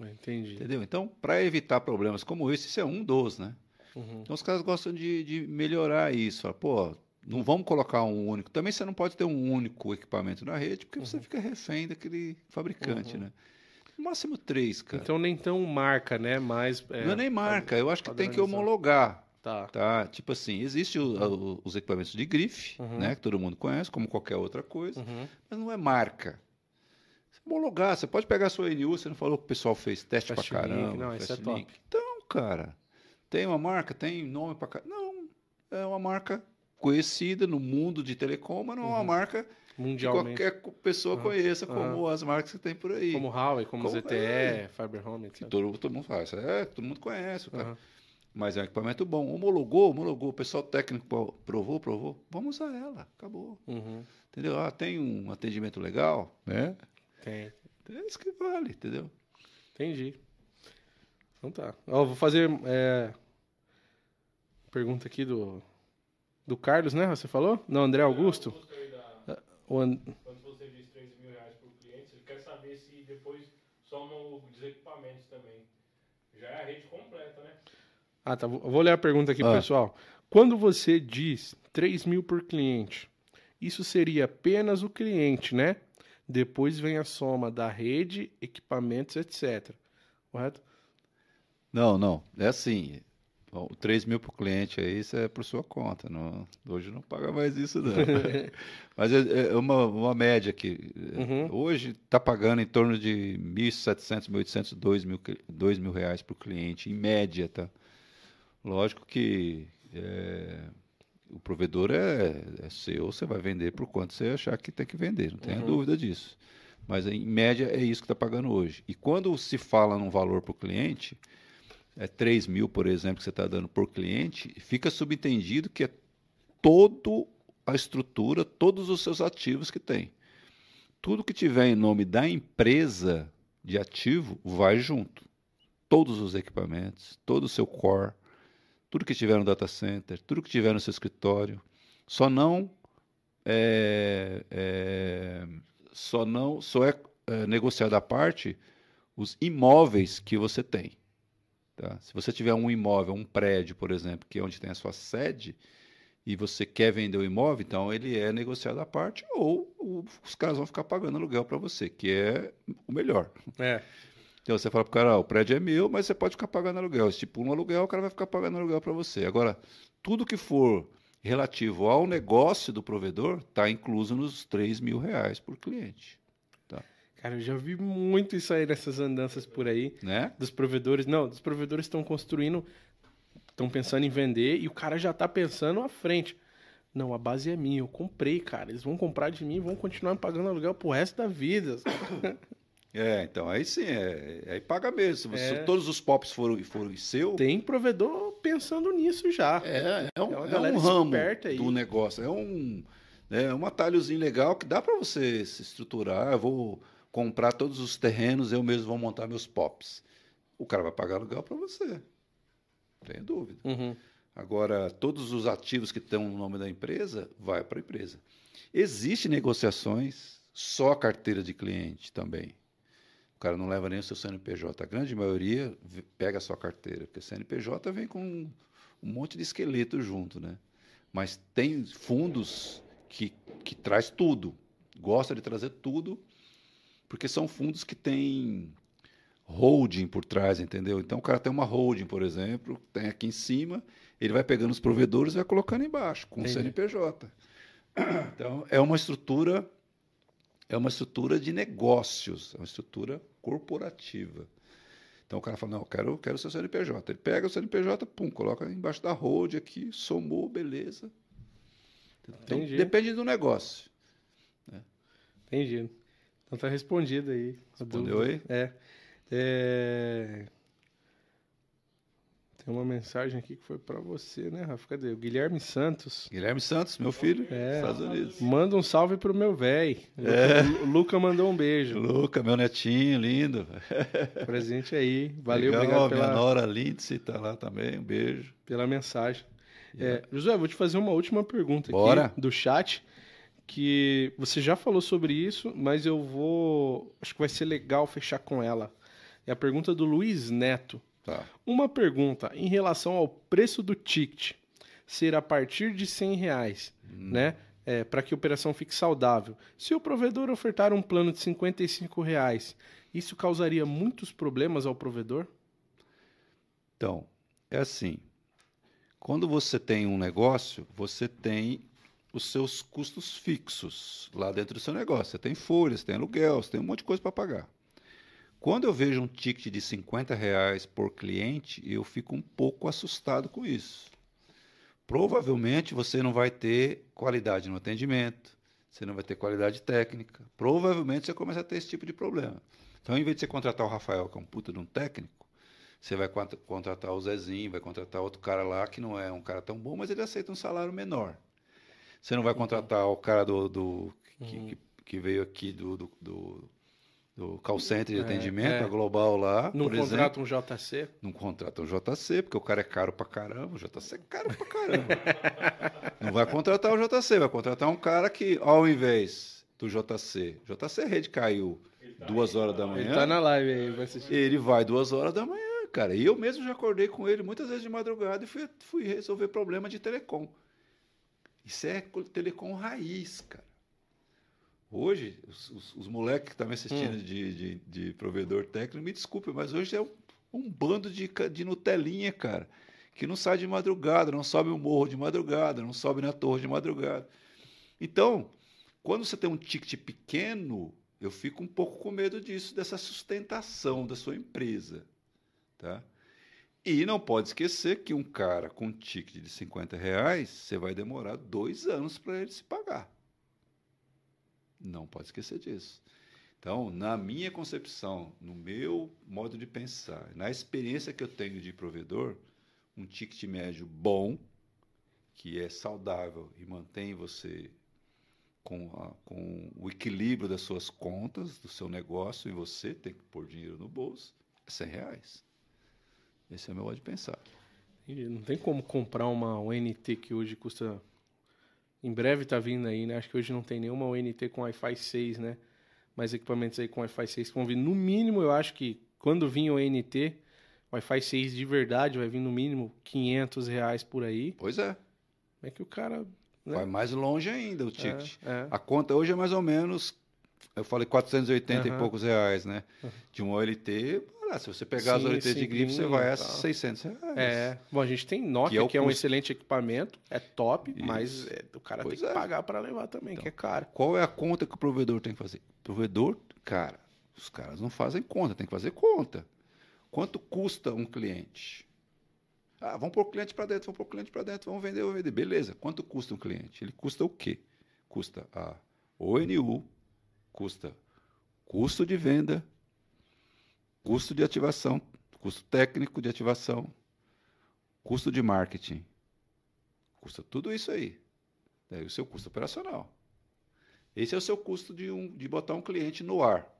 Entendi. Entendeu? Então, para evitar problemas como esse, isso é um dos, né? Uhum. Então os caras gostam de, de melhorar isso. Fala, pô, não vamos colocar um único. Também você não pode ter um único equipamento na rede, porque você fica refém daquele fabricante, Uhum. né? No máximo três, cara. Então nem tão marca, né? Mas. não é nem marca, eu acho que tem que homologar. Tá. Tá? Tipo assim, existe o- o- os equipamentos de grife, Uhum. né? Que todo mundo conhece, como qualquer outra coisa, Uhum. mas não é marca. Você homologar, você pode pegar a sua NU, você não falou que o pessoal fez teste Fast pra Link, caramba. não, isso é top. Link. Então, cara, tem uma marca, tem nome pra caramba. Não, é uma marca conhecida no mundo de telecom, mas não é uma Uhum. marca que Mundialmente. qualquer co- pessoa Aham. conheça, como as marcas que tem por aí. Como Huawei, como, Como- ZTE, é. Fiber Home, Que etc. todo, todo mundo faz. É, todo mundo conhece, cara. Mas é um equipamento bom. Homologou, homologou. O pessoal técnico pro- provou, provou. Vamos usar ela. Acabou. Uhum. Entendeu? Ah, tem um atendimento legal, né? Tem. É isso que vale, entendeu? Entendi. Então tá. Ó, vou fazer. é, Pergunta aqui do. Do Carlos, né? Você falou? Não, André Augusto? Da- O An- Quando você diz 13 mil reais por cliente, ele quer saber se depois somam os equipamentos também. Já é a rede completa, né? Ah, tá. Vou ler a pergunta aqui, Ah. pessoal. Quando você diz 3 mil por cliente, isso seria apenas o cliente, né? Depois vem a soma da rede, equipamentos, etc. Correto? Não, não. É assim. Bom, 3 mil para o cliente aí, isso é por sua conta. Não, hoje não paga mais isso, não. Mas é, é uma, uma média aqui. Uhum. Hoje está pagando em torno de 1.700, 1.800, 2 mil, 2 mil reais para o cliente, em média, tá? Lógico que é, o provedor é, é seu, você vai vender por quanto você achar que tem que vender, não tenha Uhum. dúvida disso. Mas em média é isso que está pagando hoje. E quando se fala num valor para o cliente, é 3 mil, por exemplo, que você está dando por cliente, fica subentendido que é toda a estrutura, todos os seus ativos que tem. Tudo que tiver em nome da empresa de ativo vai junto. Todos os equipamentos, todo o seu core, tudo que tiver no data center, tudo que tiver no seu escritório, só não é, é, só não só é, é negociado à parte os imóveis que você tem. Tá? Se você tiver um imóvel, um prédio, por exemplo, que é onde tem a sua sede, e você quer vender o imóvel, então ele é negociado à parte, ou o- os caras vão ficar pagando aluguel para você, que é o melhor. É. Então você fala pro cara, ah, o prédio é meu, mas você pode ficar pagando aluguel. Estipula um aluguel, o cara vai ficar pagando aluguel para você. Agora, tudo que for relativo ao negócio do provedor está incluso nos 3 mil reais por cliente. Cara, eu já vi muito isso aí nessas andanças por aí. Né? Dos provedores. Não, dos provedores estão construindo. Estão pensando em vender e o cara já tá pensando à frente. Não, a base é minha, eu comprei, cara. Eles vão comprar de mim e vão continuar pagando aluguel pro resto da vida. É, então aí sim, é, aí paga mesmo. É. se todos os pops forem, forem seu, Tem provedor pensando nisso já. É, é um, É é um ramo do negócio. É um, é um atalhozinho legal que dá para você se estruturar. Eu vou comprar todos os terrenos, eu mesmo vou montar meus pops. O cara vai pagar aluguel para você. Não tenho dúvida. Uhum. Agora, todos os ativos que estão no nome da empresa, vai para a empresa. Existem negociações só a carteira de cliente também. O cara não leva nem o seu CNPJ. A grande maioria pega a sua carteira, porque CNPJ vem com um monte de esqueleto junto, né? Mas tem fundos que, que traz tudo. Gosta de trazer tudo, porque são fundos que têm holding por trás, entendeu? Então o cara tem uma holding, por exemplo, tem aqui em cima, ele vai pegando os provedores e vai colocando embaixo, com o Entendi. CNPJ. Então é uma estrutura é uma estrutura de negócios, é uma estrutura corporativa. Então o cara fala, não, eu quero, eu quero o seu CNPJ. Ele pega o CNPJ, pum, coloca embaixo da hold aqui, somou, beleza. Então, Entendi. depende do negócio. Entendi. Então tá respondido aí. Respondeu aí? É. É, Tem uma mensagem aqui que foi pra você, né, Rafa? Cadê? O Guilherme Santos. Guilherme Santos, meu filho, É. Estados Unidos. Manda um salve pro meu véi. É. O Luca mandou um beijo. Luca, meu netinho, lindo. Presente aí. Valeu, Legal, obrigado minha pela, nora Lindsay tá lá também, um beijo. pela mensagem. É, José, vou te fazer uma última pergunta Bora. aqui do chat. Que você já falou sobre isso, mas eu vou. Acho que vai ser legal fechar com ela. É a pergunta do Luiz Neto. Tá. Uma pergunta em relação ao preço do ticket ser a partir de 100 reais, né? para que a operação fique saudável. Se o provedor ofertar um plano de 55 reais, isso causaria muitos problemas ao provedor? Então, é assim. Quando você tem um negócio, você tem os seus custos fixos lá dentro do seu negócio. Você tem folhas, tem aluguel, você tem um monte de coisa para pagar. Quando eu vejo um ticket de 50 reais por cliente, eu fico um pouco assustado com isso. Provavelmente você não vai ter qualidade no atendimento, você não vai ter qualidade técnica. Provavelmente você começa a ter esse tipo de problema. Então, em vez de você contratar o Rafael, que é um puta de um técnico, você vai contra- contratar o Zezinho, vai contratar outro cara lá que não é um cara tão bom, mas ele aceita um salário menor. Você não vai contratar o cara do, do- que, Uhum. que- que veio aqui do, do, do, do call center de É, atendimento, é. a Global lá, Não por exemplo. contrata um JC? Não contrata um JC, porque o cara é caro pra caramba. O JC é caro pra caramba. não vai contratar o JC, vai contratar um cara que, ao invés do JC, JC rede caiu duas horas da manhã. Ele tá na live aí, vai assistir. Ele vai duas horas da manhã, cara. E eu mesmo já acordei com ele muitas vezes de madrugada e fui, fui resolver problema de telecom. Isso é co- telecom raiz, cara. Hoje, os, os, os moleques que estão me assistindo de, de, de provedor técnico, me desculpe, mas hoje é um, um bando de, de Nutelinha, cara. que não sai de madrugada, não sobe o morro de madrugada, não sobe na torre de madrugada. Então, quando você tem um ticket pequeno, eu fico um pouco com medo disso, dessa sustentação da sua empresa. Tá? E não pode esquecer que um cara com um ticket de 50 reais, você vai demorar dois anos para ele se pagar. Não pode esquecer disso. Então, na minha concepção, no meu modo de pensar, na experiência que eu tenho de provedor, um ticket médio bom, que é saudável e mantém você com, a, com o equilíbrio das suas contas, do seu negócio, e você tem que pôr dinheiro no bolso, é 100 reais. Esse é o meu modo de pensar. Não tem como comprar uma ONT que hoje custa. Em breve tá vindo aí, né? Acho que hoje não tem nenhuma ONT com Wi-Fi 6, né? Mas equipamentos aí com Wi-Fi 6 que vão vir. No mínimo, eu acho que quando vir o ONT, Wi-Fi 6 de verdade vai vir no mínimo 500 reais por aí. Pois é. É que o cara. Né? Vai mais longe ainda o ticket. É, é. A conta hoje é mais ou menos, eu falei 480 Aham. e poucos reais, né? De um OLT, ah, se você pegar as Sim, OLT de grife, você vai a tal. 600 reais. É. Bom, a gente tem Nokia, Que que é é, o um excelente equipamento, é top, Isso. mas é, o cara Pois tem que é. pagar para levar também, que é caro. Qual é a conta que o provedor tem que fazer? O provedor, cara, os caras não fazem conta, tem que fazer conta. Quanto custa um cliente? Ah, vamos pôr o cliente para dentro, vamos pôr o cliente para dentro, vamos vender, vamos vender. Beleza. Quanto custa um cliente? Ele custa o quê? Custa a ONU, custa custo de venda, custo de ativação, custo técnico de ativação, custo de marketing. Custa tudo isso aí. Daí o seu custo operacional. Esse é o seu custo de, um, de botar um cliente no ar.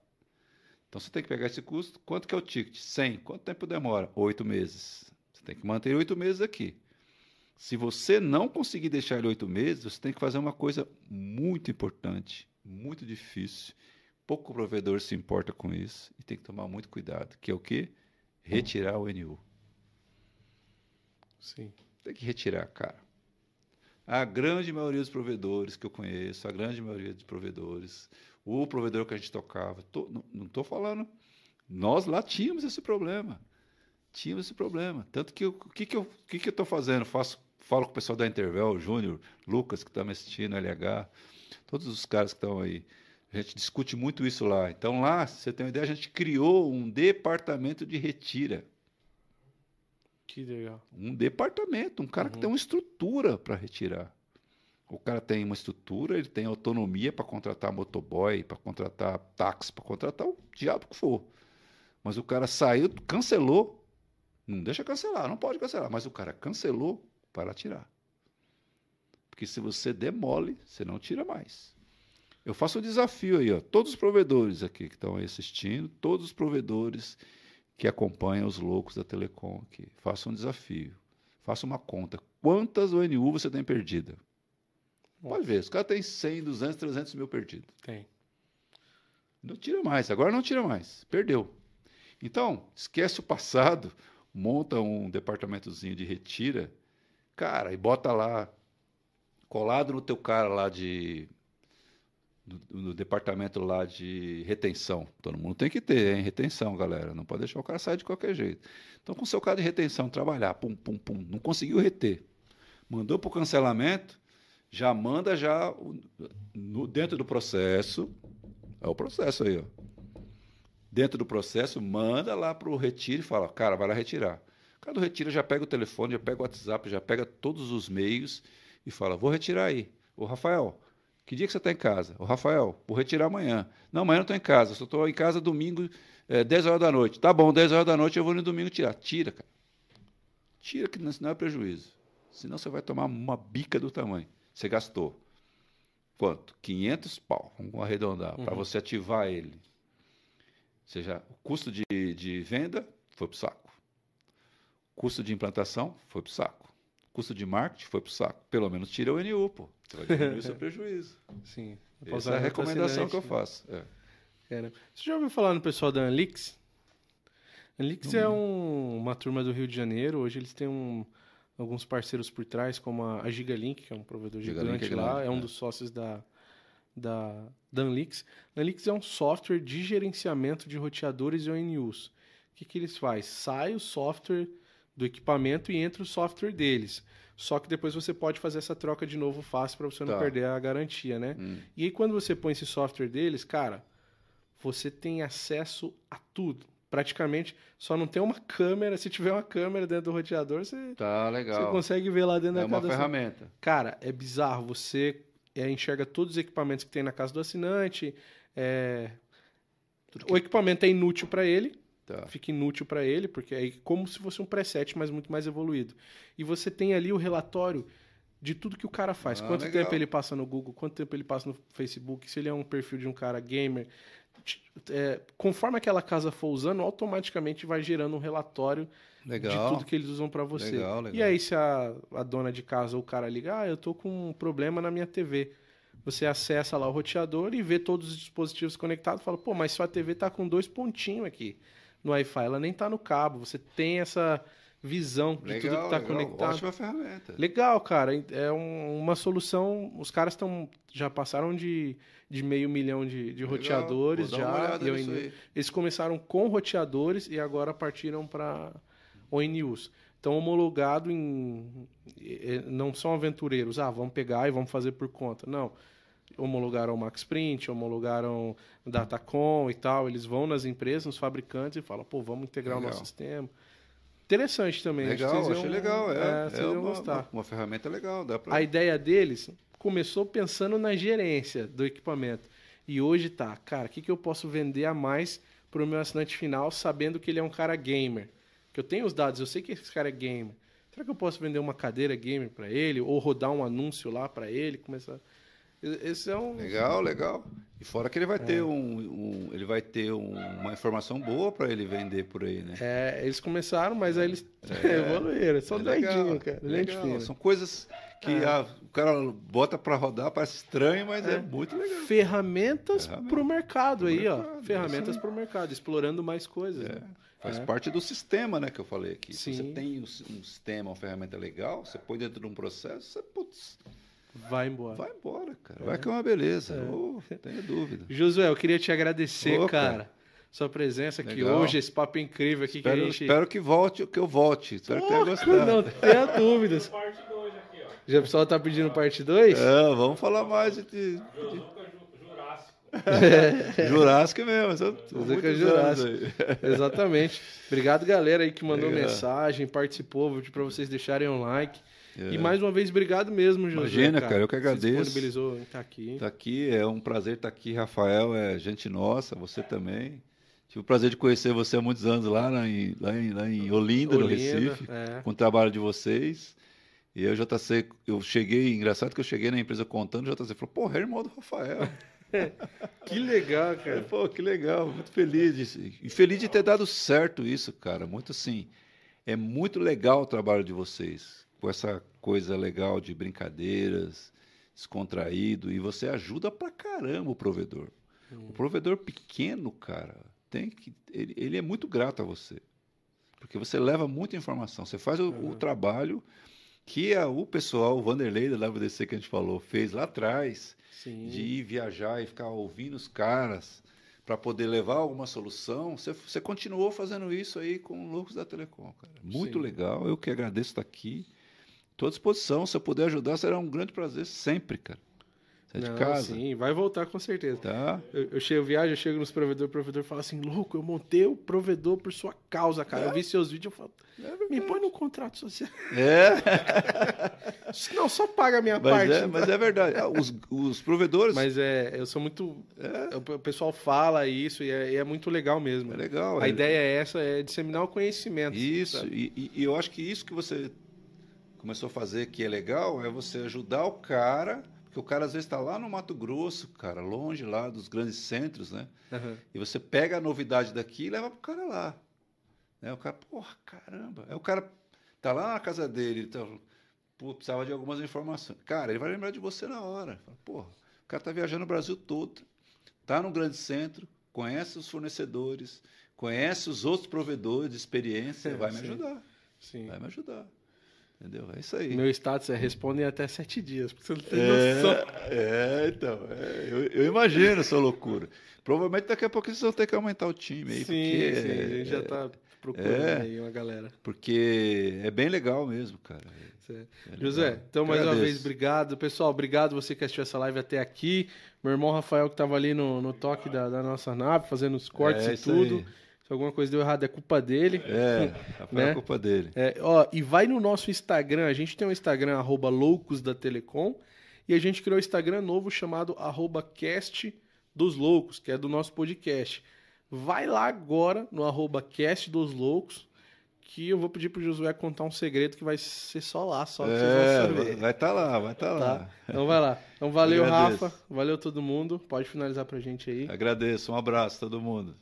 Então você tem que pegar esse custo. Quanto que é o ticket? 100. Quanto tempo demora? Oito meses. Você tem que manter oito meses aqui. Se você não conseguir deixar ele oito meses, você tem que fazer uma coisa muito importante, muito difícil. Pouco provedor se importa com isso e tem que tomar muito cuidado. Que é o quê? Retirar o NU. Sim. Tem que retirar, cara. A grande maioria dos provedores que eu conheço, a grande maioria dos provedores, o provedor que a gente tocava, tô- não- estou falando. Nós lá tínhamos esse problema. Tínhamos esse problema. Tanto que o que, que eu que que estou fazendo? Faço, falo com o pessoal da Intervel, o Júnior, Lucas, que está me assistindo, LH, todos os caras que estão aí. A gente discute muito isso lá. Então, lá, você tem uma ideia, a gente criou um departamento de retira. Que legal. Um departamento, um cara que tem uma estrutura para retirar. O cara tem uma estrutura, ele tem autonomia para contratar motoboy, para contratar táxi, para contratar o diabo que for. Mas o cara saiu, cancelou. Não deixa cancelar, não pode cancelar, mas o cara cancelou para tirar. Porque se você demole, você não tira mais. Eu faço um desafio aí, ó. Todos os provedores aqui que estão aí assistindo, todos os provedores que acompanham os loucos da Telecom aqui, faça um desafio. Faça uma conta. Quantas ONU você tem perdida? Pode ver, os caras têm 100, 200, 300 mil perdidos. Tem. Não tira mais, agora não tira mais. Perdeu. Então, esquece o passado, monta um departamentozinho de retira, cara, e bota lá, colado no teu cara lá de. No, no departamento lá de retenção. Todo mundo tem que ter, hein? Retenção, galera. Não pode deixar o cara sair de qualquer jeito. Então, com o seu cara de retenção, trabalhar, pum, pum, pum, não conseguiu reter. Mandou para o cancelamento, já manda já no- dentro do processo. É o processo aí, ó. Dentro do processo, manda lá para o retiro e fala, cara, vai lá retirar. O cara do retiro já pega o telefone, já pega o WhatsApp, já pega todos os meios e fala, vou retirar aí. Ô, Rafael, que dia que você está em casa? Ô, Rafael, vou retirar amanhã. Não, amanhã eu não estou em casa, só estou em casa domingo, é, 10 horas da noite. Tá bom, 10 horas da noite eu vou no domingo tirar. Tira, cara. Tira, que senão é prejuízo. Senão você vai tomar uma bica do tamanho. Você gastou quanto? 500 pau, vamos arredondar, para você ativar ele. Ou seja, o custo de, de venda foi para o saco. Custo de implantação foi para o saco. Custo de marketing foi para o saco. Pelo menos tira o NU, pô. Você vai diminuir o seu prejuízo. Sim. Essa é a recomendação que eu faço. É. Cara, Você já ouviu falar no pessoal da Anlix? Anlix é um- uma turma do Rio de Janeiro. Hoje eles têm um- alguns parceiros por trás, como a, a Gigalink, que é um provedor Gigalink gigante é lá. grande, é um é. dos sócios da, da, da Anlix. Anlix é um software de gerenciamento de roteadores e ONUs. O que, que eles fazem? Sai o software do equipamento e entra o software deles. Só que depois você pode fazer essa troca de novo fácil para você não Tá. perder a garantia, né? Hum. E aí quando você põe esse software deles, cara, você tem acesso a tudo. Praticamente, só não tem uma câmera. Se tiver uma câmera dentro do roteador, você, Tá você legal. consegue ver lá dentro É da uma casa. do assinante. ferramenta. Cara, é bizarro. Você é, enxerga todos os equipamentos que tem na casa do assinante. é, O equipamento é inútil para ele, Tá. fica inútil para ele, porque é como se fosse um preset, mas muito mais evoluído. E você tem ali o relatório de tudo que o cara faz. Ah, quanto legal. tempo ele passa no Google, quanto tempo ele passa no Facebook, se ele é um perfil de um cara gamer. É, conforme aquela casa for usando, automaticamente vai gerando um relatório de Legal. tudo que eles usam para você. Legal. E aí, se a, a dona de casa ou o cara liga, ah, eu tô com um problema na minha TV. Você acessa lá o roteador e vê todos os dispositivos conectados e fala, pô, mas sua TV tá com dois pontinhos aqui no Wi-Fi, ela nem tá no cabo. Você tem essa visão de tudo que tá legal. conectado. Ótima ferramenta. Legal, cara. É um- uma solução. Os caras estão já passaram de, de meio milhão de, de Legal. roteadores já. e ONU. Eles começaram com roteadores e agora partiram para ONUs. Então, homologado em. Não são aventureiros. Ah, vamos pegar e vamos fazer por conta. Não. Homologaram o Max Print, homologaram o Datacom e tal. Eles vão nas empresas, nos fabricantes e falam, pô, vamos integrar o Legal. nosso sistema. Interessante também. Legal, vocês achei iam- legal. É, vocês é iam uma, gostar. uma, uma ferramenta legal. Dá pra... A ideia deles começou pensando na gerência do equipamento. E hoje tá, cara, o que, que eu posso vender a mais para o meu assinante final, sabendo que ele é um cara gamer? Que eu tenho os dados, eu sei que esse cara é gamer. Será que eu posso vender uma cadeira gamer para ele? Ou rodar um anúncio lá para ele? Começar. Esse é um. Legal, legal. E fora que ele vai ter, um, um- ele vai ter um- uma informação boa para ele vender por aí, né? É, eles começaram, mas aí eles evoluíram. São É legal, doidinhos, cara. é legal. São coisas que É. ah, o cara bota para rodar, parece estranho, mas é, É. muito legal. Ferramentas Ferramenta. para o mercado aí, ó. mercado, Ferramentas isso aí. para o mercado, explorando mais coisas. É, né? faz É. parte do sistema, né, que eu falei aqui. Se Sim. você tem um, um sistema, uma ferramenta legal, você põe dentro de um processo, você putz, Vai embora. vai embora, cara. É. Vai que é uma beleza. É. Ô, tenho dúvida. Josué, eu queria te agradecer, cara. cara. Sua presença aqui Legal. hoje, esse papo incrível aqui Espero, que a gente. espero que volte, que eu volte. Espero que tenha gostado. Não tenha dúvidas. Parte 2 aqui, ó. Já o pessoal tá pedindo parte 2? É, vamos falar mais de, de Jurássico. Jurássico mesmo. Jurássico é. Exatamente. Obrigado, galera aí que mandou Legal. mensagem, participou. Vou pedir pra vocês deixarem um like. É. E mais uma vez, obrigado mesmo, Josué. Imagina, cara, eu que agradeço. disponibilizou em estar aqui. Tá aqui, é um prazer estar aqui, Rafael, é gente nossa, você também. Tive o prazer de conhecer você há muitos anos lá, na- em, lá, em, lá em Olinda, no Olinda, Recife, é. com o trabalho de vocês. E eu, JC, eu cheguei, engraçado que eu cheguei na empresa contando, o JC falou, porra, é irmão do Rafael. Que legal, cara. Pô, que legal, muito feliz. E feliz de ter dado certo isso, cara. Muito assim. É muito legal o trabalho de vocês. Com essa coisa legal de brincadeiras, descontraído. E você ajuda pra caramba o provedor. O provedor pequeno, cara, tem que. Ele, ele é muito grato a você. Porque você leva muita informação. Você faz o, o trabalho que a- o pessoal, o Vanderlei da WDC que a gente falou, fez lá atrás Sim. de ir viajar e ficar ouvindo os caras para poder levar alguma solução, você, você continuou fazendo isso aí com o Loucos da Telecom, cara. Muito Sim. legal, eu que agradeço estar aqui. Estou à disposição, se eu puder ajudar, será um grande prazer sempre, cara. Você é de Não, casa, Sim, vai voltar com certeza. tá? Eu, eu chego, viajo, eu chego nos provedores, o provedor fala assim, louco, eu montei o provedor por sua causa, cara. Eu vi seus vídeos, eu falo, me põe no contrato social. É, Não, só paga a minha mas parte. é, mas é verdade. Ah, Os, os provedores, Mas é, eu sou muito. O pessoal fala isso e é, e é muito legal mesmo. é legal. A é- ideia é essa, é disseminar o conhecimento. Isso, e- e eu acho que isso que você começou a fazer que é legal é você ajudar o cara, porque o cara às vezes está lá no Mato Grosso, cara, longe lá dos grandes centros, né? Aham. E você pega a novidade daqui e leva pro cara lá. Né? O cara, porra, caramba. Aí o cara tá lá na casa dele, tá, pô, precisava de algumas informações. Cara, ele vai lembrar de você na hora. Fala, porra, o cara tá viajando o Brasil todo, tá no grande centro, conhece os fornecedores, conhece os outros provedores de experiência, vai me Sim. ajudar. Sim. Vai me ajudar. Entendeu? É isso aí. Meu status é responder em até sete dias, porque você não tem noção. É, é, então. é, eu, eu imagino essa loucura. Provavelmente daqui a pouco vocês vão ter que aumentar o time aí. Sim, porque sim, a é- gente já tá procurando É. aí uma galera. Porque é bem legal mesmo, cara. É José, legal. então mais uma vez, obrigado. Pessoal, obrigado você que assistiu essa live até aqui. Meu irmão Rafael que tava ali no, no toque da, da nossa nave, fazendo os cortes É e tudo. aí. Se alguma coisa deu errado, é culpa dele. É, foi Né? a culpa dele. É, ó, e vai no nosso Instagram, a gente tem um Instagram, arroba loucos da Telecom, e a gente criou um Instagram novo chamado arroba cast dos loucos, que é do nosso podcast. Vai lá agora no arroba cast dos loucos, que eu vou pedir pro Josué contar um segredo que vai ser só lá, só que vocês É, vão saber. vai estar lá, vai estar Tá? lá. Então vai lá. Então valeu. Rafa. Valeu todo mundo. Pode finalizar pra gente aí. Agradeço, um abraço todo mundo.